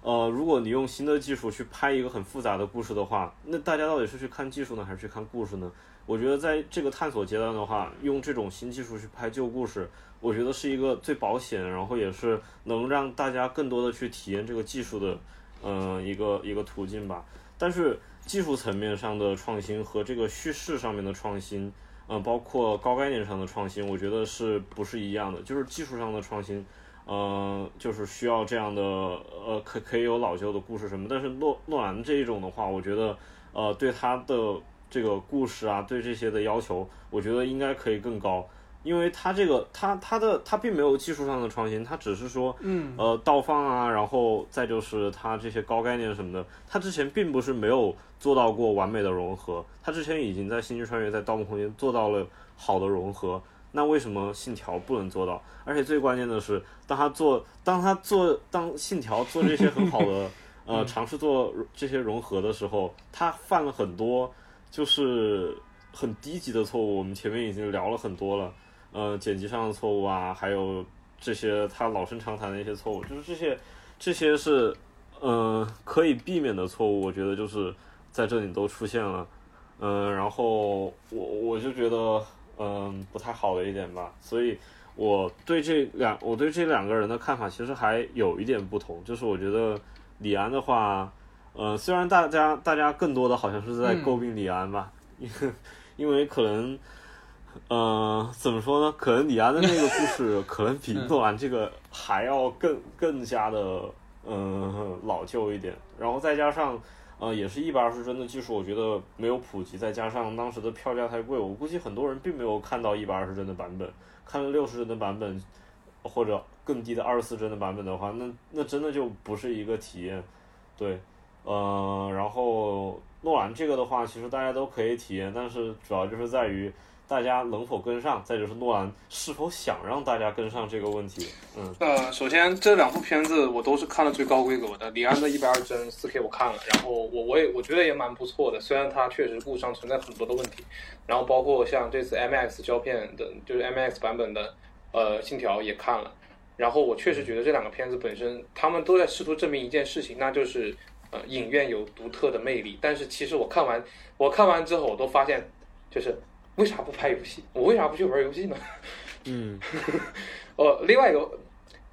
呃，如果你用新的技术去拍一个很复杂的故事的话，那大家到底是去看技术呢，还是去看故事呢？我觉得在这个探索阶段的话，用这种新技术去拍旧故事，我觉得是一个最保险，然后也是能让大家更多的去体验这个技术的，嗯、一个一个途径吧。但是技术层面上的创新和这个叙事上面的创新，嗯、包括高概念上的创新，我觉得是不是一样的？就是技术上的创新。呃，就是需要这样的，呃，可可以有老旧的故事什么，但是诺诺兰这一种的话，我觉得，呃，对他的这个故事啊，对这些的要求，我觉得应该可以更高，因为他这个他他的他并没有技术上的创新，他只是说，嗯。呃，倒放啊，然后再就是他这些高概念什么的，他之前并不是没有做到过完美的融合，他之前已经在《星际穿越》在《盗梦空间》做到了好的融合，那为什么信条不能做到？而且最关键的是，当他做，当他做，当信条做这些很好的，呃，尝试做这些融合的时候，他犯了很多就是很低级的错误。我们前面已经聊了很多了，呃，剪辑上的错误啊，还有这些他老生常谈的一些错误，就是这些这些是，呃，可以避免的错误。我觉得就是在这里都出现了，嗯、然后我我就觉得。嗯，不太好的一点吧，所以我对这两我对这两个人的看法其实还有一点不同，就是我觉得李安的话，呃，虽然大家大家更多的好像是在诟病李安吧，因 为因为可能，呃，怎么说呢？可能李安的那个故事可能比诺兰这个还要更更加的嗯、老旧一点，然后再加上。呃，也是一百二十帧的技术，我觉得没有普及，再加上当时的票价太贵，我估计很多人并没有看到一百二十帧的版本，看了六十帧的版本，或者更低的二十四帧的版本的话，那那真的就不是一个体验。对，呃，然后诺兰这个的话，其实大家都可以体验，但是主要就是在于大家能否跟上，再就是诺兰是否想让大家跟上这个问题。嗯，呃，首先这两部片子我都是看了最高规格的，李安的一百二帧四 K 我看了，然后我我也我觉得也蛮不错的，虽然它确实故障存在很多的问题，然后包括像这次 MX 胶片的，就是 MX 版本的呃信条也看了，然后我确实觉得这两个片子本身他们都在试图证明一件事情，那就是呃影院有独特的魅力，但是其实我看完我看完之后我都发现，就是为啥不拍游戏？我为啥不去玩游戏呢？嗯，呃，另外一个，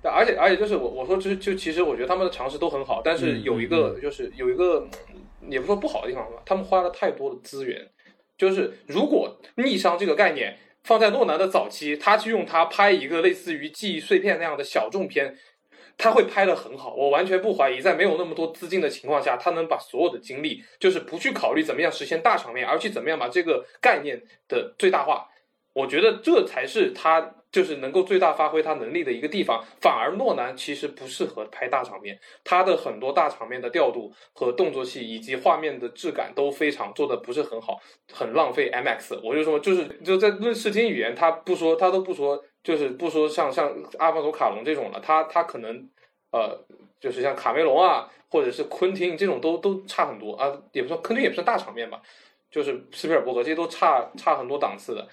而且而且就是我我说就就其实我觉得他们的尝试都很好，但是嗯有一个就是有一个嗯也不说不好的地方吧，他们花了太多的资源。就是如果逆商这个概念放在诺兰的早期，他去用它拍一个类似于记忆碎片那样的小众片，他会拍的很好。我完全不怀疑，在没有那么多资金的情况下，他能把所有的精力，就是不去考虑怎么样实现大场面，而去怎么样把这个概念的最大化。我觉得这才是他就是能够最大发挥他能力的一个地方。反而诺兰其实不适合拍大场面，他的很多大场面的调度和动作戏以及画面的质感都非常做的不是很好，很浪费 MX。我就说就是就在论视听语言，他不说他都不说，就是不说像像阿方索卡隆这种了，他他可能呃就是像卡梅隆啊，或者是昆汀这种都都差很多啊，也不说昆汀也不算大场面吧，就是斯皮尔伯格这些都差差很多档次的。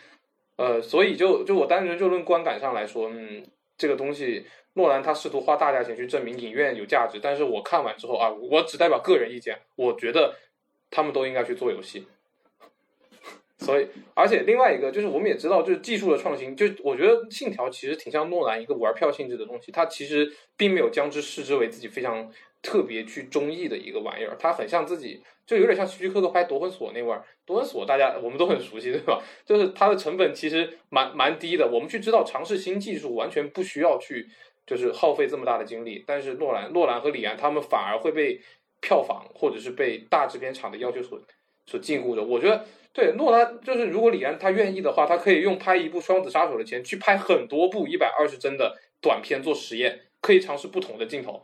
呃，所以就就我单纯就论观感上来说，嗯，这个东西诺兰他试图花大价钱去证明影院有价值，但是我看完之后啊，我只代表个人意见，我觉得他们都应该去做游戏。所以，而且另外一个就是我们也知道，就是技术的创新，就我觉得《信条》其实挺像诺兰一个玩票性质的东西，它其实并没有将之视之为自己非常特别去中意的一个玩意儿，它很像自己，就有点像希区柯克拍《夺魂锁》那味儿。夺魂锁大家我们都很熟悉，对吧？就是它的成本其实蛮蛮低的，我们去知道尝试新技术完全不需要去就是耗费这么大的精力，但是诺兰、诺兰和李安他们反而会被票房或者是被大制片厂的要求所所禁锢着。我觉得对诺兰就是如果李安他愿意的话，他可以用拍一部《双子杀手》的钱去拍很多部一百二十帧的短片做实验，可以尝试不同的镜头。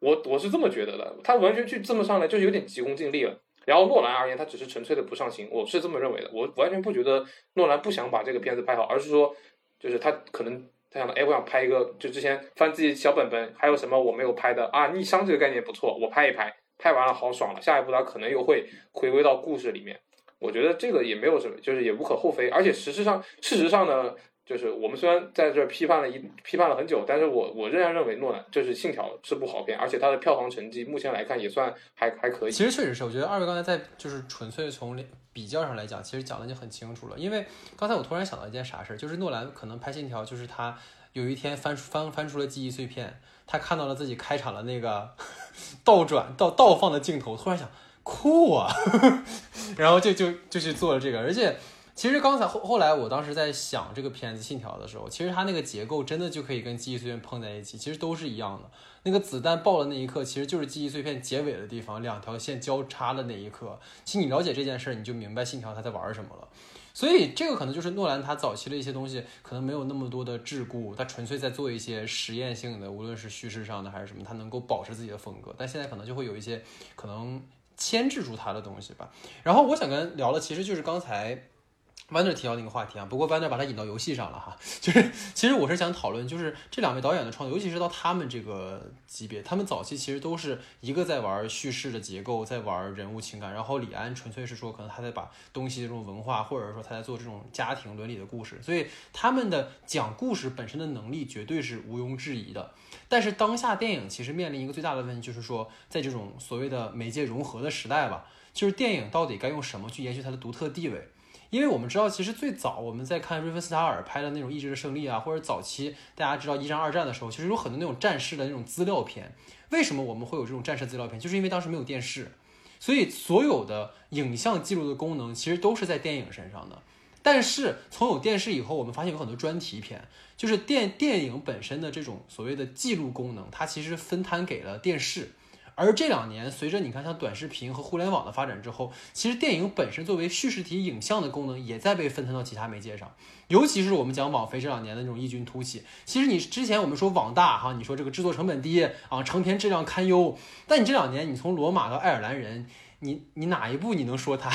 我我是这么觉得的，他完全去这么上来就是有点急功近利了。然后诺兰而言，他只是纯粹的不上心，我是这么认为的。我完全不觉得诺兰不想把这个片子拍好，而是说，就是他可能他想，哎，我想拍一个，就之前翻自己小本本，还有什么我没有拍的啊？逆商这个概念不错，我拍一拍，拍完了好爽了。下一步他可能又会回归到故事里面。我觉得这个也没有什么，就是也无可厚非。而且事实上，事实上呢。就是我们虽然在这批判了一批判了很久，但是我我仍然认为诺兰就是《信条》是部好片，而且它的票房成绩目前来看也算还还可以。其实确实是，我觉得二位刚才在就是纯粹从比较上来讲，其实讲的就很清楚了。因为刚才我突然想到一件啥事儿，就是诺兰可能拍《信条》，就是他有一天翻翻翻出了记忆碎片，他看到了自己开场的那个 倒转倒倒放的镜头，突然想酷啊，然后就就就去做了这个，而且。其实刚才后后来，我当时在想这个片子《信条》的时候，其实它那个结构真的就可以跟记忆碎片碰在一起，其实都是一样的。那个子弹爆的那一刻，其实就是记忆碎片结尾的地方，两条线交叉的那一刻。其实你了解这件事儿，你就明白《信条》他在玩什么了。所以这个可能就是诺兰他早期的一些东西，可能没有那么多的桎梏，他纯粹在做一些实验性的，无论是叙事上的还是什么，他能够保持自己的风格。但现在可能就会有一些可能牵制住他的东西吧。然后我想跟聊的其实就是刚才。弯德提到那个话题啊，不过弯德把它引到游戏上了哈，就是其实我是想讨论，就是这两位导演的创作，尤其是到他们这个级别，他们早期其实都是一个在玩叙事的结构，在玩人物情感，然后李安纯粹是说可能他在把东西这种文化，或者说他在做这种家庭伦理的故事，所以他们的讲故事本身的能力绝对是毋庸置疑的。但是当下电影其实面临一个最大的问题，就是说在这种所谓的媒介融合的时代吧，就是电影到底该用什么去延续它的独特地位？因为我们知道，其实最早我们在看瑞芬斯塔尔拍的那种《意志的胜利》啊，或者早期大家知道一战、二战的时候，其实有很多那种战士的那种资料片。为什么我们会有这种战士资料片？就是因为当时没有电视，所以所有的影像记录的功能其实都是在电影身上的。但是从有电视以后，我们发现有很多专题片，就是电电影本身的这种所谓的记录功能，它其实分摊给了电视。而这两年，随着你看像短视频和互联网的发展之后，其实电影本身作为叙事体影像的功能也在被分摊到其他媒介上。尤其是我们讲网飞这两年的那种异军突起。其实你之前我们说网大哈，你说这个制作成本低啊，成片质量堪忧。但你这两年，你从罗马到爱尔兰人，你你哪一部你能说它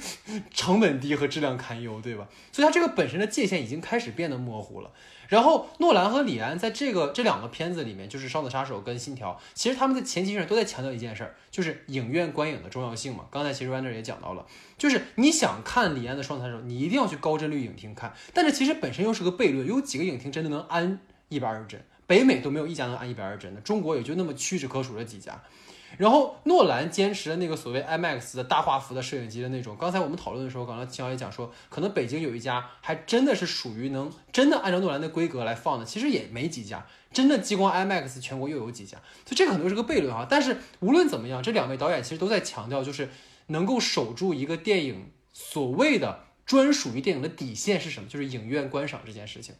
成本低和质量堪忧，对吧？所以它这个本身的界限已经开始变得模糊了。然后诺兰和李安在这个这两个片子里面，就是《双子杀手》跟《信条》，其实他们在前期上都在强调一件事儿，就是影院观影的重要性嘛。刚才其实 w a n d e r 也讲到了，就是你想看李安的《双子杀手》，你一定要去高帧率影厅看。但是其实本身又是个悖论，有几个影厅真的能安一百二十帧？北美都没有一家能安一百二十帧的，中国也就那么屈指可数的几家。然后诺兰坚持的那个所谓 IMAX 的大画幅的摄影机的那种，刚才我们讨论的时候，刚刚秦瑶也讲说，可能北京有一家还真的是属于能真的按照诺兰的规格来放的，其实也没几家，真的激光 IMAX 全国又有几家，所以这可能是个悖论啊。但是无论怎么样，这两位导演其实都在强调，就是能够守住一个电影所谓的专属于电影的底线是什么，就是影院观赏这件事情。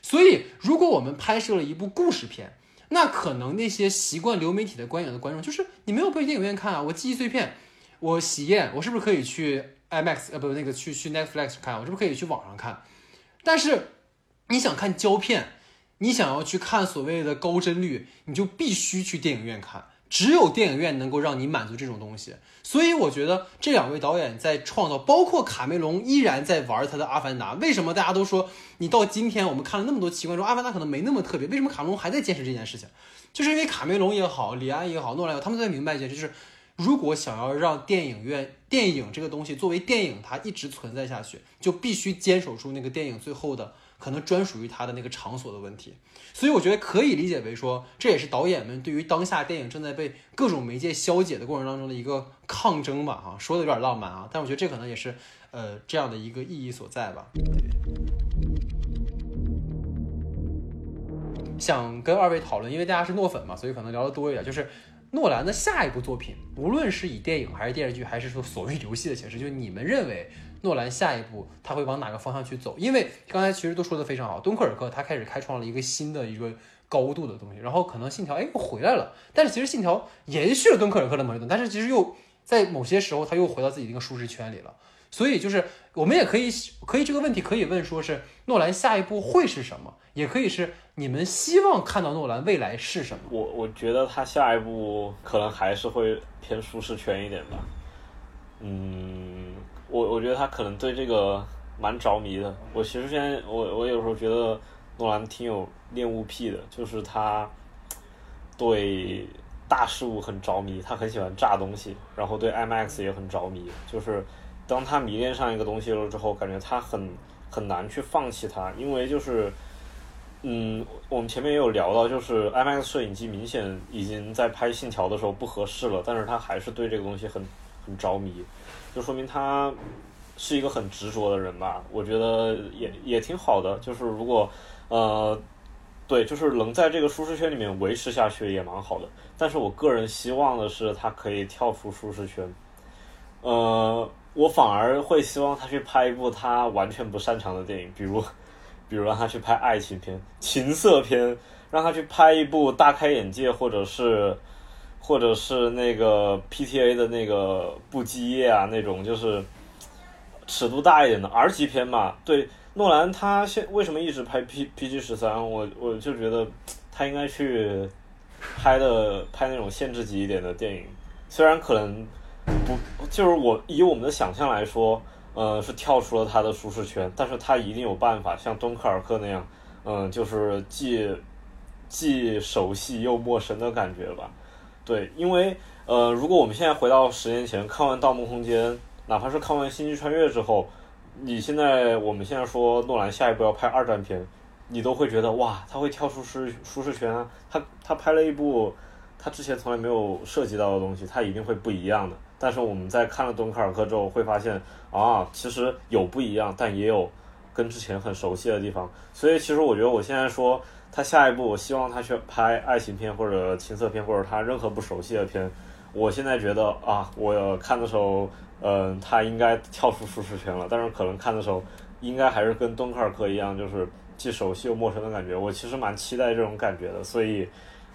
所以如果我们拍摄了一部故事片，那可能那些习惯流媒体的观影的观众，就是你没有去电影院看啊，我记忆碎片，我喜宴，我是不是可以去 IMAX 呃不那个去去 Netflix 看，我是不是可以去网上看？但是你想看胶片，你想要去看所谓的高帧率，你就必须去电影院看。只有电影院能够让你满足这种东西，所以我觉得这两位导演在创造，包括卡梅隆依然在玩他的《阿凡达》。为什么大家都说你到今天我们看了那么多奇观，说《阿凡达》可能没那么特别？为什么卡梅隆还在坚持这件事情？就是因为卡梅隆也好，李安也好，诺兰也好，他们都在明白一件事，就是如果想要让电影院电影这个东西作为电影它一直存在下去，就必须坚守住那个电影最后的。可能专属于他的那个场所的问题，所以我觉得可以理解为说，这也是导演们对于当下电影正在被各种媒介消解的过程当中的一个抗争吧，哈，说的有点浪漫啊，但我觉得这可能也是，呃，这样的一个意义所在吧。想跟二位讨论，因为大家是诺粉嘛，所以可能聊的多一点，就是诺兰的下一部作品，无论是以电影还是电视剧，还是说所谓游戏的形式，就你们认为？诺兰下一步他会往哪个方向去走？因为刚才其实都说的非常好，敦刻尔克他开始开创了一个新的一个高度的东西，然后可能信条哎又回来了，但是其实信条延续了敦刻尔克的某一种，但是其实又在某些时候他又回到自己那个舒适圈里了。所以就是我们也可以可以这个问题可以问说是诺兰下一步会是什么，也可以是你们希望看到诺兰未来是什么。我我觉得他下一步可能还是会偏舒适圈一点吧。嗯，我我觉得他可能对这个蛮着迷的。我其实现在我我有时候觉得诺兰挺有恋物癖的，就是他对大事物很着迷，他很喜欢炸东西，然后对 IMAX 也很着迷。就是当他迷恋上一个东西了之后，感觉他很很难去放弃它，因为就是。嗯，我们前面也有聊到，就是 IMAX 摄影机明显已经在拍《信条》的时候不合适了，但是他还是对这个东西很很着迷，就说明他是一个很执着的人吧。我觉得也也挺好的，就是如果呃，对，就是能在这个舒适圈里面维持下去也蛮好的。但是我个人希望的是他可以跳出舒适圈，呃，我反而会希望他去拍一部他完全不擅长的电影，比如。比如让他去拍爱情片、情色片，让他去拍一部大开眼界，或者是，或者是那个 PTA 的那个不羁夜啊，那种就是尺度大一点的 R 级片嘛。对，诺兰他现为什么一直拍 P PG 十三？我我就觉得他应该去拍的拍那种限制级一点的电影，虽然可能不就是我以我们的想象来说。呃，是跳出了他的舒适圈，但是他一定有办法，像敦刻尔克那样，嗯，就是既既熟悉又陌生的感觉吧。对，因为呃，如果我们现在回到十年前，看完《盗梦空间》，哪怕是看完《星际穿越》之后，你现在我们现在说诺兰下一步要拍二战片，你都会觉得哇，他会跳出舒舒适圈啊，他他拍了一部他之前从来没有涉及到的东西，他一定会不一样的。但是我们在看了敦刻尔克之后，会发现啊，其实有不一样，但也有跟之前很熟悉的地方。所以其实我觉得，我现在说他下一步，我希望他去拍爱情片或者情色片，或者他任何不熟悉的片。我现在觉得啊，我看的时候，嗯，他应该跳出舒适圈了。但是可能看的时候，应该还是跟敦刻尔克一样，就是既熟悉又陌生的感觉。我其实蛮期待这种感觉的，所以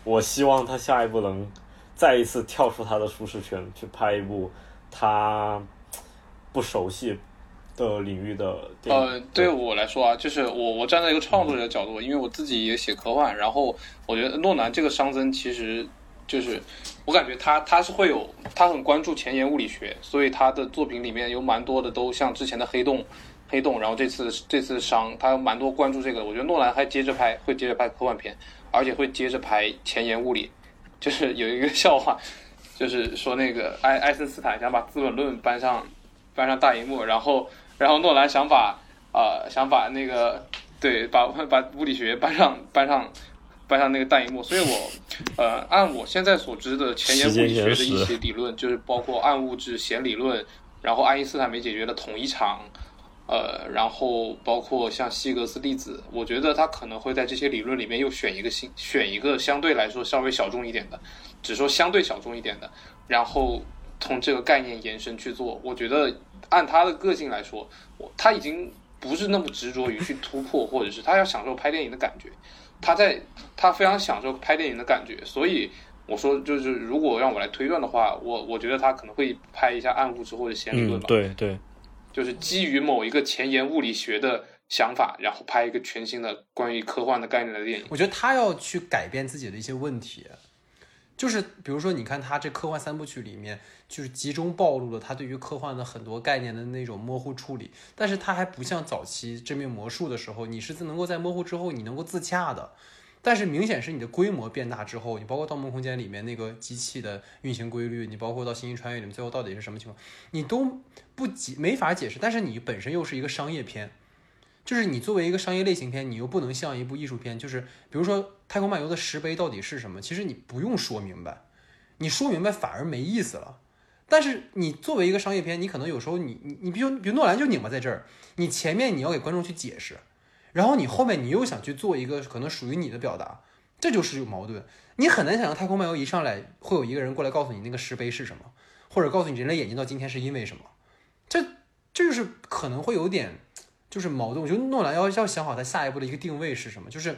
我希望他下一步能。再一次跳出他的舒适圈，去拍一部他不熟悉的领域的电影。呃，对我来说啊，就是我我站在一个创作者的角度，因为我自己也写科幻，然后我觉得诺兰这个熵增，其实就是我感觉他他是会有他很关注前沿物理学，所以他的作品里面有蛮多的都像之前的黑洞黑洞，然后这次这次熵他蛮多关注这个。我觉得诺兰还接着拍，会接着拍科幻片，而且会接着拍前沿物理。就是有一个 笑话，就是说那个爱爱森斯坦想把《资本论》搬上搬上大荧幕，然后然后诺兰想把呃想把那个对把把物理学搬上搬上搬上那个大荧幕，所以我呃按我现在所知的前沿物理学的一些理论，就是包括暗物质弦理论，然后爱因斯坦没解决的统一场。呃，然后包括像希格斯粒子，我觉得他可能会在这些理论里面又选一个新，选一个相对来说稍微小众一点的，只说相对小众一点的，然后从这个概念延伸去做。我觉得按他的个性来说，我他已经不是那么执着于去突破，或者是他要享受拍电影的感觉，他在他非常享受拍电影的感觉。所以我说，就是如果让我来推断的话，我我觉得他可能会拍一下暗物质或者弦理论吧。对对。就是基于某一个前沿物理学的想法，然后拍一个全新的关于科幻的概念的电影。我觉得他要去改变自己的一些问题，就是比如说，你看他这科幻三部曲里面，就是集中暴露了他对于科幻的很多概念的那种模糊处理。但是他还不像早期致命魔术的时候，你是能够在模糊之后你能够自洽的。但是明显是你的规模变大之后，你包括《盗梦空间》里面那个机器的运行规律，你包括到《星际穿越》里面最后到底是什么情况，你都不解没法解释。但是你本身又是一个商业片，就是你作为一个商业类型片，你又不能像一部艺术片，就是比如说《太空漫游》的石碑到底是什么，其实你不用说明白，你说明白反而没意思了。但是你作为一个商业片，你可能有时候你你你比如比如诺兰就拧巴在这儿，你前面你要给观众去解释。然后你后面你又想去做一个可能属于你的表达，这就是有矛盾。你很难想象《太空漫游》一上来会有一个人过来告诉你那个石碑是什么，或者告诉你人类眼睛到今天是因为什么。这这就是可能会有点就是矛盾。我觉得诺兰要要想好他下一步的一个定位是什么。就是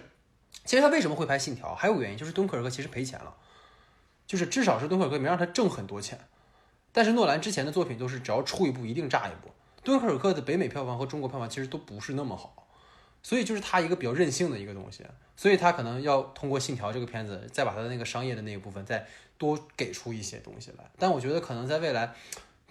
其实他为什么会拍《信条》，还有个原因就是敦刻尔克其实赔钱了，就是至少是敦刻尔克没让他挣很多钱。但是诺兰之前的作品都是只要出一部一定炸一部。敦刻尔克的北美票房和中国票房其实都不是那么好。所以就是他一个比较任性的一个东西，所以他可能要通过《信条》这个片子，再把他的那个商业的那一部分再多给出一些东西来。但我觉得可能在未来，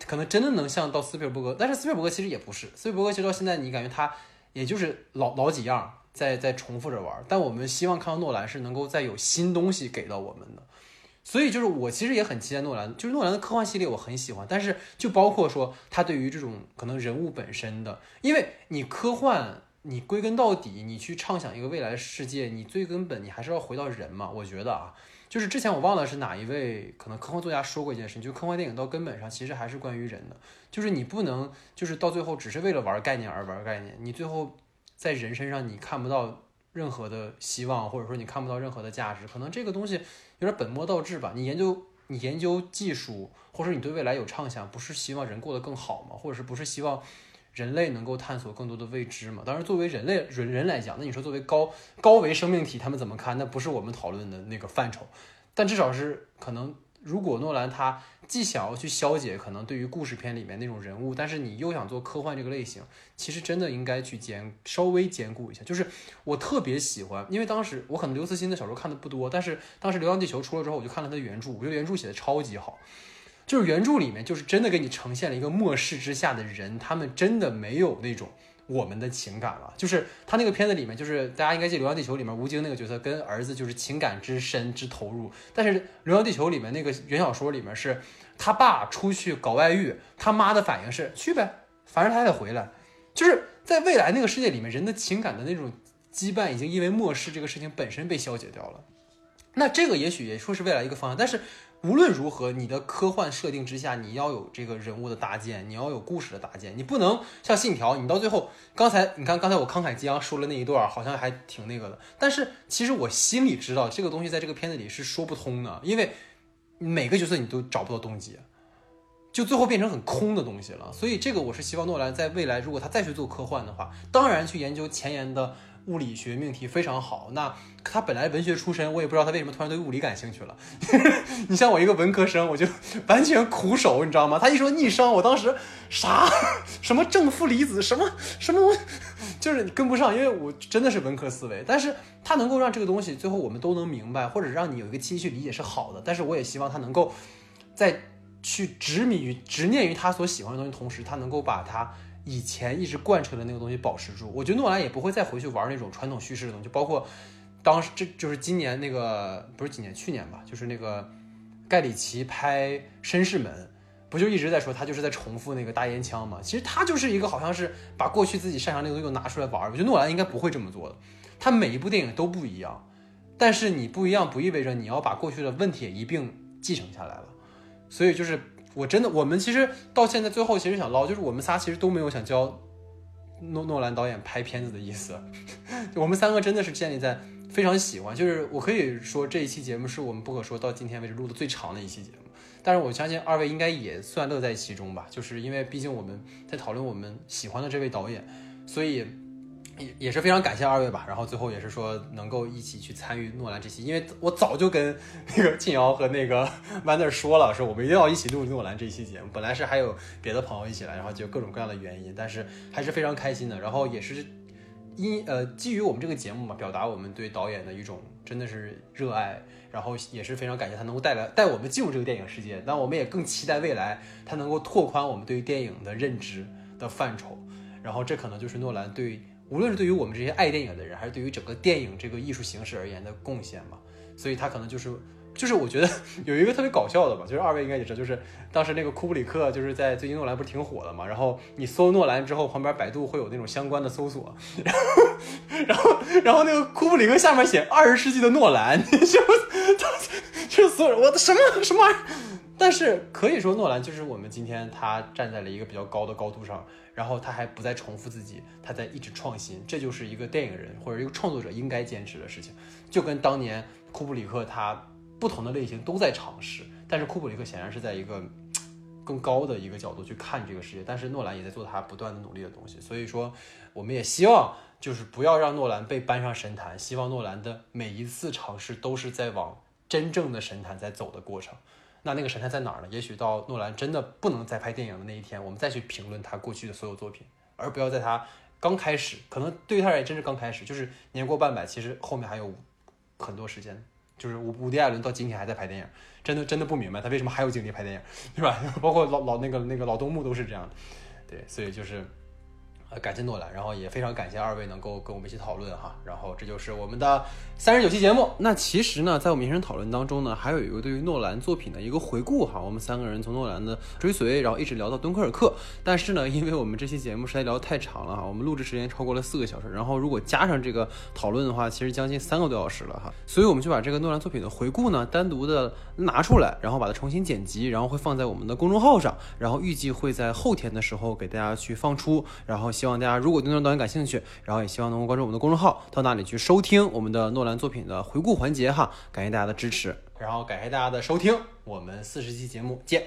可能真的能像到斯皮尔伯格，但是斯皮尔伯格其实也不是，斯皮尔伯格其实到现在你感觉他也就是老老几样，在在重复着玩。但我们希望看到诺兰是能够再有新东西给到我们的。所以就是我其实也很期待诺兰，就是诺兰的科幻系列我很喜欢，但是就包括说他对于这种可能人物本身的，因为你科幻你归根到底你去畅想一个未来世界，你最根本你还是要回到人嘛。我觉得啊，就是之前我忘了是哪一位可能科幻作家说过一件事情，就科幻电影到根本上其实还是关于人的，就是你不能就是到最后只是为了玩概念而玩概念，你最后在人身上你看不到任何的希望，或者说你看不到任何的价值，可能这个东西。有点本末倒置吧？你研究你研究技术，或者你对未来有畅想，不是希望人过得更好吗？或者是不是希望人类能够探索更多的未知嘛？当然，作为人类人人来讲，那你说作为高高维生命体，他们怎么看？那不是我们讨论的那个范畴。但至少是可能，如果诺兰他。既想要去消解可能对于故事片里面那种人物，但是你又想做科幻这个类型，其实真的应该去兼稍微兼顾一下。就是我特别喜欢，因为当时我可能刘慈欣的小说看的不多，但是当时《流浪地球》出了之后，我就看了他的原著，我觉得原著写的超级好。就是原著里面就是真的给你呈现了一个末世之下的人，他们真的没有那种。我们的情感了，就是他那个片子里面，就是大家应该记《流浪地球》里面吴京那个角色跟儿子就是情感之深之投入，但是《流浪地球》里面那个原小说里面是他爸出去搞外遇，他妈的反应是去呗，反正他还得回来，就是在未来那个世界里面，人的情感的那种羁绊已经因为末世这个事情本身被消解掉了，那这个也许也说是未来一个方向，但是。无论如何，你的科幻设定之下，你要有这个人物的搭建，你要有故事的搭建，你不能像信条，你到最后，刚才你看，刚才我慷慨激昂说了那一段，好像还挺那个的，但是其实我心里知道，这个东西在这个片子里是说不通的，因为每个角色你都找不到动机，就最后变成很空的东西了。所以这个我是希望诺兰在未来，如果他再去做科幻的话，当然去研究前沿的。物理学命题非常好，那他本来文学出身，我也不知道他为什么突然对物理感兴趣了。你像我一个文科生，我就完全苦手，你知道吗？他一说逆商，我当时啥什么正负离子什么什么，就是跟不上，因为我真的是文科思维。但是他能够让这个东西最后我们都能明白，或者让你有一个期去理解是好的。但是我也希望他能够在去执迷于执念于他所喜欢的东西同时，他能够把它。以前一直贯彻的那个东西保持住，我觉得诺兰也不会再回去玩那种传统叙事的东西，包括当时这就是今年那个不是今年去年吧，就是那个盖里奇拍《绅士们》，不就一直在说他就是在重复那个大烟枪嘛？其实他就是一个好像是把过去自己擅长那个东西又拿出来玩。我觉得诺兰应该不会这么做的，他每一部电影都不一样，但是你不一样不意味着你要把过去的问题也一并继承下来了，所以就是。我真的，我们其实到现在最后其实想捞，就是我们仨其实都没有想教诺诺兰导演拍片子的意思。我们三个真的是建立在非常喜欢，就是我可以说这一期节目是我们不可说到今天为止录的最长的一期节目。但是我相信二位应该也算乐在其中吧，就是因为毕竟我们在讨论我们喜欢的这位导演，所以。也也是非常感谢二位吧，然后最后也是说能够一起去参与诺兰这期，因为我早就跟那个静瑶和那个 Wander 说了，说我们一定要一起录诺兰这期节目。本来是还有别的朋友一起来，然后就各种各样的原因，但是还是非常开心的。然后也是因呃基于我们这个节目嘛，表达我们对导演的一种真的是热爱，然后也是非常感谢他能够带来带我们进入这个电影世界。那我们也更期待未来他能够拓宽我们对于电影的认知的范畴。然后这可能就是诺兰对。无论是对于我们这些爱电影的人，还是对于整个电影这个艺术形式而言的贡献嘛，所以他可能就是，就是我觉得 有一个特别搞笑的吧，就是二位应该也知道，就是当时那个库布里克就是在最近诺兰不是挺火的嘛，然后你搜诺兰之后，旁边百度会有那种相关的搜索，然后然后然后那个库布里克下面写二十世纪的诺兰，就就所有人我的什么什么玩意儿，但是可以说诺兰就是我们今天他站在了一个比较高的高度上。然后他还不再重复自己，他在一直创新，这就是一个电影人或者一个创作者应该坚持的事情。就跟当年库布里克他不同的类型都在尝试，但是库布里克显然是在一个更高的一个角度去看这个世界，但是诺兰也在做他不断的努力的东西。所以说，我们也希望就是不要让诺兰被搬上神坛，希望诺兰的每一次尝试都是在往真正的神坛在走的过程。那那个神探在哪儿呢？也许到诺兰真的不能再拍电影的那一天，我们再去评论他过去的所有作品，而不要在他刚开始，可能对于他而言真是刚开始，就是年过半百，其实后面还有很多时间就是伍伍迪·艾伦到今天还在拍电影，真的真的不明白他为什么还有精力拍电影，对吧？包括老老那个那个老东木都是这样的，对，所以就是。呃，感谢诺兰，然后也非常感谢二位能够跟我们一起讨论哈，然后这就是我们的三十九期节目。那其实呢，在我们延伸讨论当中呢，还有一个对于诺兰作品的一个回顾哈，我们三个人从诺兰的追随，然后一直聊到敦刻尔克。但是呢，因为我们这期节目实在聊得太长了哈，我们录制时间超过了四个小时，然后如果加上这个讨论的话，其实将近三个多小时了哈，所以我们就把这个诺兰作品的回顾呢单独的拿出来，然后把它重新剪辑，然后会放在我们的公众号上，然后预计会在后天的时候给大家去放出，然后希望大家如果对诺兰导演感兴趣，然后也希望能够关注我们的公众号，到那里去收听我们的诺兰作品的回顾环节哈，感谢大家的支持，然后感谢大家的收听，我们四十期节目见。